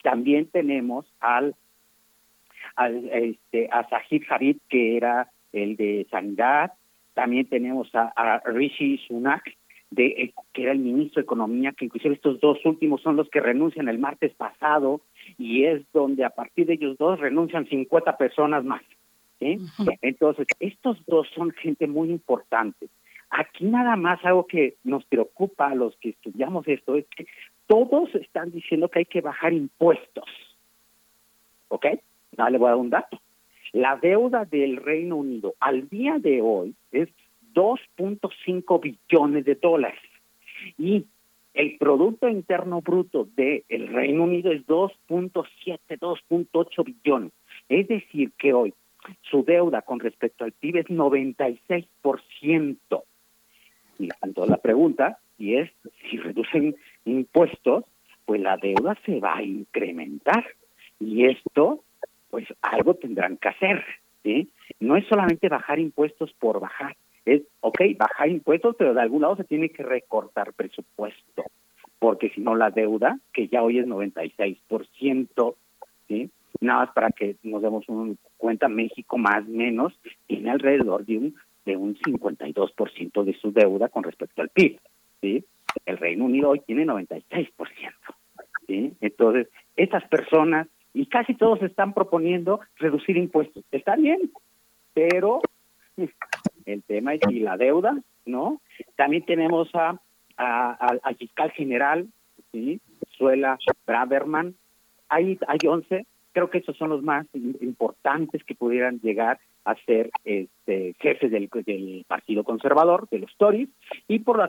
También tenemos al, al este, a Sahid Javid, que era el de Sanidad, también tenemos a, Rishi Sunak, de, eh, que era el ministro de Economía, que inclusive estos dos últimos son los que renuncian el martes pasado, y es donde a partir de ellos dos renuncian 50 personas más. Entonces, estos dos son gente muy importante. Aquí nada más algo que nos preocupa a los que estudiamos esto es que todos están diciendo que hay que bajar impuestos. ¿Ok? No, le voy a dar un dato. La deuda del Reino Unido al día de hoy es 2.5 billones de dólares. Y el Producto Interno Bruto del Reino Unido es 2.7, 2.8 billones. Es decir, que hoy su deuda con respecto al PIB es 96% y entonces la pregunta, y es, si reducen impuestos, pues la deuda se va a incrementar. Y esto, pues algo tendrán que hacer. ¿sí? No es solamente bajar impuestos por bajar. Es, ok, bajar impuestos, pero de algún lado se tiene que recortar presupuesto. Porque si no, la deuda, que ya hoy es 96%, ¿sí? nada más para que nos demos un cuenta, México más menos tiene alrededor de un de un 52% de su deuda con respecto al PIB. ¿sí? El Reino Unido hoy tiene 96%. ¿sí? Entonces, esas personas, y casi todos están proponiendo reducir impuestos. Está bien, pero el tema es y la deuda, ¿no? También tenemos a, al fiscal general, ¿sí? Suela Braverman. Hay, hay 11, creo que esos son los más importantes que pudieran llegar a ser este, jefe del, Partido Conservador, de los Tories, y por lo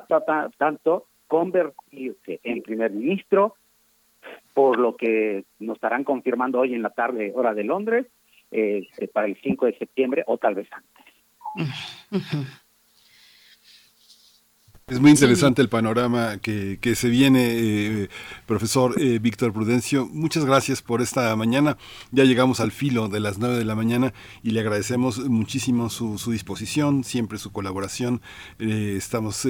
tanto convertirse en primer ministro, por lo que nos estarán confirmando hoy en la tarde, hora de Londres, este, para el 5 de septiembre o tal vez antes. Es muy interesante el panorama que, que se viene, eh, profesor eh, Víctor Prudencio. Muchas gracias por esta mañana. Ya llegamos al filo de las nueve de la mañana y le agradecemos muchísimo su, su disposición, siempre su colaboración. Eh, estamos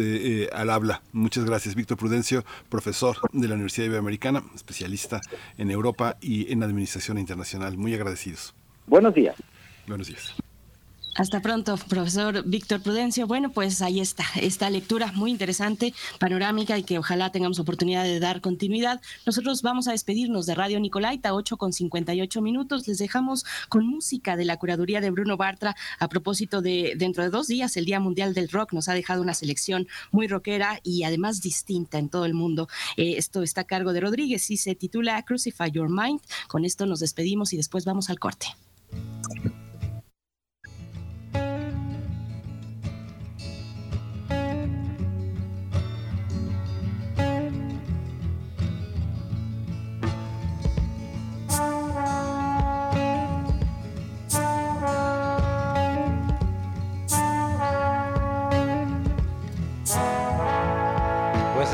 al habla. Muchas gracias, Víctor Prudencio, profesor de la Universidad Iberoamericana, especialista en Europa y en Administración Internacional. Muy agradecidos. Buenos días. Buenos días. Hasta pronto, profesor Víctor Prudencio. Bueno, pues ahí está, esta lectura muy interesante, panorámica y que ojalá tengamos oportunidad de dar continuidad. Nosotros vamos a despedirnos de Radio Nicolaita, 8 con 58 minutos. Les dejamos con música de la curaduría de Bruno Bartra a propósito de dentro de dos días, el Día Mundial del Rock. Nos ha dejado una selección muy rockera y además distinta en todo el mundo. Eh, esto está a cargo de Rodríguez y se titula Crucify Your Mind. Con esto nos despedimos y después vamos al corte.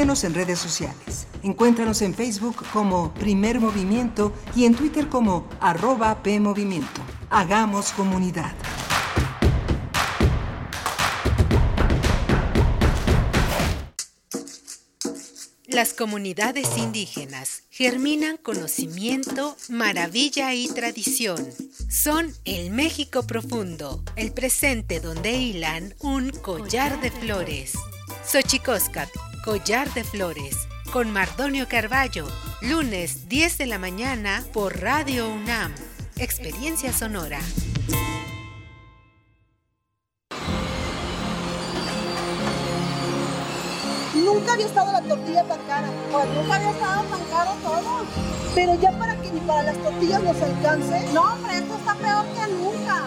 Síguenos en redes sociales. Encuéntranos en Facebook como Primer Movimiento y en Twitter como arroba PMovimiento. Hagamos comunidad. Las comunidades indígenas germinan conocimiento, maravilla y tradición. Son el México profundo, el presente donde hilan un collar de flores. Xochicóscat, collar de flores, con Mardonio Carballo, lunes 10 de la mañana por Radio UNAM. Experiencia sonora. Nunca había estado la tortilla tan cara. Pues nunca había estado tan caro todo. Pero ya para que ni para las tortillas nos alcance. No, hombre, esto está peor que nunca.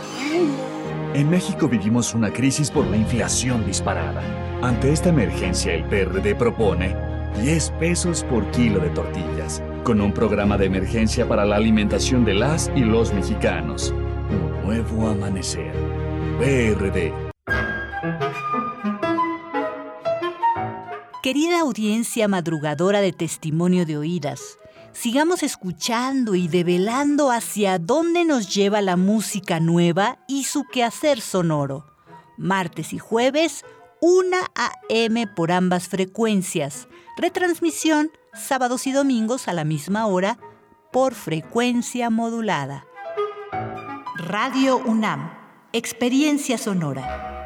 En México vivimos una crisis por la inflación disparada. Ante esta emergencia, el PRD propone 10 pesos por kilo de tortillas, con un programa de emergencia para la alimentación de las y los mexicanos. Un nuevo amanecer. PRD. Querida audiencia madrugadora de testimonio de oídas, sigamos escuchando y develando hacia dónde nos lleva la música nueva y su quehacer sonoro. Martes y jueves, 1 a.m. por ambas frecuencias. Retransmisión sábados y domingos a la misma hora por frecuencia modulada. Radio UNAM, Experiencia Sonora.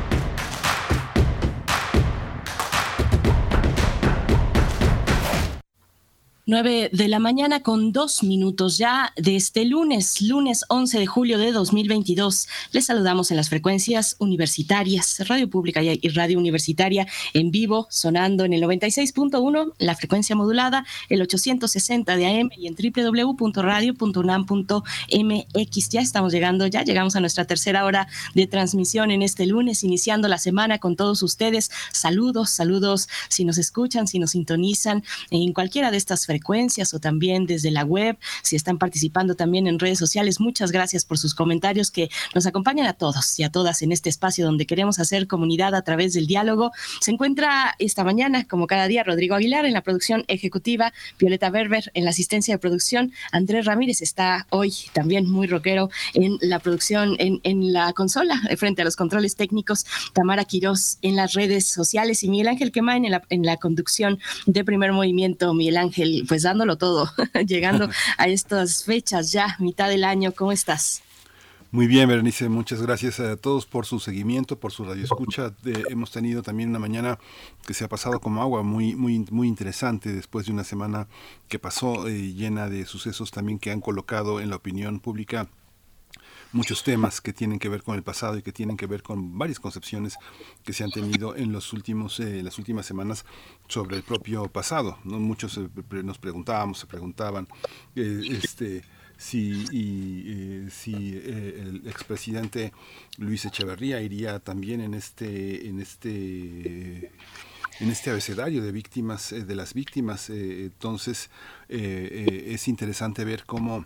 9 de la mañana con dos minutos ya de este lunes, lunes 11 de julio de 2022. Les saludamos en las frecuencias universitarias, Radio Pública y Radio Universitaria en vivo, sonando en el 96.1, la frecuencia modulada, el 860 de AM y en www.radio.unam.mx. Ya estamos llegando, ya llegamos a nuestra tercera hora de transmisión en este lunes, iniciando la semana con todos ustedes. Saludos, saludos si nos escuchan, si nos sintonizan en cualquiera de estas frecuencias o también desde la web, si están participando también en redes sociales. Muchas gracias por sus comentarios que nos acompañan a todos y a todas en este espacio donde queremos hacer comunidad a través del diálogo. Se encuentra esta mañana, como cada día, Rodrigo Aguilar en la producción ejecutiva, Violeta Berber en la asistencia de producción, Andrés Ramírez está hoy también muy rockero en la producción, en, en la consola, frente a los controles técnicos, Tamara Quirós en las redes sociales y Miguel Ángel Quemain en la, en la conducción de primer movimiento. Miguel Ángel, pues dándolo todo, llegando a estas fechas ya, mitad del año. ¿Cómo estás? Muy bien, Berenice, muchas gracias a todos por su seguimiento, por su radioescucha. Eh, hemos tenido también una mañana que se ha pasado como agua, muy, muy, muy interesante después de una semana que pasó eh, llena de sucesos también que han colocado en la opinión pública muchos temas que tienen que ver con el pasado y que tienen que ver con varias concepciones que se han tenido en los últimos eh, las últimas semanas sobre el propio pasado muchos eh, nos preguntábamos se preguntaban eh, este si, eh, si el expresidente Luis Echeverría iría también en este en este en este abecedario de víctimas, de las víctimas. entonces, es interesante ver cómo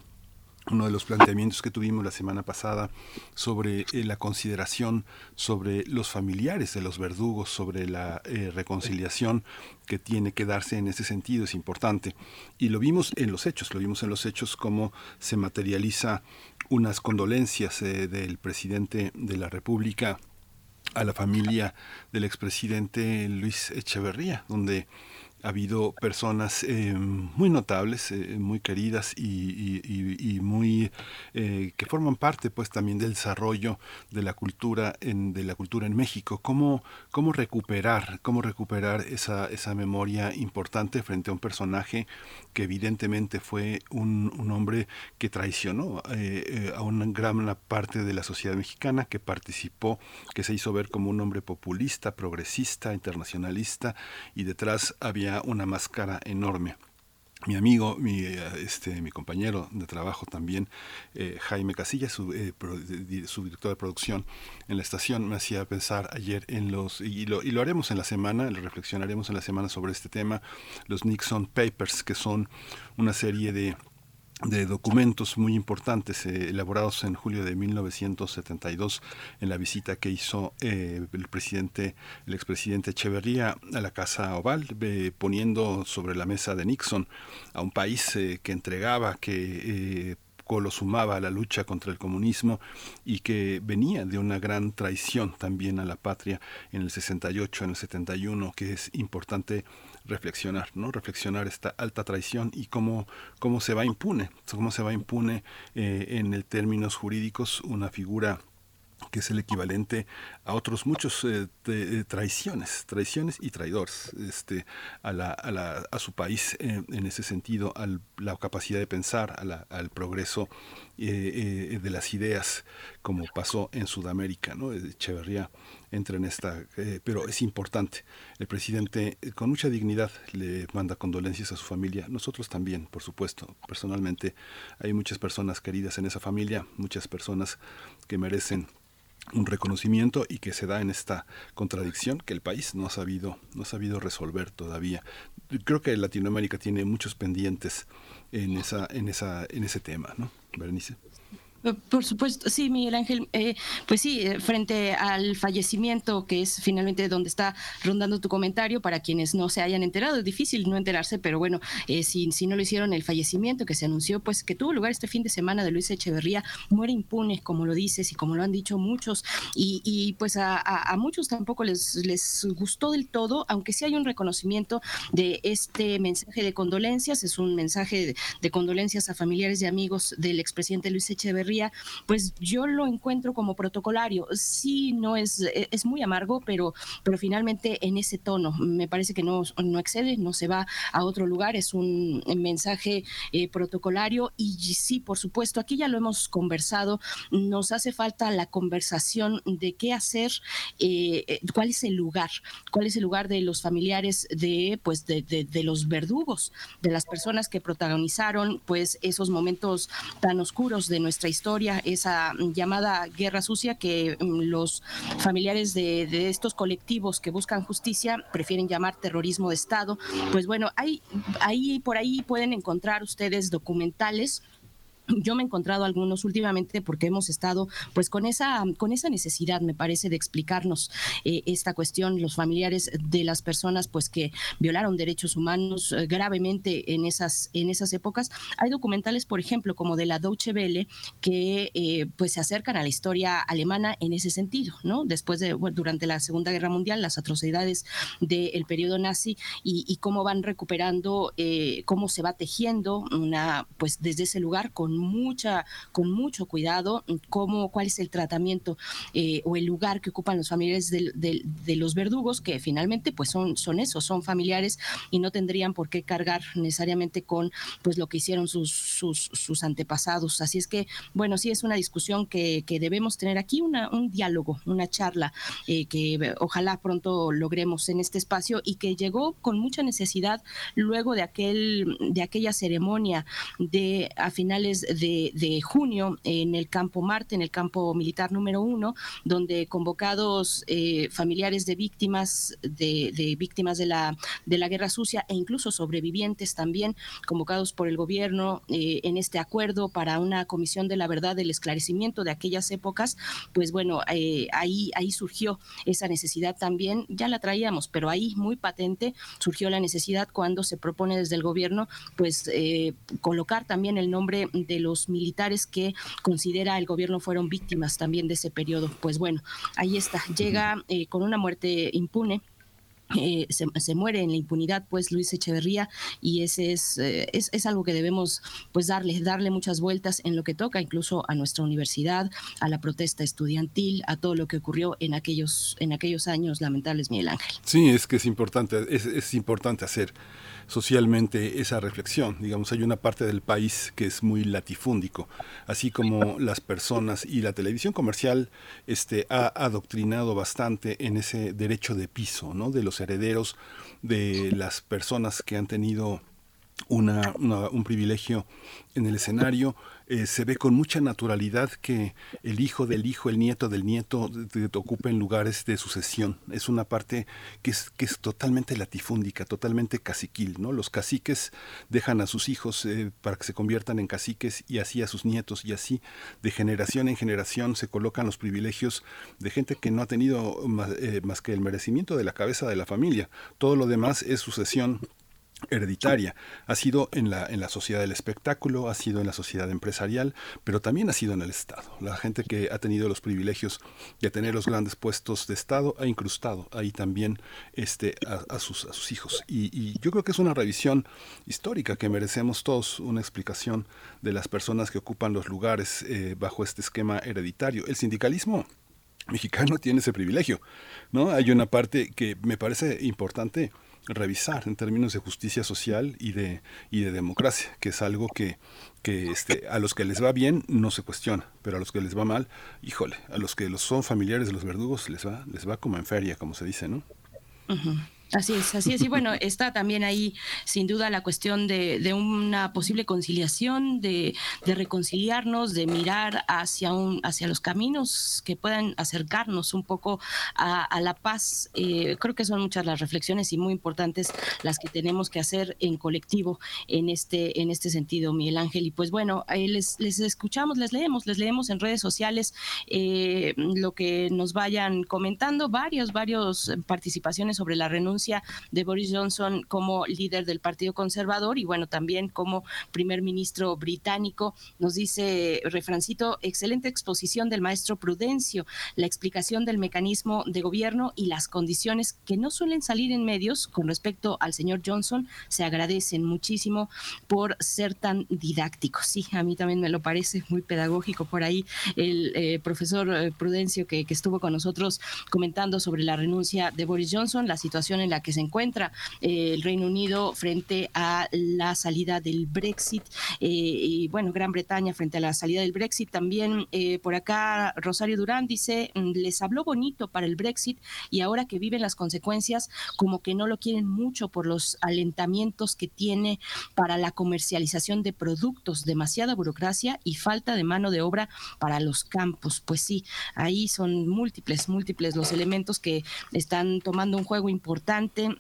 uno de los planteamientos que tuvimos la semana pasada sobre eh, la consideración sobre los familiares de los verdugos, sobre la eh, reconciliación que tiene que darse en ese sentido es importante. Y lo vimos en los hechos, lo vimos en los hechos cómo se materializa unas condolencias eh, del presidente de la República a la familia del expresidente Luis Echeverría, donde ha habido personas eh, muy notables, eh, muy queridas y, muy eh, que forman parte pues también del desarrollo de la cultura en, de la cultura en México. ¿Cómo, cómo recuperar, cómo recuperar esa, esa memoria importante frente a un personaje que evidentemente fue un, un hombre que traicionó a una gran parte de la sociedad mexicana, que participó, que se hizo ver como un hombre populista, progresista, internacionalista y detrás había una máscara enorme. Mi amigo, mi, eh, este, mi compañero de trabajo también, eh, Jaime Casilla, su, eh, su, director de producción en la estación, me hacía pensar ayer en los, y lo, y lo haremos en la semana, lo reflexionaremos en la semana sobre este tema, los Nixon Papers, que son una serie de de documentos muy importantes eh, elaborados en julio de 1972 en la visita que hizo eh, el presidente, el expresidente Echeverría a la Casa Oval, poniendo sobre la mesa de Nixon a un país eh, que entregaba, que lo a la lucha contra el comunismo y que venía de una gran traición también a la patria en el 68, en el 71, que es importante reflexionar, ¿no? Reflexionar esta alta traición y cómo, cómo se va impune, cómo se va impune eh, en el términos jurídicos una figura que es el equivalente a otros muchos eh, eh, traiciones, traiciones y traidores este, a, la, a, la, a su país en ese sentido, a la capacidad de pensar, al progreso de las ideas, como pasó en Sudamérica. ¿no? Echeverría entra en esta, eh, pero es importante. El presidente eh, con mucha dignidad le manda condolencias a su familia, nosotros también, por supuesto. Personalmente hay muchas personas queridas en esa familia, muchas personas que merecen un reconocimiento y que se da en esta contradicción que el país no ha sabido no ha sabido resolver todavía. Creo que Latinoamérica tiene muchos pendientes en esa en esa en ese tema, ¿no? Berenice. Por supuesto, sí, Miguel Ángel. Eh, pues sí, eh, frente al fallecimiento, que es finalmente donde está rondando tu comentario, para quienes no se hayan enterado, es difícil no enterarse, pero bueno, eh, si, si no lo hicieron, el fallecimiento que se anunció, pues que tuvo lugar este fin de semana de Luis Echeverría, muere impune, como lo dices y como lo han dicho muchos, y, y pues a, a, muchos tampoco les, les gustó del todo, aunque sí hay un reconocimiento de este mensaje de condolencias, es un mensaje de, de condolencias a familiares y amigos del expresidente Luis Echeverría pues yo lo encuentro como protocolario. Sí, no es, e, es muy amargo, pero, pero finalmente en ese tono. Me parece que no, no excede, no se va a otro lugar, es un mensaje eh, protocolario y sí, por supuesto, aquí ya lo hemos conversado, nos hace falta la conversación de qué hacer, eh, eh, cuál es el lugar, cuál es el lugar de los familiares de, pues, de, de los verdugos, de las personas que protagonizaron pues esos momentos tan oscuros de nuestra historia esa llamada guerra sucia que mm, los familiares de, de estos colectivos que buscan justicia prefieren llamar terrorismo de Estado. Pues bueno, hay, ahí por ahí pueden encontrar ustedes documentales yo me he encontrado algunos últimamente porque hemos estado pues con esa con esa necesidad me parece de explicarnos eh, esta cuestión los familiares de las personas pues que violaron derechos humanos eh, gravemente en esas en esas épocas. Hay documentales por ejemplo como de la Deutsche Welle que eh, pues se acercan a la historia alemana en ese sentido no después de durante la Segunda Guerra Mundial las atrocidades del periodo nazi y, y, cómo van recuperando cómo se va tejiendo una pues desde ese lugar con mucha, con mucho cuidado cómo, cuál es el tratamiento eh, o el lugar que ocupan los familiares de, los verdugos, que finalmente pues son, son eso, son familiares y no tendrían por qué cargar necesariamente con pues lo que hicieron sus, antepasados. Así es que, bueno, sí es una discusión que, debemos tener aquí, un diálogo, una charla eh, que ojalá pronto logremos en este espacio y que llegó con mucha necesidad luego de aquel, de aquella ceremonia de a finales de, junio en el campo Marte, en el campo militar número uno, donde convocados eh, familiares de víctimas de, víctimas de la de la guerra sucia e incluso sobrevivientes también convocados por el gobierno eh, en este acuerdo para una comisión de la verdad del esclarecimiento de aquellas épocas, pues bueno, eh, ahí ahí surgió esa necesidad también, ya la traíamos, pero ahí muy patente surgió la necesidad cuando se propone desde el gobierno, pues colocar también el nombre de los militares que considera el gobierno fueron víctimas también de ese periodo. Pues bueno, ahí está, llega eh, con una muerte impune. Eh, se, muere en la impunidad pues Luis Echeverría y ese es, eh, es, es, algo que debemos pues darle, darle muchas vueltas en lo que toca incluso a nuestra universidad, a la protesta estudiantil, a todo lo que ocurrió en aquellos, en aquellos años lamentables, Miguel Ángel. Sí, es que es importante, es, es importante hacer socialmente esa reflexión. Digamos, hay una parte del país que es muy latifúndico, así como las personas y la televisión comercial este, ha adoctrinado bastante en ese derecho de piso, ¿no? De los herederos, de las personas que han tenido una, un privilegio en el escenario eh, se ve con mucha naturalidad que el hijo del hijo, el nieto del nieto ocupen lugares de sucesión. Es una parte que es, totalmente latifúndica, totalmente caciquil. ¿no? Los caciques dejan a sus hijos eh, para que se conviertan en caciques y así a sus nietos y así de generación en generación se colocan los privilegios de gente que no ha tenido eh, más que el merecimiento de la cabeza de la familia. Todo lo demás es sucesión hereditaria. Ha sido en la, en la sociedad del espectáculo, ha sido en la sociedad empresarial, pero también ha sido en el Estado. La gente que ha tenido los privilegios de tener los grandes puestos de Estado ha incrustado ahí también este, a, sus, a sus hijos. Y, yo creo que es una revisión histórica que merecemos todos, una explicación de las personas que ocupan los lugares eh, bajo este esquema hereditario. El sindicalismo mexicano tiene ese privilegio, ¿no? Hay una parte que me parece importante revisar en términos de justicia social y de, y de democracia, que es algo que, que este, a los que les va bien no se cuestiona, pero a los que les va mal, híjole, a los que los son familiares de los verdugos les va, les va como en feria, como se dice, ¿no? Así es, así es. Y bueno, está también ahí sin duda la cuestión de, de una posible conciliación, de, de, reconciliarnos, de mirar hacia, un, hacia los caminos que puedan acercarnos un poco a, a la paz. Eh, creo que son muchas las reflexiones y muy importantes las que tenemos que hacer en colectivo en este, en este sentido, Miguel Ángel. Y pues bueno, les, les escuchamos, les leemos, les leemos en redes sociales eh, lo que nos vayan comentando, varios, varios participaciones sobre la renuncia de Boris Johnson como líder del Partido Conservador y bueno, también como primer ministro británico. Nos dice Refrancito, excelente exposición del maestro Prudencio, la explicación del mecanismo de gobierno y las condiciones que no suelen salir en medios con respecto al señor Johnson se agradecen muchísimo por ser tan didáctico. Sí, a mí también me lo parece muy pedagógico por ahí el eh, profesor eh, Prudencio que, que estuvo con nosotros comentando sobre la renuncia de Boris Johnson, la situación en la que se encuentra eh, el Reino Unido frente a la salida del Brexit eh, y bueno, Gran Bretaña frente a la salida del Brexit. También eh, por acá Rosario Durán dice, mm, les habló bonito para el Brexit y ahora que viven las consecuencias, como que no lo quieren mucho por los alentamientos que tiene para la comercialización de productos, demasiada burocracia y falta de mano de obra para los campos. Pues sí, ahí son múltiples, múltiples los elementos que están tomando un juego importante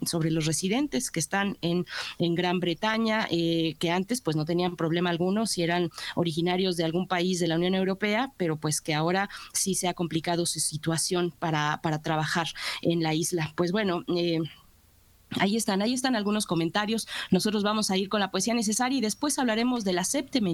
sobre los residentes que están en, en Gran Bretaña, eh, que antes pues no tenían problema alguno si eran originarios de algún país de la Unión Europea, pero pues que ahora sí se ha complicado su situación para, para trabajar en la isla. Pues bueno, eh, Ahí están, ahí están algunos comentarios. Nosotros vamos a ir con la poesía necesaria y después hablaremos de la séptima,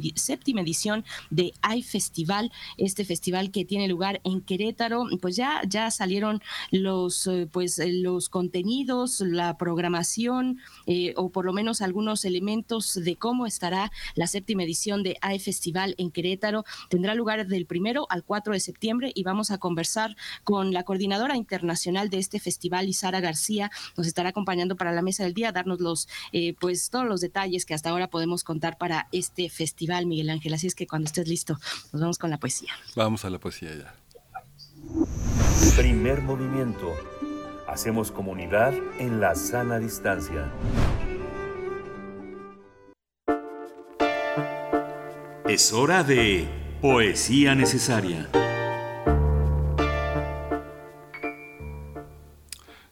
edición de Hay Festival, este festival que tiene lugar en Querétaro. Pues ya, ya salieron los, eh, pues, eh, los contenidos, la programación eh, o por lo menos algunos elementos de cómo estará la séptima edición de Hay Festival en Querétaro. Tendrá lugar del primero al 4 de septiembre y vamos a conversar con la coordinadora internacional de este festival, Isara García. Nos estará acompañando para la mesa del día, darnos los, eh, pues todos los detalles que hasta ahora podemos contar para este festival, Miguel Ángel. Así es que cuando estés listo, nos vamos con la poesía. Vamos a la poesía ya. Primer movimiento. Hacemos comunidad en la sana distancia. Es hora de Poesía Necesaria.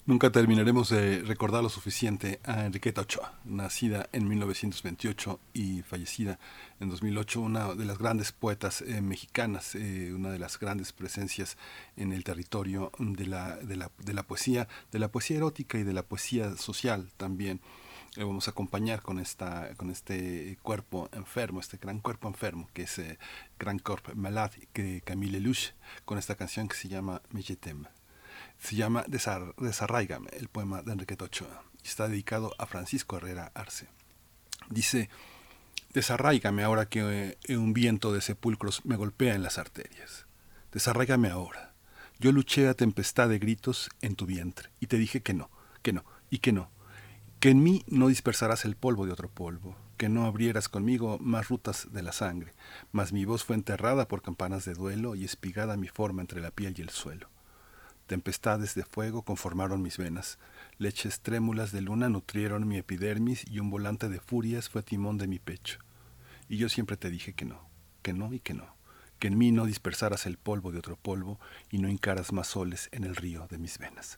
Nunca terminaremos de recordar lo suficiente a Enriqueta Ochoa, nacida en 1928 y fallecida en 2008, una de las grandes poetas eh, mexicanas, eh, una de las grandes presencias en el territorio de la, de, la, de la poesía, de la poesía erótica y de la poesía social también. Le vamos a acompañar con, esta, con este cuerpo enfermo, este gran cuerpo enfermo, que es eh, Grand Corp Malade, que Camille Lelouch, con esta canción que se llama Me se llama Desar Desarraigame, el poema de Enrique Ochoa, y está dedicado a Francisco Herrera Arce. Dice, desarraigame ahora que eh, un viento de sepulcros me golpea en las arterias. Desarraigame ahora. Yo luché a tempestad de gritos en tu vientre, y te dije que no, que no, y que no, que en mí no dispersarás el polvo de otro polvo, que no abrieras conmigo más rutas de la sangre, mas mi voz fue enterrada por campanas de duelo y espigada mi forma entre la piel y el suelo. Tempestades de fuego conformaron mis venas, leches trémulas de luna nutrieron mi epidermis y un volante de furias fue timón de mi pecho. Y yo siempre te dije que no, que no y que no, que en mí no dispersaras el polvo de otro polvo y no hincaras más soles en el río de mis venas.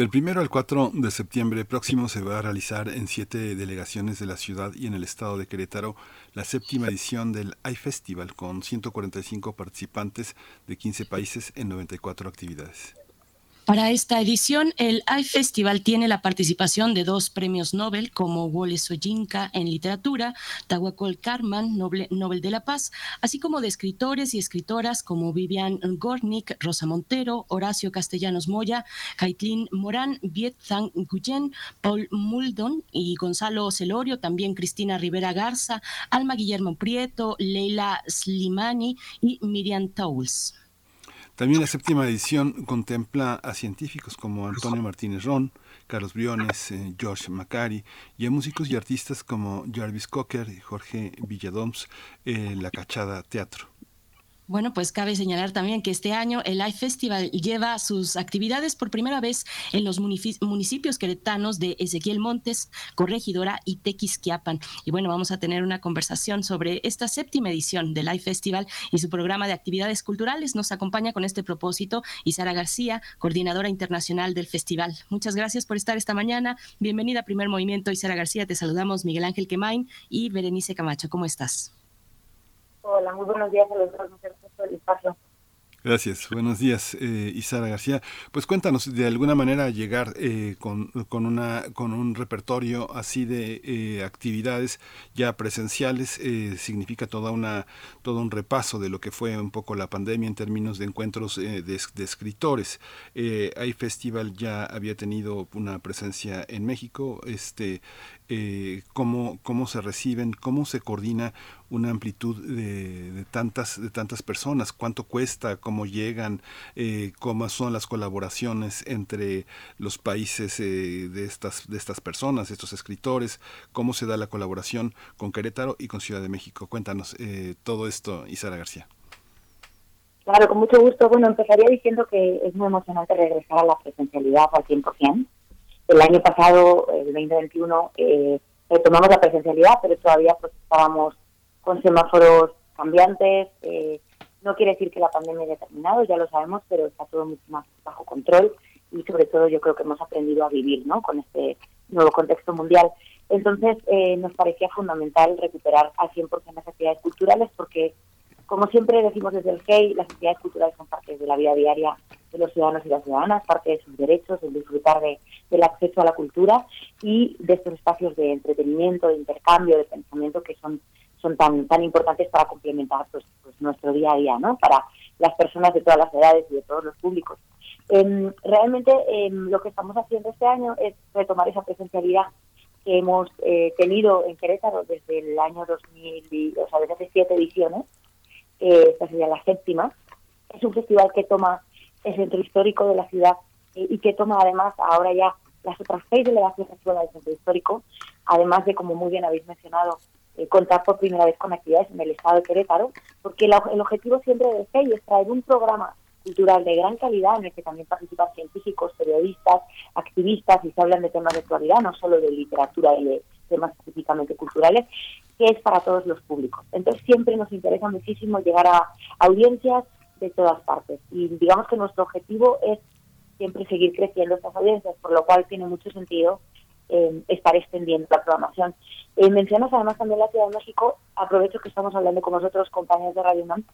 Del primero al 4 de septiembre próximo se va a realizar en siete delegaciones de la ciudad y en el estado de Querétaro la séptima edición del iFestival con 145 participantes de 15 países en 94 actividades. Para esta edición, el iFestival tiene la participación de dos premios Nobel como Wole Soyinka en literatura, Tahuacol Karman, Nobel, de la Paz, así como de escritores y escritoras como Vivian Gornick, Rosa Montero, Horacio Castellanos Moya, Caitlin Morán, Viet Guyen, Paul Muldon y Gonzalo Celorio, también Cristina Rivera Garza, Alma Guillermo Prieto, Leila Slimani y Miriam Tauls. También la séptima edición contempla a científicos como Antonio Martínez Ron, Carlos Briones, eh, George Macari y a músicos y artistas como Jarvis Cocker y Jorge Villadoms, eh, La Cachada Teatro. Bueno, pues cabe señalar también que este año el Live Festival lleva sus actividades por primera vez en los munici- municipios queretanos de Ezequiel Montes, Corregidora y Tequisquiapan. Y bueno, vamos a tener una conversación sobre esta séptima edición del Live Festival y su programa de actividades culturales. Nos acompaña con este propósito Isara García, coordinadora internacional del festival. Muchas gracias por estar esta mañana. Bienvenida a Primer Movimiento, Isara García. Te saludamos Miguel Ángel Quemain y Berenice Camacho. ¿Cómo estás? Hola, muy buenos días a los dos. Gracias por el espacio. Gracias, buenos días, eh, Isara García. Pues cuéntanos, de alguna manera llegar eh, con, con, una, con un repertorio así de eh, actividades ya presenciales eh, significa toda una, todo un repaso de lo que fue un poco la pandemia en términos de encuentros de, escritores. Hay Festival ya había tenido una presencia en México, este, cómo, cómo se reciben, cómo se coordina una amplitud de, de tantas de tantas personas, cuánto cuesta, cómo llegan, eh, cómo son las colaboraciones entre los países eh, de estas de estas personas, estos escritores, cómo se da la colaboración con Querétaro y con Ciudad de México. Cuéntanos eh, todo esto, Isara García. Claro, con mucho gusto. Bueno, empezaría diciendo que es muy emocionante regresar a la presencialidad al 100%. El año pasado, el 2021, eh, retomamos la presencialidad, pero todavía pues, estábamos con semáforos cambiantes. eh, no quiere decir que la pandemia haya terminado, ya lo sabemos, pero está todo mucho más bajo control y sobre todo yo creo que hemos aprendido a vivir ¿no? con este nuevo contexto mundial. Entonces eh, nos parecía fundamental recuperar al 100% las actividades culturales porque, como siempre decimos desde el GEI, las actividades culturales son parte de la vida diaria de los ciudadanos y las ciudadanas, parte de sus derechos, el disfrutar de, del acceso a la cultura y de estos espacios de entretenimiento, de intercambio, de pensamiento que son son tan tan importantes para complementar pues, pues nuestro día a día, ¿no? Para las personas de todas las edades y de todos los públicos. Em, realmente em, lo que estamos haciendo este año es retomar esa presencialidad que hemos eh, tenido en Querétaro desde el año 2000, y- o sea, desde hace siete ediciones. Eh, esta sería la séptima. Es un festival que toma el centro histórico de la ciudad eh, y que toma además ahora ya las otras seis delegaciones fuera del centro histórico, además de, como muy bien habéis mencionado, eh, contar por primera vez con actividades en el estado de Querétaro, porque el objetivo siempre del CEI es traer un programa cultural de gran calidad en el que también participan científicos, periodistas, activistas y se hablan de temas de actualidad, no solo de literatura y de temas específicamente culturales, que es para todos los públicos. Entonces siempre nos interesa muchísimo llegar a audiencias de todas partes y digamos que nuestro objetivo es siempre seguir creciendo estas audiencias, por lo cual tiene mucho sentido eh, estar extendiendo la programación. Eh, mencionas además también la Ciudad de México, aprovecho que estamos hablando con vosotros, compañeros de Radio UNAM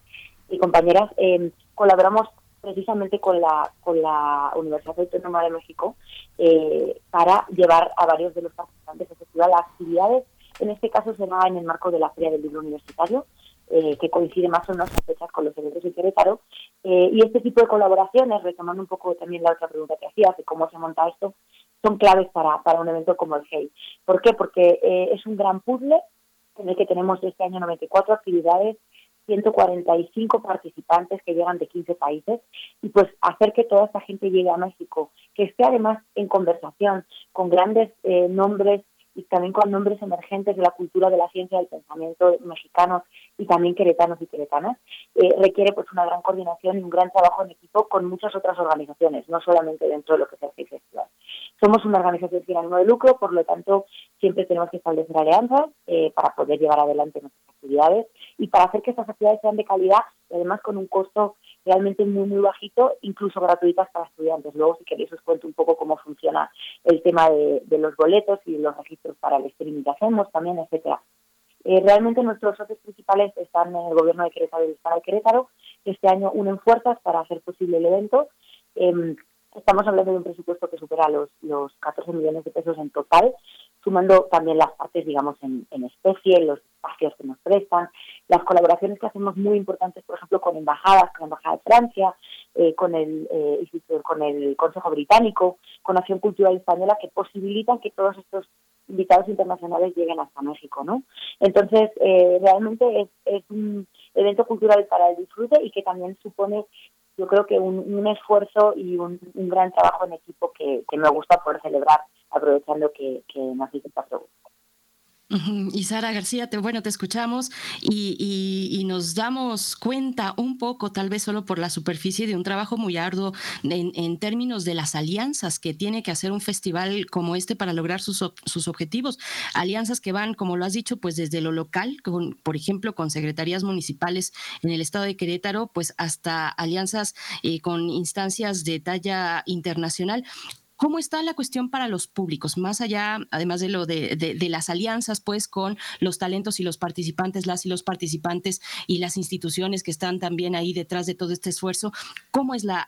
y compañeras, eh, colaboramos precisamente con la, con la Universidad Autónoma de México eh, para llevar a varios de los participantes del festival a actividades. En este caso será en el marco de la Feria del Libro Universitario, eh, que coincide más o menos a fechas con los eventos de Querétaro. Eh, y este tipo de colaboraciones, retomando un poco también la otra pregunta que hacías de cómo se monta esto, son claves para, para un evento como el HEI. ¿Por qué? Porque eh, es un gran puzzle en el que tenemos este año 94 actividades 145 participantes que llegan de 15 países y pues hacer que toda esta gente llegue a México, que esté además en conversación con grandes eh, nombres y también con nombres emergentes de la cultura, de la ciencia, del pensamiento mexicano y también queretanos y queretanas, eh, requiere pues una gran coordinación y un gran trabajo en equipo con muchas otras organizaciones, no solamente dentro de lo que es el Festival. Somos una organización sin ánimo de lucro, por lo tanto siempre tenemos que establecer alianzas eh, para poder llevar adelante nuestras actividades y para hacer que estas actividades sean de calidad y además con un costo realmente muy, muy bajito, incluso gratuitas para estudiantes. Luego, si queréis, os cuento un poco cómo funciona el tema de, los boletos y los registros para el streaming que hacemos también, etcétera. Eh, realmente nuestros socios principales están en el gobierno de Querétaro y el Estado de Querétaro, que este año unen fuerzas para hacer posible el evento. Eh, estamos hablando de un presupuesto que supera los, los 14 millones de pesos en total, sumando también las partes, digamos, en, en especie, los espacios que nos prestan, las colaboraciones que hacemos muy importantes, por ejemplo, con embajadas, con la Embajada de Francia, eh, con, el, eh, con el Consejo Británico, con Acción Cultural Española, que posibilitan que todos estos invitados internacionales lleguen hasta México, ¿no? Entonces, eh, realmente es, es un evento cultural para el disfrute y que también supone yo creo que un, un esfuerzo y un, un, gran trabajo en equipo que, que me gusta poder celebrar, aprovechando que, que nos hizo esta pregunta. Y Sara García, te, bueno, te escuchamos y, y, nos damos cuenta un poco, tal vez solo por la superficie, de un trabajo muy arduo en, en, términos de las alianzas que tiene que hacer un festival como este para lograr sus, sus objetivos. Alianzas que van, como lo has dicho, pues desde lo local, con, por ejemplo, con secretarías municipales en el estado de Querétaro, pues hasta alianzas eh, con instancias de talla internacional. ¿Cómo está la cuestión para los públicos? Más allá, además de lo de, las alianzas, pues, con los talentos y los participantes, las y los participantes y las instituciones que están también ahí detrás de todo este esfuerzo, ¿cómo es la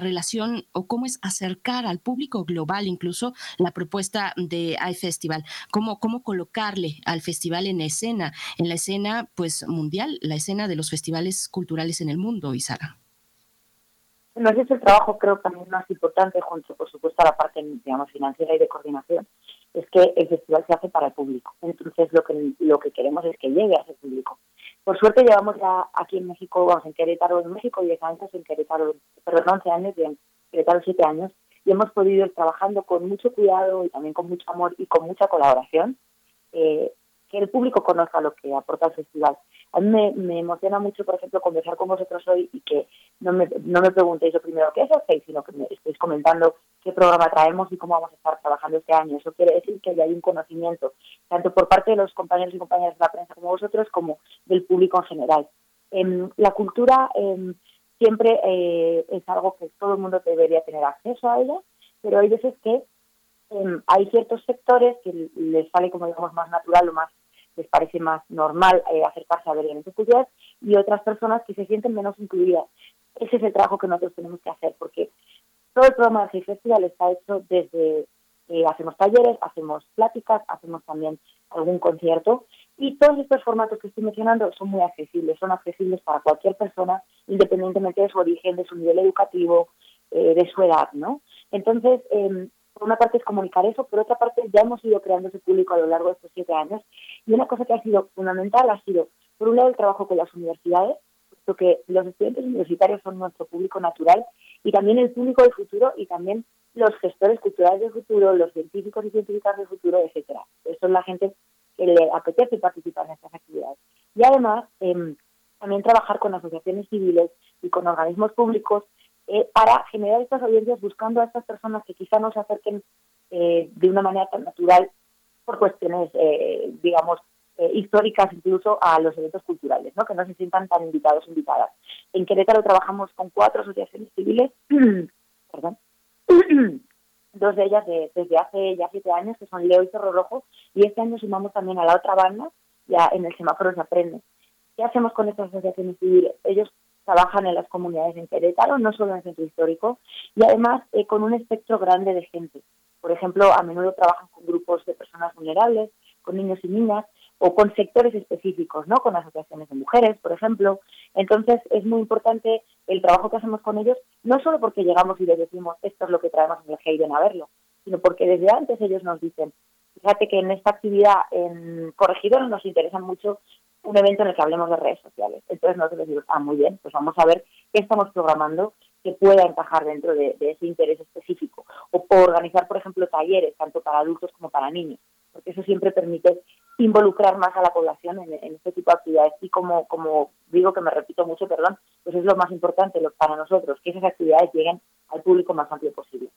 relación o cómo es acercar al público global incluso la propuesta de iFestival? ¿Cómo, ¿Cómo colocarle al festival en escena, en la escena, pues, mundial, la escena de los festivales culturales en el mundo, Isara? Bueno, ese es el trabajo creo también más importante, junto por supuesto a la parte digamos financiera y de coordinación, es que el festival se hace para el público. Entonces lo que lo que queremos es que llegue a ese público. Por suerte llevamos ya aquí en México, vamos en Querétaro en México 10 años, en Querétaro, perdón, 11 años y en Querétaro 7 años, y hemos podido ir trabajando con mucho cuidado y también con mucho amor y con mucha colaboración, eh, que el público conozca lo que aporta el festival. A mí me, emociona mucho, por ejemplo, conversar con vosotros hoy y que no me, no me preguntéis lo primero qué es el sino que me estéis comentando qué programa traemos y cómo vamos a estar trabajando este año. Eso quiere decir que hay un conocimiento, tanto por parte de los compañeros y compañeras de la prensa como vosotros, como del público en general. Eh, la cultura eh, siempre eh, es algo que todo el mundo debería tener acceso a ella, pero hay veces que em, hay ciertos sectores que les sale como digamos más natural o más les parece más normal eh, acercarse a ver eventos culturales y otras personas que se sienten menos incluidas. Ese es el trabajo que nosotros tenemos que hacer porque todo el programa de Festival está hecho desde, eh, hacemos talleres, hacemos pláticas, hacemos también algún concierto y todos estos formatos que estoy mencionando son muy accesibles, son accesibles para cualquier persona independientemente de su origen, de su nivel educativo, eh, de su edad, ¿no? Entonces, eh, por una parte es comunicar eso, por otra parte ya hemos ido creando ese público a lo largo de estos siete años y una cosa que ha sido fundamental ha sido, por un lado, el trabajo con las universidades, puesto que los estudiantes universitarios son nuestro público natural y también el público del futuro y también los gestores culturales del futuro, los científicos y científicas del futuro, etcétera. Es la gente que le apetece participar en estas actividades. Y además, eh, también trabajar con asociaciones civiles y con organismos públicos eh, para generar estas audiencias buscando a estas personas que quizá no se acerquen eh, de una manera tan natural por cuestiones, eh, digamos, eh, históricas incluso a los eventos culturales, ¿no? que no se sientan tan invitados o invitadas. En Querétaro trabajamos con cuatro asociaciones civiles, perdón, dos de ellas desde hace ya siete años, que son Leo y Cerro Rojo, y este año sumamos también a la otra banda, ya en el semáforo se aprende. ¿Qué hacemos con estas asociaciones civiles? Ellos trabajan en las comunidades en Querétaro, no solo en el centro histórico, y además eh, con un espectro grande de gente. Por ejemplo, a menudo trabajan con grupos de personas vulnerables, con niños y niñas, o con sectores específicos, ¿no? Con asociaciones de mujeres, por ejemplo. Entonces, es muy importante el trabajo que hacemos con ellos, no solo porque llegamos y les decimos esto es lo que traemos en el Hayden a verlo, sino porque desde antes ellos nos dicen, fíjate que en esta actividad en Corregidor nos interesa mucho un evento en el que hablemos de redes sociales. Entonces nosotros decimos, ah, muy bien, pues vamos a ver qué estamos programando que pueda encajar dentro de, ese interés específico. O, organizar, por ejemplo, talleres, tanto para adultos como para niños, porque eso siempre permite involucrar más a la población en, este tipo de actividades. Y como, como digo que me repito mucho, perdón, pues es lo más importante para nosotros, que esas actividades lleguen al público más amplio posible.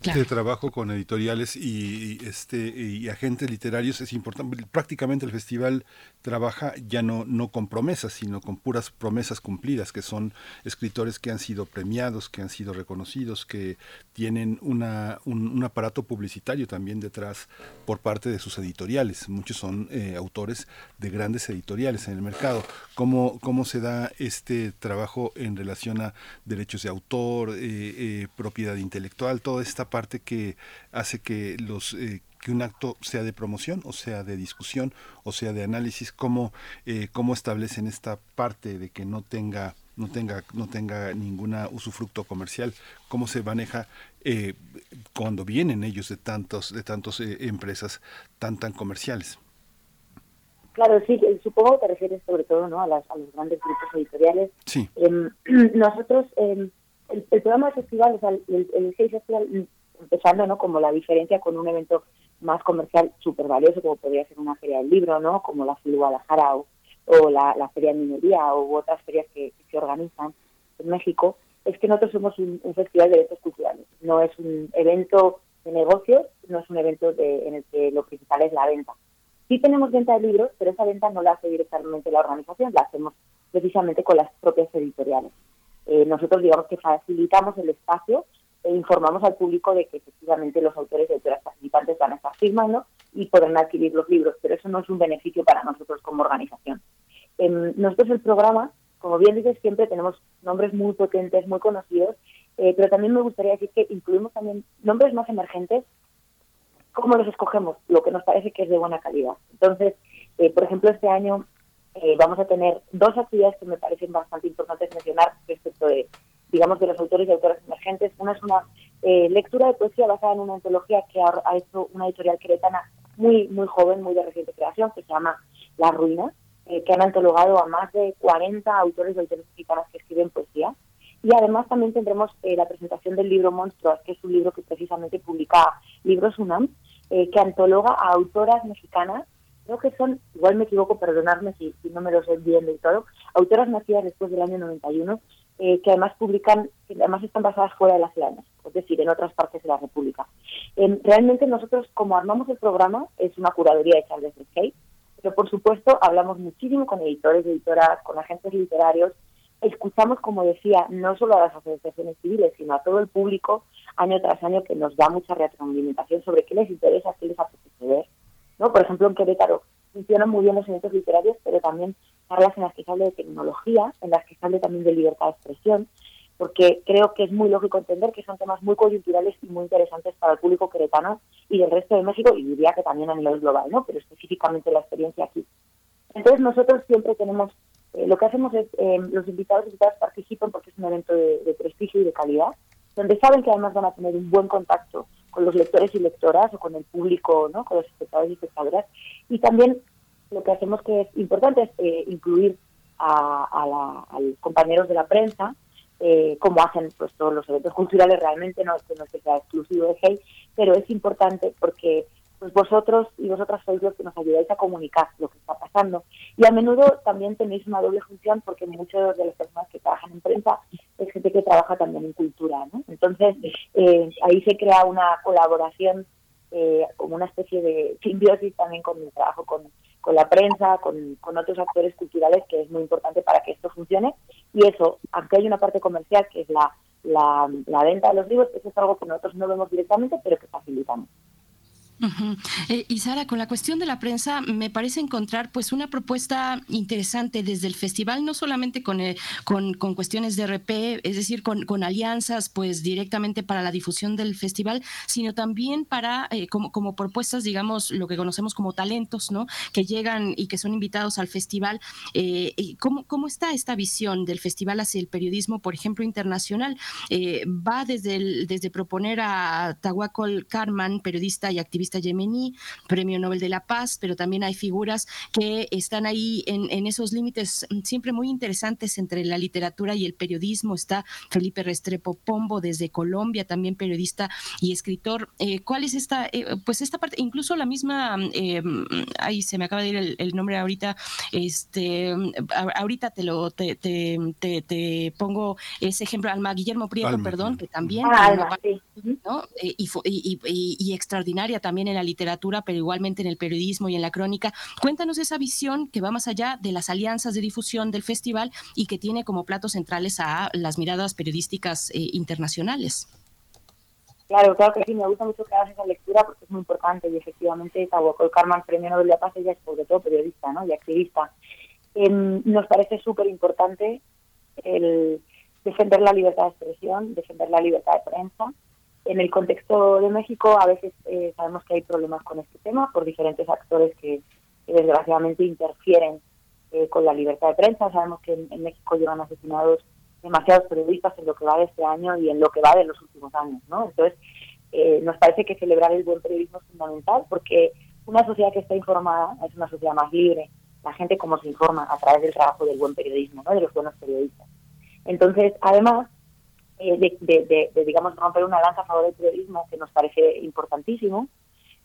Claro. trabajo con editoriales y, este y agentes literarios es importante. Prácticamente el festival trabaja ya no, no con promesas, sino con puras promesas cumplidas, que son escritores que han sido premiados, que han sido reconocidos, que tienen una, un, aparato publicitario también detrás por parte de sus editoriales. Muchos son eh, autores de grandes editoriales en el mercado. ¿Cómo, ¿Cómo se da este trabajo en relación a derechos de autor, eh, eh, propiedad intelectual, toda esta parte que hace que los eh, que un acto sea de promoción o sea de discusión o sea de análisis cómo eh, cómo establecen esta parte de que no tenga no tenga no tenga ninguna usufructo comercial cómo se maneja eh, cuando vienen ellos de tantos de tantos empresas tan tan comerciales Claro, sí, supongo que te refieres sobre todo ¿no? a, las, a los grandes grupos editoriales. Sí. Em, nosotros, em, el, programa de festival, o sea, el, el, el Festival empezando, ¿no? Como la diferencia con un evento más comercial súper valioso, como podría ser una feria del libro, ¿no? Como la FIL Guadalajara o, o la, la, Feria de Minería o otras ferias que, se organizan en México, es que nosotros somos un, festival de eventos culturales. No es un evento de negocios, no es un evento de, en el que lo principal es la venta. Sí tenemos venta de libros, pero esa venta no la hace directamente la organización, la hacemos precisamente con las propias editoriales. Eh, nosotros digamos que facilitamos el espacio e informamos al público de que efectivamente los autores y autoras participantes van a estar firmando y podrán adquirir los libros, pero eso no es un beneficio para nosotros como organización. Em, nosotros el programa, como bien dices, siempre tenemos nombres muy potentes, muy conocidos, eh, pero también me gustaría decir que incluimos también nombres más emergentes. ¿Cómo los escogemos? Lo que nos parece que es de buena calidad. Entonces, eh, por ejemplo, este año eh, vamos a tener dos actividades que me parecen bastante importantes mencionar respecto de digamos, de los autores y autoras emergentes. Una es una eh, lectura de poesía basada en una antología que ha, hecho una editorial queretana muy, muy joven, muy de reciente creación, que se llama La Ruina, eh, que han antologado a más de 40 autores y autores mexicanas que escriben poesía. Y además también tendremos eh, la presentación del libro Monstruos, que es un libro que precisamente publica Libros UNAM, que antologa a autoras mexicanas creo que son, igual me equivoco, perdonadme si, si no me lo sé bien del todo, autoras nacidas después del año 91 eh, que además publican, que además están basadas fuera de la ciudad, es decir, en otras partes de la República. Em, realmente nosotros, como armamos el programa, es una curaduría hecha desde Skate, pero por supuesto hablamos muchísimo con editores, editoras, con agentes literarios, escuchamos, como decía, no solo a las asociaciones civiles, sino a todo el público año tras año que nos da mucha retroalimentación sobre qué les interesa, qué les apetece ver. ¿no? Por ejemplo, en Querétaro funcionan muy bien los eventos literarios, pero también charlas en las que se hable de tecnología, en las que se hable también de libertad de expresión, porque creo que es muy lógico entender que son temas muy coyunturales y muy interesantes para el público queretano y del resto de México, y diría que también a nivel global, ¿no? Pero específicamente la experiencia aquí. Entonces nosotros siempre tenemos, eh, lo que hacemos es, eh, los invitados y invitadas participan porque es un evento de, de, prestigio y de calidad, donde saben que además van a tener un buen contacto con los lectores y lectoras o con el público, ¿no? Con los espectadores y espectadoras, y también lo que hacemos que es importante es eh, incluir a, los compañeros de la prensa, eh, como hacen pues todos los eventos culturales realmente, no es que sea exclusivo de Hey, pero es importante porque pues vosotros y vosotras sois los que nos ayudáis a comunicar lo que está pasando. Y a menudo también tenéis una doble función porque muchas de las personas que trabajan en prensa es gente que trabaja también en cultura, ¿no? Entonces, eh, ahí se crea una colaboración como una especie de simbiosis también con mi trabajo con, con la prensa, con, con, otros actores culturales, que es muy importante para que esto funcione. Y eso, aunque hay una parte comercial, que es la, la, venta de los libros, eso es algo que nosotros no vemos directamente, pero que facilitamos. Eh, y Sara, con la cuestión de la prensa, me parece encontrar pues una propuesta interesante desde el festival, no solamente con, eh, con, cuestiones de RP, es decir, con, con, alianzas pues directamente para la difusión del festival, sino también para eh, como, como propuestas, digamos, lo que conocemos como talentos, ¿no? Que llegan y que son invitados al festival. ¿cómo, ¿Cómo está esta visión del festival hacia el periodismo, por ejemplo, internacional? va desde, desde proponer a Tawakol Karman, periodista y activista yemení, Premio Nobel de la Paz, pero también hay figuras que están ahí en, esos límites siempre muy interesantes entre la literatura y el periodismo. Está Felipe Restrepo Pombo desde Colombia, también periodista y escritor. Eh, ¿Cuál es esta, eh, pues esta parte, incluso la misma, eh, ahí se me acaba de ir el, nombre ahorita, este, ahorita te lo, te, te, pongo ese ejemplo, Alma Guillermo Prieto, perdón, que también, ah, y, y, y extraordinaria también en la literatura, pero igualmente en el periodismo y en la crónica. Cuéntanos esa visión que va más allá de las alianzas de difusión del festival y que tiene como platos centrales a las miradas periodísticas eh, internacionales. Claro, claro que sí, me gusta mucho que hagas esa lectura porque es muy importante y efectivamente Tahuacol Carmen, premio Nobel de Paz, ella es sobre todo periodista ¿no? y activista. Em, nos parece súper importante el defender la libertad de expresión, defender la libertad de prensa, en el contexto de México a veces eh, sabemos que hay problemas con este tema por diferentes actores que, desgraciadamente interfieren eh, con la libertad de prensa. Sabemos que en, México llevan asesinados demasiados periodistas en lo que va de este año y en lo que va de los últimos años, ¿no? Entonces, eh, nos parece que celebrar el buen periodismo es fundamental porque una sociedad que está informada es una sociedad más libre. La gente como se informa a través del trabajo del buen periodismo, ¿no? De los buenos periodistas. Entonces, además, eh, de, digamos, romper una lanza a favor del periodismo, que nos parece importantísimo,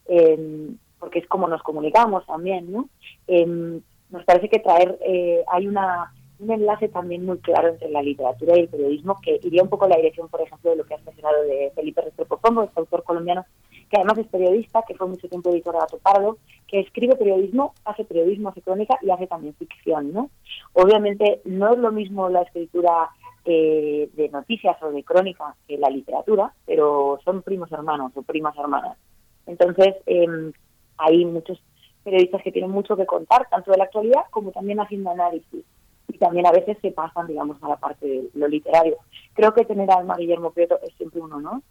eh, porque es como nos comunicamos también, ¿no? Eh, nos parece que traer, hay una un enlace también muy claro entre la literatura y el periodismo, que iría un poco en la dirección, por ejemplo, de lo que has mencionado de Felipe Restrepo Pombo, este autor colombiano, que además es periodista, que fue mucho tiempo editor de Gato Pardo, que escribe periodismo, hace periodismo, hace crónica y hace también ficción, ¿no? Obviamente no es lo mismo la escritura eh, de noticias o de crónica que la literatura, pero son primos hermanos o primas hermanas. Entonces, eh, hay muchos periodistas que tienen mucho que contar, tanto de la actualidad como también haciendo análisis. Y también a veces se pasan, digamos, a la parte de lo literario. Creo que tener a Alma Guillermo Prieto es siempre un honor.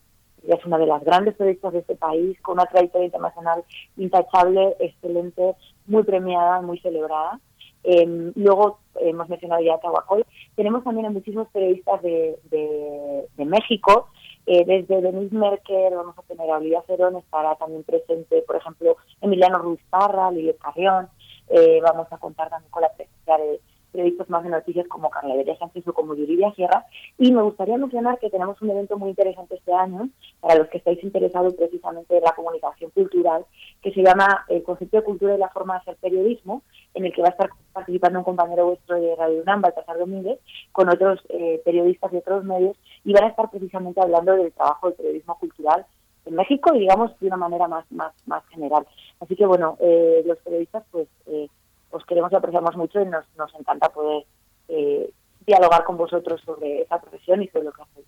Ella es una de las grandes periodistas de este país, con una trayectoria internacional intachable, excelente, muy premiada, muy celebrada. Eh, luego hemos mencionado ya Tahuacol. Tenemos también a muchísimos periodistas de, de, México. Eh, desde Denise Merker vamos a tener a Olivia Cerón, estará también presente, por ejemplo, Emiliano Ruiz Parra, Lili Carrión. Eh, vamos a contar también con la presencia de periodistas más de noticias como Carla de Sánchez o como Yuridia Sierra. Y me gustaría mencionar que tenemos un evento muy interesante este año, para los que estáis interesados precisamente en la comunicación cultural, que se llama El concepto de cultura y la forma de hacer periodismo, en el que va a estar participando un compañero vuestro de Radio UNAM, Baltasar Domínguez, con otros eh, periodistas de otros medios, y van a estar precisamente hablando del trabajo del periodismo cultural en México y digamos de una manera más más más general. Así que bueno, eh, los periodistas pues eh, os queremos y apreciamos mucho y nos, nos encanta poder eh, dialogar con vosotros sobre esa profesión y sobre lo que hacéis.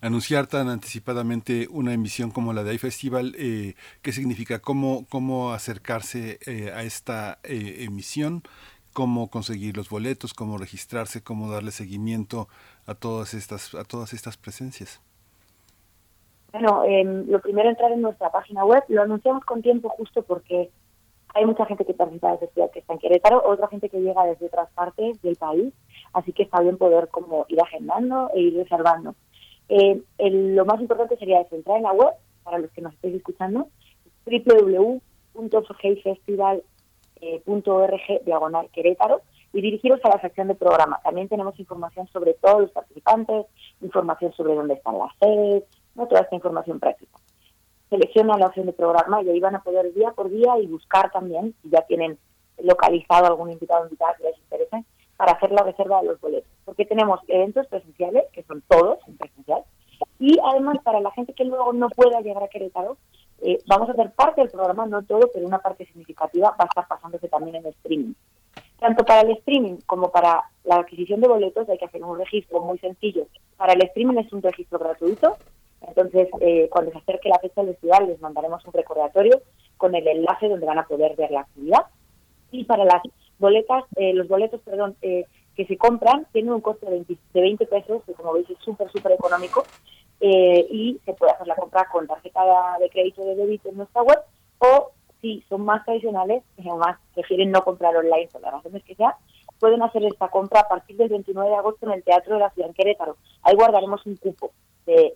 Anunciar tan anticipadamente una emisión como la de iFestival, eh, ¿qué significa? ¿Cómo, cómo acercarse eh, a esta eh, emisión? ¿Cómo conseguir los boletos? ¿Cómo registrarse? ¿Cómo darle seguimiento a todas estas, a todas estas presencias? Bueno, em, lo primero entrar en nuestra página web. Lo anunciamos con tiempo justo porque hay mucha gente que participa de festival que está en Querétaro, otra gente que llega desde otras partes del país, así que está bien poder como ir agendando e ir reservando. Eh, lo más importante sería eso, entrar en la web, para los que nos estéis escuchando, www.gayfestival.org diagonal Querétaro y dirigiros a la sección de programa. También tenemos información sobre todos los participantes, información sobre dónde están las sedes, toda esta información práctica selecciona la opción de programa y ahí van a poder día por día y buscar también, si ya tienen localizado algún invitado o invitada que les interese, para hacer la reserva de los boletos. Porque tenemos eventos presenciales, que son todos en presencial, y además para la gente que luego no pueda llegar a Querétaro, eh, vamos a hacer parte del programa, no todo, pero una parte significativa va a estar pasándose también en streaming. Tanto para el streaming como para la adquisición de boletos hay que hacer un registro muy sencillo. Para el streaming es un registro gratuito, entonces eh, cuando se acerque la fecha del festival les mandaremos un recordatorio con el enlace donde van a poder ver la actividad. Y para las boletas, eh, los boletos, perdón, eh, que se compran tienen un coste de 20, de 20 pesos, que como veis es súper, súper económico, y se puede hacer la compra con tarjeta de crédito de débito en nuestra web o si son más tradicionales, o más prefieren no comprar online por las razones que sea, pueden hacer esta compra a partir del 29 de agosto en el Teatro de la Ciudad en Querétaro. Ahí guardaremos un cupo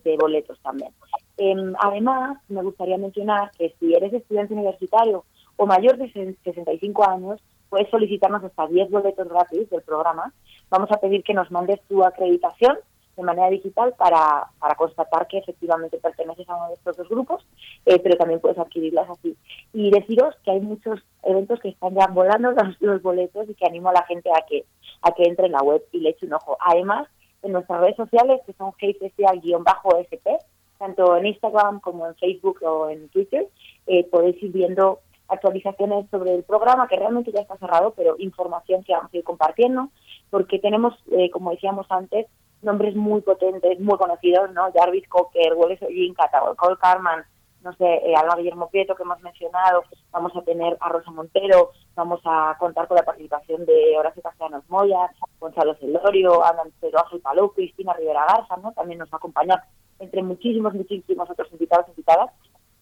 de, boletos también. Em, además, me gustaría mencionar que si eres estudiante universitario o mayor de 65 años, puedes solicitarnos hasta 10 boletos gratis del programa. Vamos a pedir que nos mandes tu acreditación de manera digital para, para constatar que efectivamente perteneces a uno de estos dos grupos, eh, pero también puedes adquirirlas así. Y deciros que hay muchos eventos que están ya volando los, boletos y que animo a la gente a que, a que entre en la web y le eche un ojo. Además, en nuestras redes sociales, que son heyfestival-sp, tanto en Instagram como en Facebook o en Twitter, eh, podéis ir viendo actualizaciones sobre el programa, que realmente ya está cerrado, pero información que vamos a ir compartiendo, porque tenemos, eh, como decíamos antes, nombres muy potentes, muy conocidos, ¿no? Jarvis Cocker, Wallace Olinka, Cole Carman, no sé, eh, Alba Guillermo Prieto que hemos mencionado, vamos a tener a Rosa Montero, vamos a contar con la participación de Horacio Castellanos Moya, Gonzalo Celorio, Ana Pedro Ángel Palou, Cristina Rivera Garza, ¿no? También nos va a entre muchísimos, muchísimos otros invitados invitadas,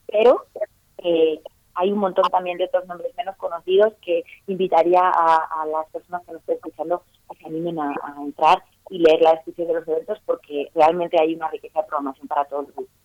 pero eh, hay un montón también de otros nombres menos conocidos que invitaría a, las personas que nos estén escuchando a que animen a, a entrar y leer la descripción de los eventos porque realmente hay una riqueza de programación para todos los grupos.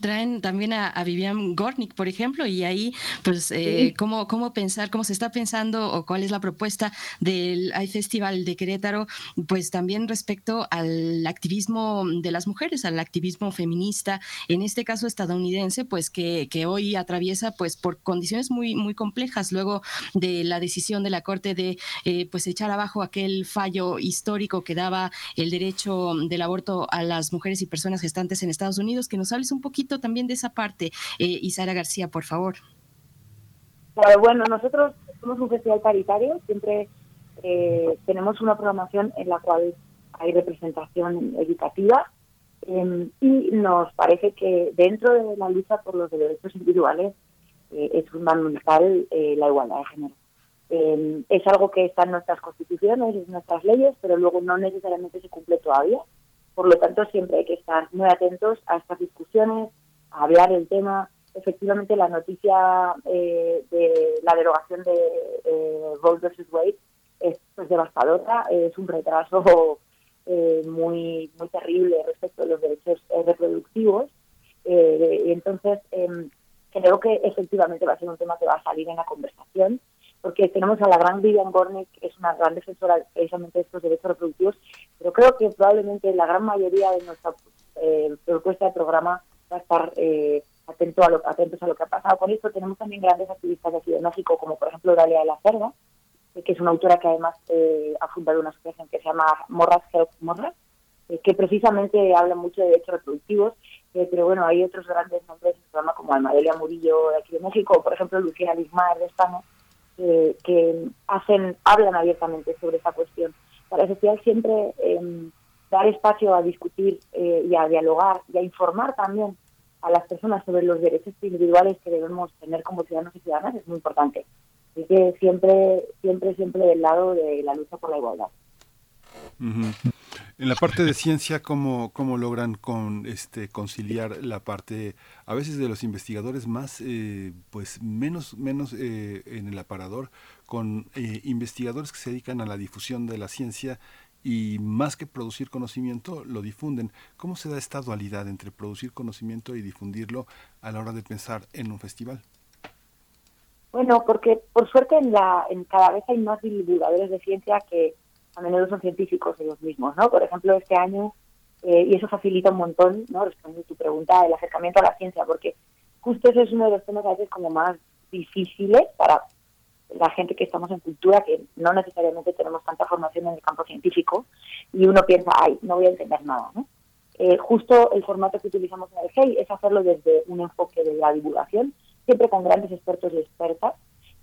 Traen también a, Vivian Gornick, por ejemplo, y ahí, pues, eh, cómo, cómo pensar, cómo se está pensando o cuál es la propuesta del Festival de Querétaro, pues también respecto al activismo de las mujeres, al activismo feminista, en este caso estadounidense, pues que, que hoy atraviesa, pues, por condiciones muy, muy complejas, luego de la decisión de la Corte de, eh, pues, echar abajo aquel fallo histórico que daba el derecho del aborto a las mujeres y personas gestantes en Estados Unidos, que nos hables un poquito también de esa parte, eh, Isara García, por favor. bueno, nosotros somos un festival paritario, siempre eh, tenemos una programación en la cual hay representación educativa em, y nos parece que dentro de la lucha por los derechos individuales eh, es fundamental eh, la igualdad de género. Em, es algo que está en nuestras constituciones, en nuestras leyes, pero luego no necesariamente se cumple todavía. Por lo tanto, siempre hay que estar muy atentos a estas discusiones, a hablar el tema. Efectivamente, la noticia eh, de la derogación de eh, Roe versus Wade es pues, devastadora, es un retraso eh, muy muy terrible respecto a los derechos eh, reproductivos. y entonces, em, creo que efectivamente va a ser un tema que va a salir en la conversación porque tenemos a la gran Vivian Gornick, que es una gran defensora precisamente de estos derechos reproductivos, pero creo que probablemente la gran mayoría de nuestra eh, propuesta de programa va a estar eh, atento a lo, atentos a lo que ha pasado con esto. Tenemos también grandes activistas de aquí de México, como por ejemplo Dalia de la Cerda, eh, que es una autora que además eh, ha fundado una asociación que se llama Morras Help Morras, que precisamente habla mucho de derechos reproductivos, pero bueno, hay otros grandes nombres en el programa como Almadelia Murillo de aquí de México, o por ejemplo Lucía Lismar de España, que hacen, hablan abiertamente sobre esa cuestión. Para el festival siempre eh, dar espacio a discutir eh, y a dialogar y a informar también a las personas sobre los derechos individuales que debemos tener como ciudadanos y ciudadanas es muy importante. Así que siempre, siempre, siempre del lado de la lucha por la igualdad. En la parte de ciencia, ¿cómo, cómo logran con, este, conciliar la parte, a veces de los investigadores más, eh, pues menos, menos eh, en el aparador, con eh, investigadores que se dedican a la difusión de la ciencia y más que producir conocimiento, lo difunden. ¿Cómo se da esta dualidad entre producir conocimiento y difundirlo a la hora de pensar en un festival? Bueno, porque por suerte en, la, en cada vez hay más divulgadores de ciencia que a menudo son científicos ellos mismos, ¿no? Por ejemplo, este año, eh, y eso facilita un montón, ¿no? Respondiendo tu pregunta, el acercamiento a la ciencia, porque justo ese es uno de los temas a veces como más difíciles para la gente que estamos en cultura, que no necesariamente tenemos tanta formación en el campo científico, y uno piensa, ay, no voy a entender nada, ¿no? Eh, justo el formato que utilizamos en el GEI es hacerlo desde un enfoque de la divulgación, siempre con grandes expertos y expertas,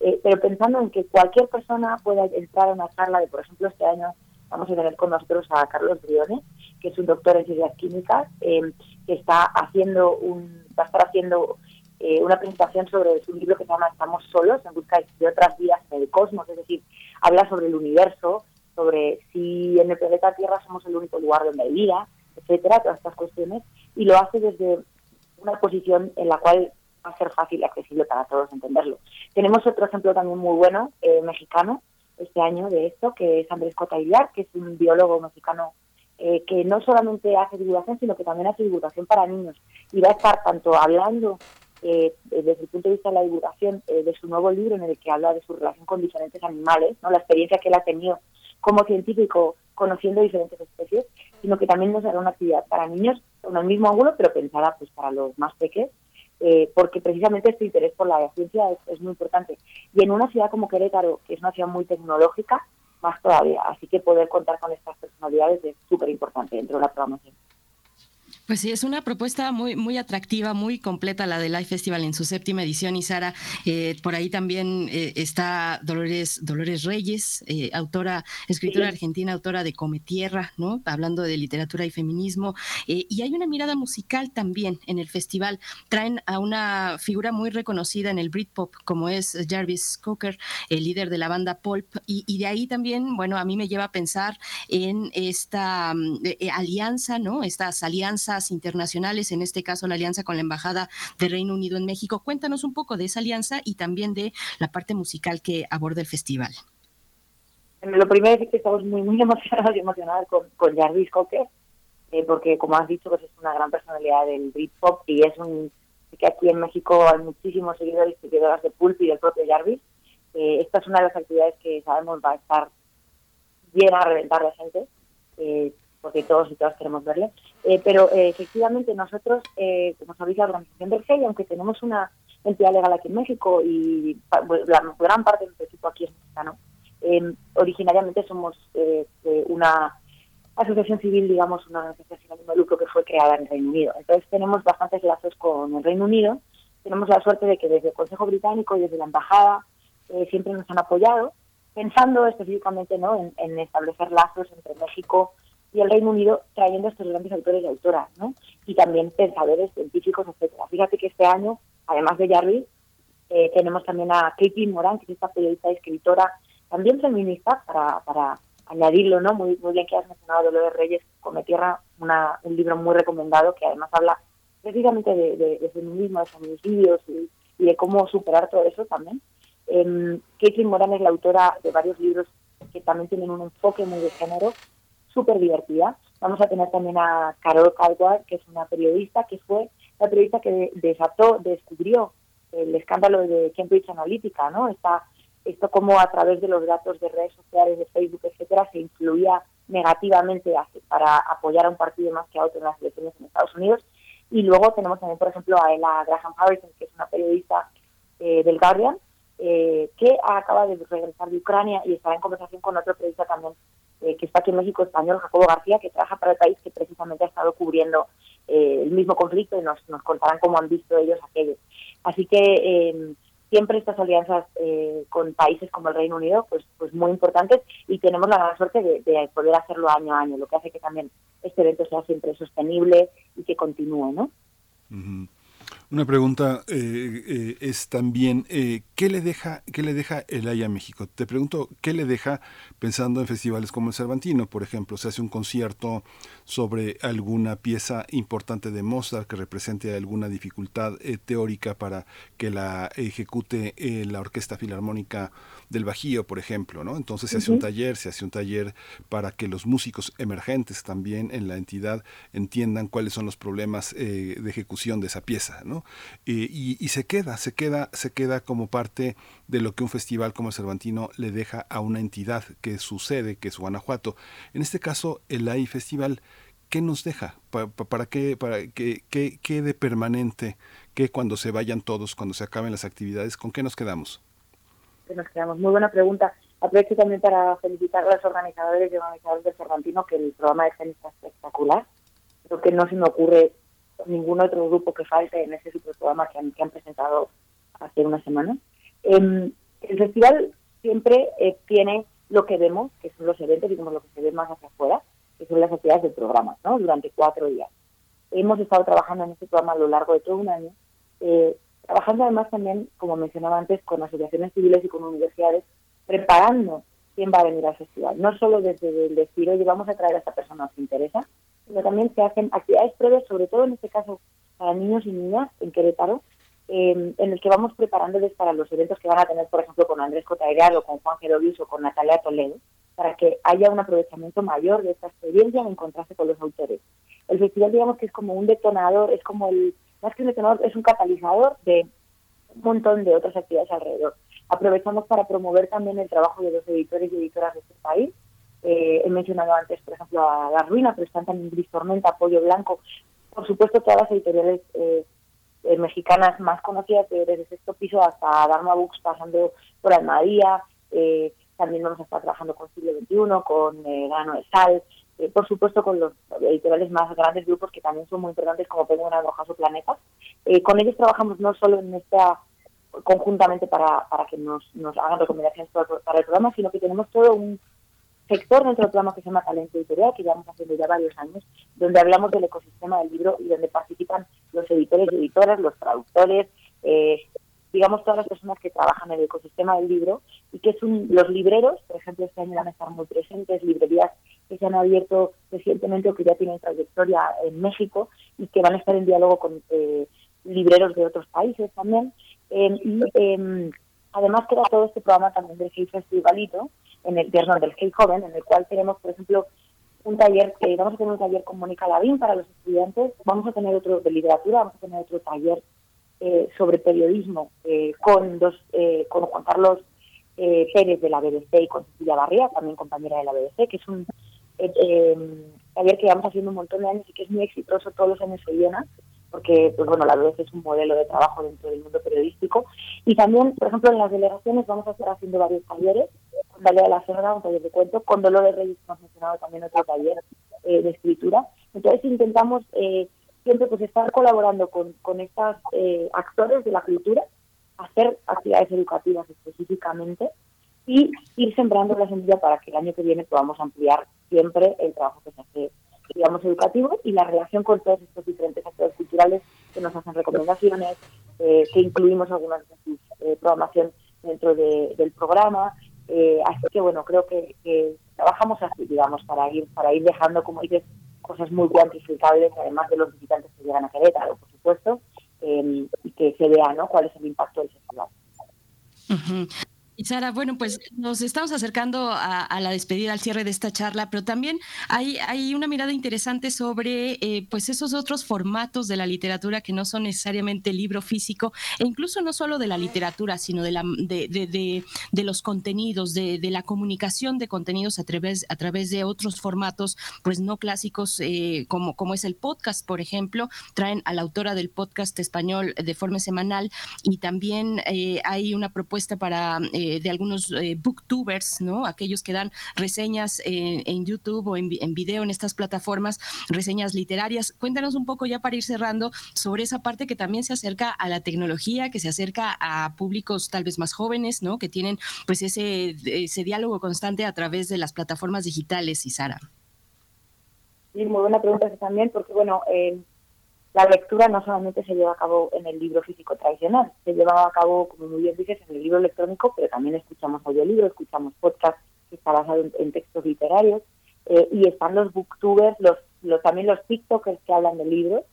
eh, pero pensando en que cualquier persona pueda entrar a una charla de, por ejemplo, este año vamos a tener con nosotros a Carlos Briones, que es un doctor en ciencias químicas, que está haciendo un, va a estar haciendo una presentación sobre su libro que se llama Estamos solos, en busca de otras vidas en el cosmos, es decir, habla sobre el universo, sobre si en el planeta Tierra somos el único lugar donde hay vida, etcétera, todas estas cuestiones, y lo hace desde una posición en la cual va a ser fácil y accesible para todos entenderlo. Tenemos otro ejemplo también muy bueno, eh, mexicano, este año de esto, que es Andrés Cota que es un biólogo mexicano eh, que no solamente hace divulgación, sino que también hace divulgación para niños. Y va a estar tanto hablando eh, desde el punto de vista de la divulgación de su nuevo libro en el que habla de su relación con diferentes animales, no la experiencia que él ha tenido como científico conociendo diferentes especies, sino que también nos hará una actividad para niños con el mismo ángulo, pero pensada pues para los más pequeños, eh, porque precisamente este interés por la ciencia es, muy importante. Y en una ciudad como Querétaro, que es una ciudad muy tecnológica, más todavía. Así que poder contar con estas personalidades es súper importante dentro de la programación. Pues sí, es una propuesta muy, muy atractiva, muy completa la de Life Festival en su séptima edición. Y Sara, eh, por ahí también eh, está Dolores, Dolores Reyes, eh, autora, escritora argentina, autora de Come Tierra, ¿no? Hablando de literatura y feminismo. y hay una mirada musical también en el festival. Traen a una figura muy reconocida en el Britpop, como es Jarvis Cocker, el líder de la banda Pulp. Y, y de ahí también, bueno, a mí me lleva a pensar en esta mm, alianza, ¿no? Estas alianzas internacionales, en este caso la alianza con la Embajada de Reino Unido en México. Cuéntanos un poco de esa alianza y también de la parte musical que aborda el festival. Lo primero es que estamos muy, muy emocionados y emocionadas con, con Jarvis Cocker, eh, porque como has dicho, pues es una gran personalidad del Britpop y es un que aquí en México hay muchísimos seguidores y seguidoras de Pulp y del propio Jarvis. Eh, esta es una de las actividades que sabemos va a estar bien a reventar de gente. Eh, porque todos y todas queremos verle. Eh, pero eh, efectivamente nosotros, eh, como sabéis, la organización del GEI, aunque tenemos una entidad legal aquí en México y la gran parte del equipo aquí es mexicano, em, originariamente somos una asociación civil, digamos, una organización de lucro que fue creada en Reino Unido. Entonces tenemos bastantes lazos con el Reino Unido. Tenemos la suerte de que desde el Consejo Británico y desde la Embajada siempre nos han apoyado, pensando específicamente ¿no? en establecer lazos entre México y el Reino Unido trayendo a estos grandes autores y autoras, ¿no? Y también pensadores científicos, etcétera. Fíjate que este año, además de Jarvis, eh, tenemos también a Katie Moran, que es esta periodista y escritora, también feminista, para, añadirlo, ¿no? Muy, bien que has mencionado Dolores Reyes, Come Tierra, una, un libro muy recomendado que además habla precisamente de, feminismo, de feminicidios y, de cómo superar todo eso también. Eh, Katie Moran es la autora de varios libros que también tienen un enfoque muy de género súper divertida. Vamos a tener también a Carol Caldwell, que es una periodista, que fue la periodista que desató, descubrió el escándalo de Cambridge Analytica, ¿no? Está, esto como a través de los datos de redes sociales, de Facebook, etcétera, se influía negativamente para apoyar a un partido más que a otro en las elecciones en Estados Unidos. Y luego tenemos también, por ejemplo, a Ella Graham Harrison, que es una periodista eh, del Guardian, eh, que acaba de regresar de Ucrania y está en conversación con otro periodista también eh, que está aquí en México, español, Jacobo García, que trabaja para el país que precisamente ha estado cubriendo eh, el mismo conflicto y nos, nos contarán cómo han visto ellos aquello. Así que em, siempre estas alianzas eh, con países como el Reino Unido, pues, pues muy importantes y tenemos la gran suerte de, poder hacerlo año a año, lo que hace que también este evento sea siempre sostenible y que continúe, ¿no? Una pregunta eh, eh, es también, eh, ¿qué, le deja, ¿qué le deja el a México? Te pregunto, ¿qué le deja pensando en festivales como el Cervantino, por ejemplo? Se hace un concierto sobre alguna pieza importante de Mozart que represente alguna dificultad teórica para que la ejecute la Orquesta Filarmónica del Bajío, por ejemplo, ¿no? Entonces se hace un taller, se hace un taller para que los músicos emergentes también en la entidad entiendan cuáles son los problemas de ejecución de esa pieza, ¿no? y, se queda, se queda, se queda como parte de lo que un festival como el Cervantino le deja a una entidad que sucede, que es Guanajuato. En este caso, el AI Festival, ¿qué nos deja? ¿Para, qué, para qué, qué, de permanente? ¿Qué cuando se vayan todos, cuando se acaben las actividades, con qué nos quedamos? ¿Qué nos quedamos? Muy buena pregunta. Aprovecho también para felicitar a los organizadores y organizadores del Cervantino, que el programa de Gen está espectacular. Creo que no se me ocurre ningún otro grupo que falte en ese programa que han, que han presentado hace una semana. Em, El festival siempre eh, tiene lo que vemos, que son los eventos, digamos lo que se ve más hacia afuera, que son las actividades del programa, ¿no? Durante cuatro días. Hemos estado trabajando en este programa a lo largo de todo un año, eh, trabajando además también, como mencionaba antes, con asociaciones civiles y con universidades, preparando quién va a venir al festival. No solo desde el decir, oye, vamos a traer a esta persona, ¿os interesa? Sino también se hacen actividades previas, sobre todo en este caso para niños y niñas en Querétaro, eh, en el que vamos preparándoles para los eventos que van a tener, por ejemplo, con Andrés Cotaigado, o con Juan Gerovis o con Natalia Toledo, para que haya un aprovechamiento mayor de esta experiencia en encontrarse con los autores. El festival, digamos que es como un detonador, es como el, más que un detonador, es un catalizador de un montón de otras actividades alrededor. Aprovechamos para promover también el trabajo de los editores y editoras de este país. Eh, he mencionado antes, por ejemplo, a La Ruina, pero están también Gris Tormenta, Pollo Blanco, por supuesto todas las editoriales eh, eh, mexicanas más conocidas, desde Sexto Piso hasta Dharma Books, pasando por Almadía, eh, también vamos a estar trabajando con Siglo XXI, con Grano de Sal, eh, por supuesto con los editoriales más grandes grupos que también son muy importantes como Penguin Rojas o Planeta. Eh, con ellos trabajamos no solo en esta conjuntamente para, para que nos, nos hagan recomendaciones para el programa, sino que tenemos todo un sector dentro del programa que se llama Talento Editorial, que llevamos haciendo ya varios años, donde hablamos del ecosistema del libro y donde participan los editores y editoras, los traductores, eh, digamos todas las personas que trabajan en el ecosistema del libro y que son los libreros, por ejemplo, este año van a estar muy presentes, librerías que se han abierto recientemente o que ya tienen trayectoria en México y que van a estar en diálogo con eh, libreros de otros países también. Eh, y eh, además queda todo este programa también del Hey Festivalito, en el perdón, del Hey Joven, en el cual tenemos, por ejemplo, un taller, que vamos a tener un taller con Mónica Lavín para los estudiantes, vamos a tener otro de literatura, vamos a tener otro taller eh, sobre periodismo eh, con dos, eh, con Juan Carlos eh, Pérez de la BBC y con Cecilia Barría, también compañera de la BBC, que es un eh, eh, taller que llevamos haciendo un montón de años y que es muy exitoso, todos los años se llena, porque pues bueno, la BBC es un modelo de trabajo dentro del mundo periodístico. Y también, por ejemplo, en las delegaciones vamos a estar haciendo varios talleres, con Dalia de la Serra, un taller de cuento, con Dolores Reyes hemos mencionado también otro taller eh, de escritura. Entonces intentamos eh, siempre pues estar colaborando con, con estos eh, actores de la cultura, hacer actividades educativas específicamente y ir sembrando la semilla para que el año que viene podamos ampliar siempre el trabajo que se hace, digamos, educativo y la relación con todos estos diferentes actores culturales que nos hacen recomendaciones, eh, que incluimos algunas de sus eh, programación dentro de, del programa. Eh, así que, bueno, creo que, que trabajamos así, digamos, para ir para ir dejando, como dices, cosas muy cuantificables, además de los visitantes que llegan a Querétaro, por supuesto, eh, y que se vea ¿no? cuál es el impacto del festival. Y Sara, bueno, pues nos estamos acercando a, la despedida, al cierre de esta charla, pero también hay, hay una mirada interesante sobre eh, pues esos otros formatos de la literatura que no son necesariamente libro físico, e incluso no solo de la literatura, sino de, la, de, de los contenidos, de, la comunicación de contenidos a través, a través de otros formatos, pues no clásicos, eh, como, como es el podcast, por ejemplo, traen a la autora del podcast español de forma semanal y también eh, hay una propuesta para eh, de algunos eh, booktubers, ¿no? Aquellos que dan reseñas en, en YouTube o en, en, video en estas plataformas, reseñas literarias. Cuéntanos un poco ya para ir cerrando sobre esa parte que también se acerca a la tecnología, que se acerca a públicos tal vez más jóvenes, ¿no? Que tienen pues ese, ese diálogo constante a través de las plataformas digitales, y Sara. Sí, muy buena pregunta también, porque bueno, eh, la lectura no solamente se lleva a cabo en el libro físico tradicional, se lleva a cabo, como muy bien dices, en el libro electrónico, pero también escuchamos audiolibros, escuchamos podcasts que está basado en, textos literarios, eh, y están los booktubers, los, los, también los tiktokers que hablan de libros,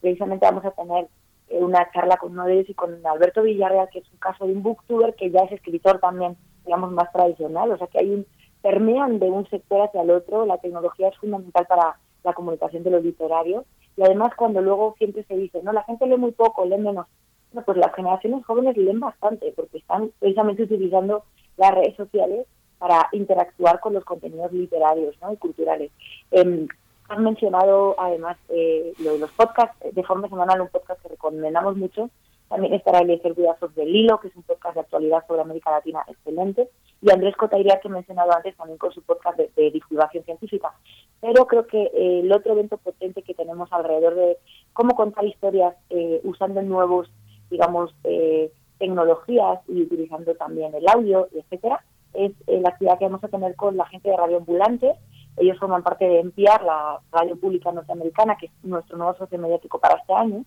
precisamente vamos a tener eh, una charla con uno de ellos y con Alberto Villarreal, que es un caso de un booktuber que ya es escritor también, digamos, más tradicional, o sea que hay un, permean de un sector hacia el otro, la tecnología es fundamental para la comunicación de los literarios, y además cuando luego siempre se dice, no, la gente lee muy poco, lee menos. No, pues las generaciones jóvenes leen bastante porque están precisamente utilizando las redes sociales para interactuar con los contenidos literarios ¿no? y culturales. Eh, han mencionado además eh, los podcasts, de forma semanal un podcast que recomendamos mucho. También estará Eliezer Vidazos del Hilo, que es un podcast de actualidad sobre América Latina excelente. Y Andrés Cotairia, que he mencionado antes, también con su podcast de, de divulgación científica. Pero creo que eh, el otro evento potente que tenemos alrededor de cómo contar historias eh, usando nuevos, digamos, eh, tecnologías y utilizando también el audio, etcétera, es eh, la actividad que vamos a tener con la gente de Radio Ambulante. Ellos forman parte de NPR, la radio pública norteamericana, que es nuestro nuevo socio mediático para este año,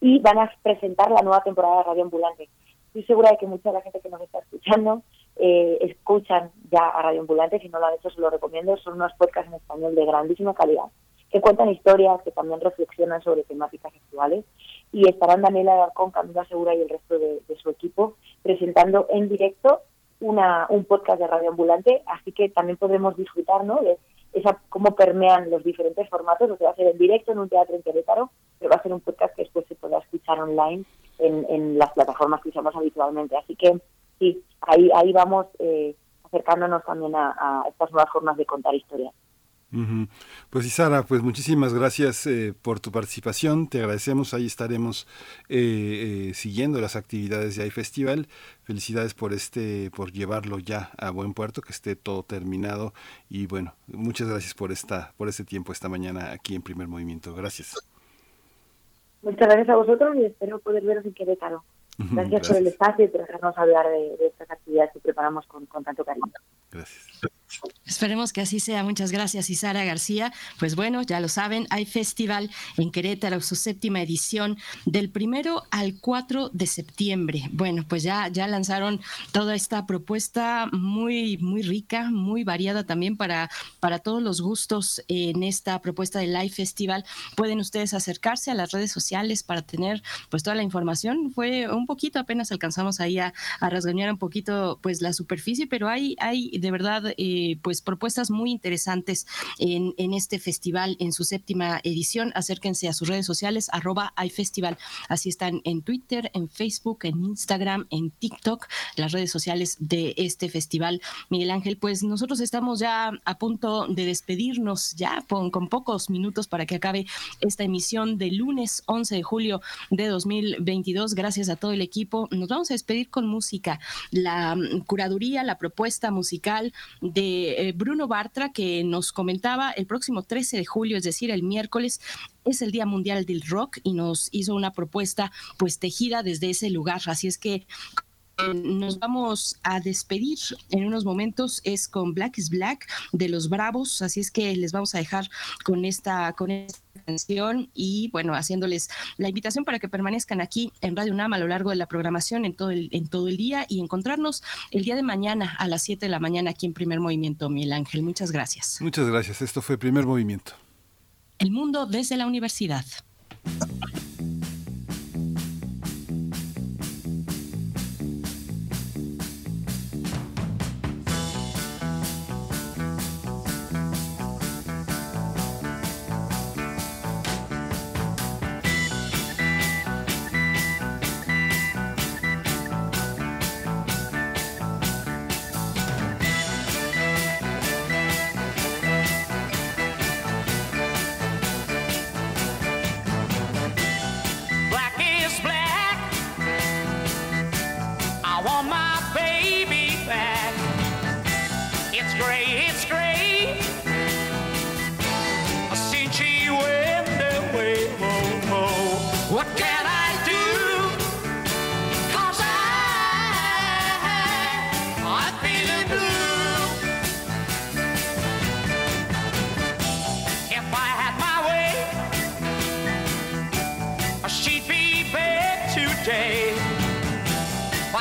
y van a presentar la nueva temporada de Radio Ambulante. Estoy segura de que mucha de la gente que nos está escuchando eh, escuchan ya a Radio Ambulante, si no lo han hecho se lo recomiendo, son unos podcasts en español de grandísima calidad, que cuentan historias, que también reflexionan sobre temáticas actuales, y estarán Daniela Alarcón, Camila Segura y el resto de, su equipo presentando en directo una, un podcast de Radio Ambulante, así que también podremos disfrutar ¿no? de esa, cómo permean los diferentes formatos, lo que va a ser en directo en un teatro en Querétaro, pero va a ser un podcast que después se podrá escuchar online en, en las plataformas que usamos habitualmente. Así que sí, ahí, ahí vamos eh, acercándonos también a, a estas nuevas formas de contar historias. Pues Isara, pues muchísimas gracias eh, por tu participación, te agradecemos, ahí estaremos eh, eh, siguiendo las actividades de iFestival, felicidades por este, por llevarlo ya a buen puerto, que esté todo terminado y bueno, muchas gracias por esta, por este tiempo esta mañana aquí en Primer Movimiento, gracias. Muchas gracias a vosotros y espero poder veros en Querétaro. Gracias, gracias. por el espacio y por dejarnos hablar de, de estas actividades que preparamos con, con tanto cariño. Gracias. Esperemos que así sea. Muchas gracias, Isara García. Pues bueno, ya lo saben, hay festival en Querétaro, su séptima edición, del primero al 4 de septiembre. Bueno, pues ya, ya lanzaron toda esta propuesta muy, muy rica, muy variada también para, para todos los gustos en esta propuesta del Live Festival. Pueden ustedes acercarse a las redes sociales para tener pues toda la información. Fue un poquito, apenas alcanzamos ahí a, a rasguñar un poquito pues la superficie, pero hay, hay de verdad eh, pues propuestas muy interesantes en, en, este festival en su séptima edición. Acérquense a sus redes sociales, arroba iFestival. Así están en Twitter, en Facebook, en Instagram, en TikTok, las redes sociales de este festival. Miguel Ángel, pues nosotros estamos ya a punto de despedirnos ya con, con pocos minutos para que acabe esta emisión de lunes 11 de julio de 2022. Gracias a todo el equipo. Nos vamos a despedir con música. La curaduría, la propuesta musical de eh, Bruno Bartra, que nos comentaba el próximo 13 de julio, es decir, el miércoles, es el Día Mundial del Rock y nos hizo una propuesta pues tejida desde ese lugar. Así es que nos vamos a despedir en unos momentos es con Black is Black de los Bravos, así es que les vamos a dejar con esta con esta canción y bueno, haciéndoles la invitación para que permanezcan aquí en Radio UNAM a lo largo de la programación en todo el en todo el día y encontrarnos el día de mañana a las 7 de la mañana aquí en Primer Movimiento, Miguel Ángel. Muchas gracias. Muchas gracias. Esto fue Primer Movimiento. El mundo desde la universidad.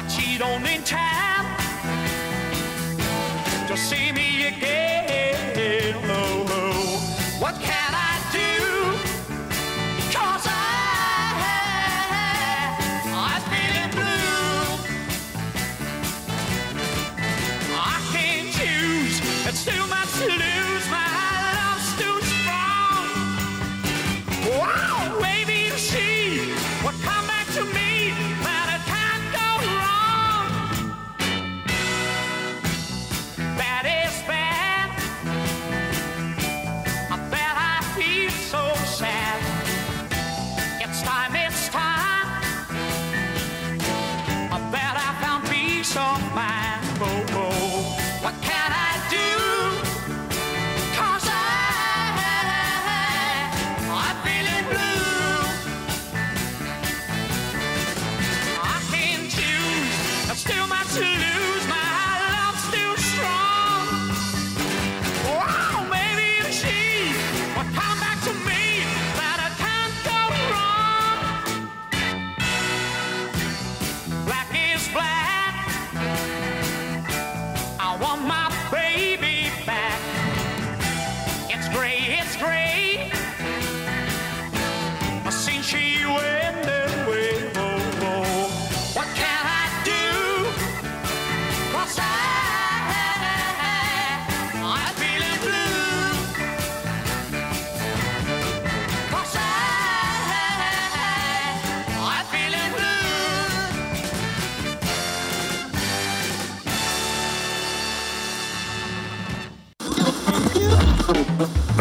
Watch it on in time.